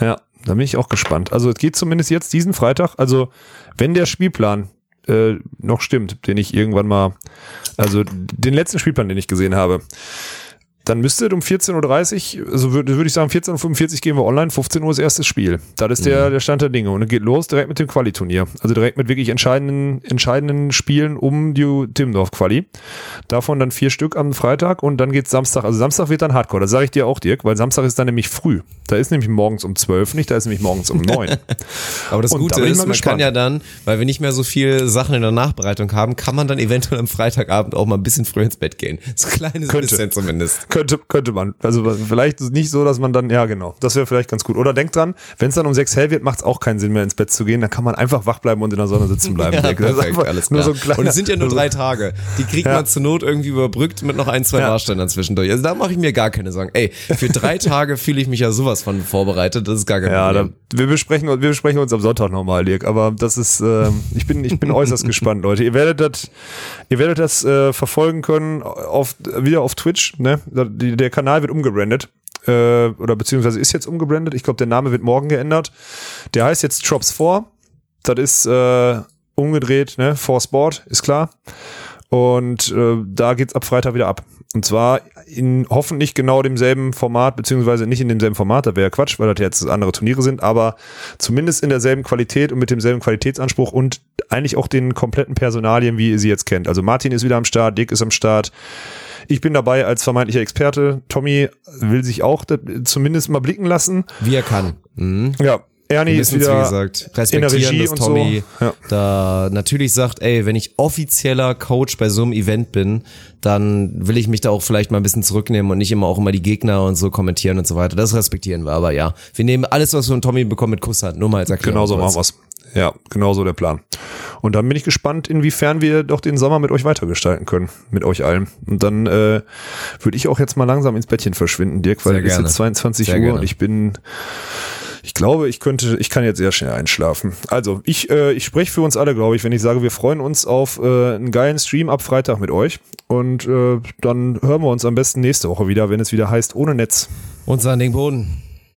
Ja, da bin ich auch gespannt. Also es geht zumindest jetzt diesen Freitag, also wenn der Spielplan äh, noch stimmt, den ich irgendwann mal, also den letzten Spielplan, den ich gesehen habe, dann müsste um 14.30 Uhr, also würde würd ich sagen, 14.45 Uhr gehen wir online, 15 Uhr ist erstes Spiel. Das ist der, mhm. der Stand der Dinge. Und dann geht los direkt mit dem Quali-Turnier. Also direkt mit wirklich entscheidenden, entscheidenden Spielen um die Timmendorf-Quali. Davon dann vier Stück am Freitag und dann geht's Samstag. Also Samstag wird dann Hardcore. Das sage ich dir auch, Dirk, weil Samstag ist dann nämlich früh. Da ist nämlich morgens um 12 nicht, da ist nämlich morgens um 9. Aber das und Gute da ist, man gespannt. kann ja dann, weil wir nicht mehr so viel Sachen in der Nachbereitung haben, kann man dann eventuell am Freitagabend auch mal ein bisschen früher ins Bett gehen. So ein kleines Könnte. bisschen zumindest. Könnte, könnte man. Also vielleicht nicht so, dass man dann, ja genau, das wäre vielleicht ganz gut. Oder denkt dran, wenn es dann um sechs hell wird, macht es auch keinen Sinn mehr ins Bett zu gehen. Dann kann man einfach wach bleiben und in der Sonne sitzen bleiben. ja, perfekt, alles klar. So kleiner, und es sind ja nur drei Tage. Die kriegt ja. man zur Not irgendwie überbrückt mit noch ein, zwei ja. Warständern zwischendurch. Also da mache ich mir gar keine Sorgen. Ey, für drei Tage fühle ich mich ja sowas von vorbereitet. Das ist gar kein ja, Problem. Da, wir, besprechen, wir besprechen uns am Sonntag nochmal, Dirk. Aber das ist, äh, ich bin, ich bin äußerst gespannt, Leute. Ihr werdet das, ihr werdet das äh, verfolgen können auf, wieder auf Twitch. Ne? Der Kanal wird umgebrandet. Äh, oder beziehungsweise ist jetzt umgebrandet. Ich glaube, der Name wird morgen geändert. Der heißt jetzt Trops 4. Das ist äh, umgedreht, ne? For Sport, ist klar. Und äh, da geht's ab Freitag wieder ab. Und zwar in hoffentlich genau demselben Format, beziehungsweise nicht in demselben Format, da wäre ja Quatsch, weil das jetzt andere Turniere sind, aber zumindest in derselben Qualität und mit demselben Qualitätsanspruch und eigentlich auch den kompletten Personalien, wie ihr sie jetzt kennt. Also Martin ist wieder am Start, Dick ist am Start, ich bin dabei als vermeintlicher Experte. Tommy will sich auch zumindest mal blicken lassen. Wie er kann. Mhm. Ja, Ernie ist wieder wie gesagt, respektieren, dass Tommy so. ja. da natürlich sagt, ey, wenn ich offizieller Coach bei so einem Event bin, dann will ich mich da auch vielleicht mal ein bisschen zurücknehmen und nicht immer auch immer die Gegner und so kommentieren und so weiter. Das respektieren wir, aber ja, wir nehmen alles, was wir von Tommy bekommen, mit Kusshand, nur mal als Erklärung. Genau so machen wir's. Ja, genau so der Plan. Und dann bin ich gespannt, inwiefern wir doch den Sommer mit euch weitergestalten können, mit euch allen. Und dann äh, würde ich auch jetzt mal langsam ins Bettchen verschwinden, Dirk, weil es ist jetzt 22 sehr Uhr gerne. und ich bin ich glaube, ich könnte, ich kann jetzt sehr schnell einschlafen. Also, ich, äh, ich spreche für uns alle, glaube ich, wenn ich sage, wir freuen uns auf äh, einen geilen Stream ab Freitag mit euch. Und äh, dann hören wir uns am besten nächste Woche wieder, wenn es wieder heißt, ohne Netz. Und an den Boden.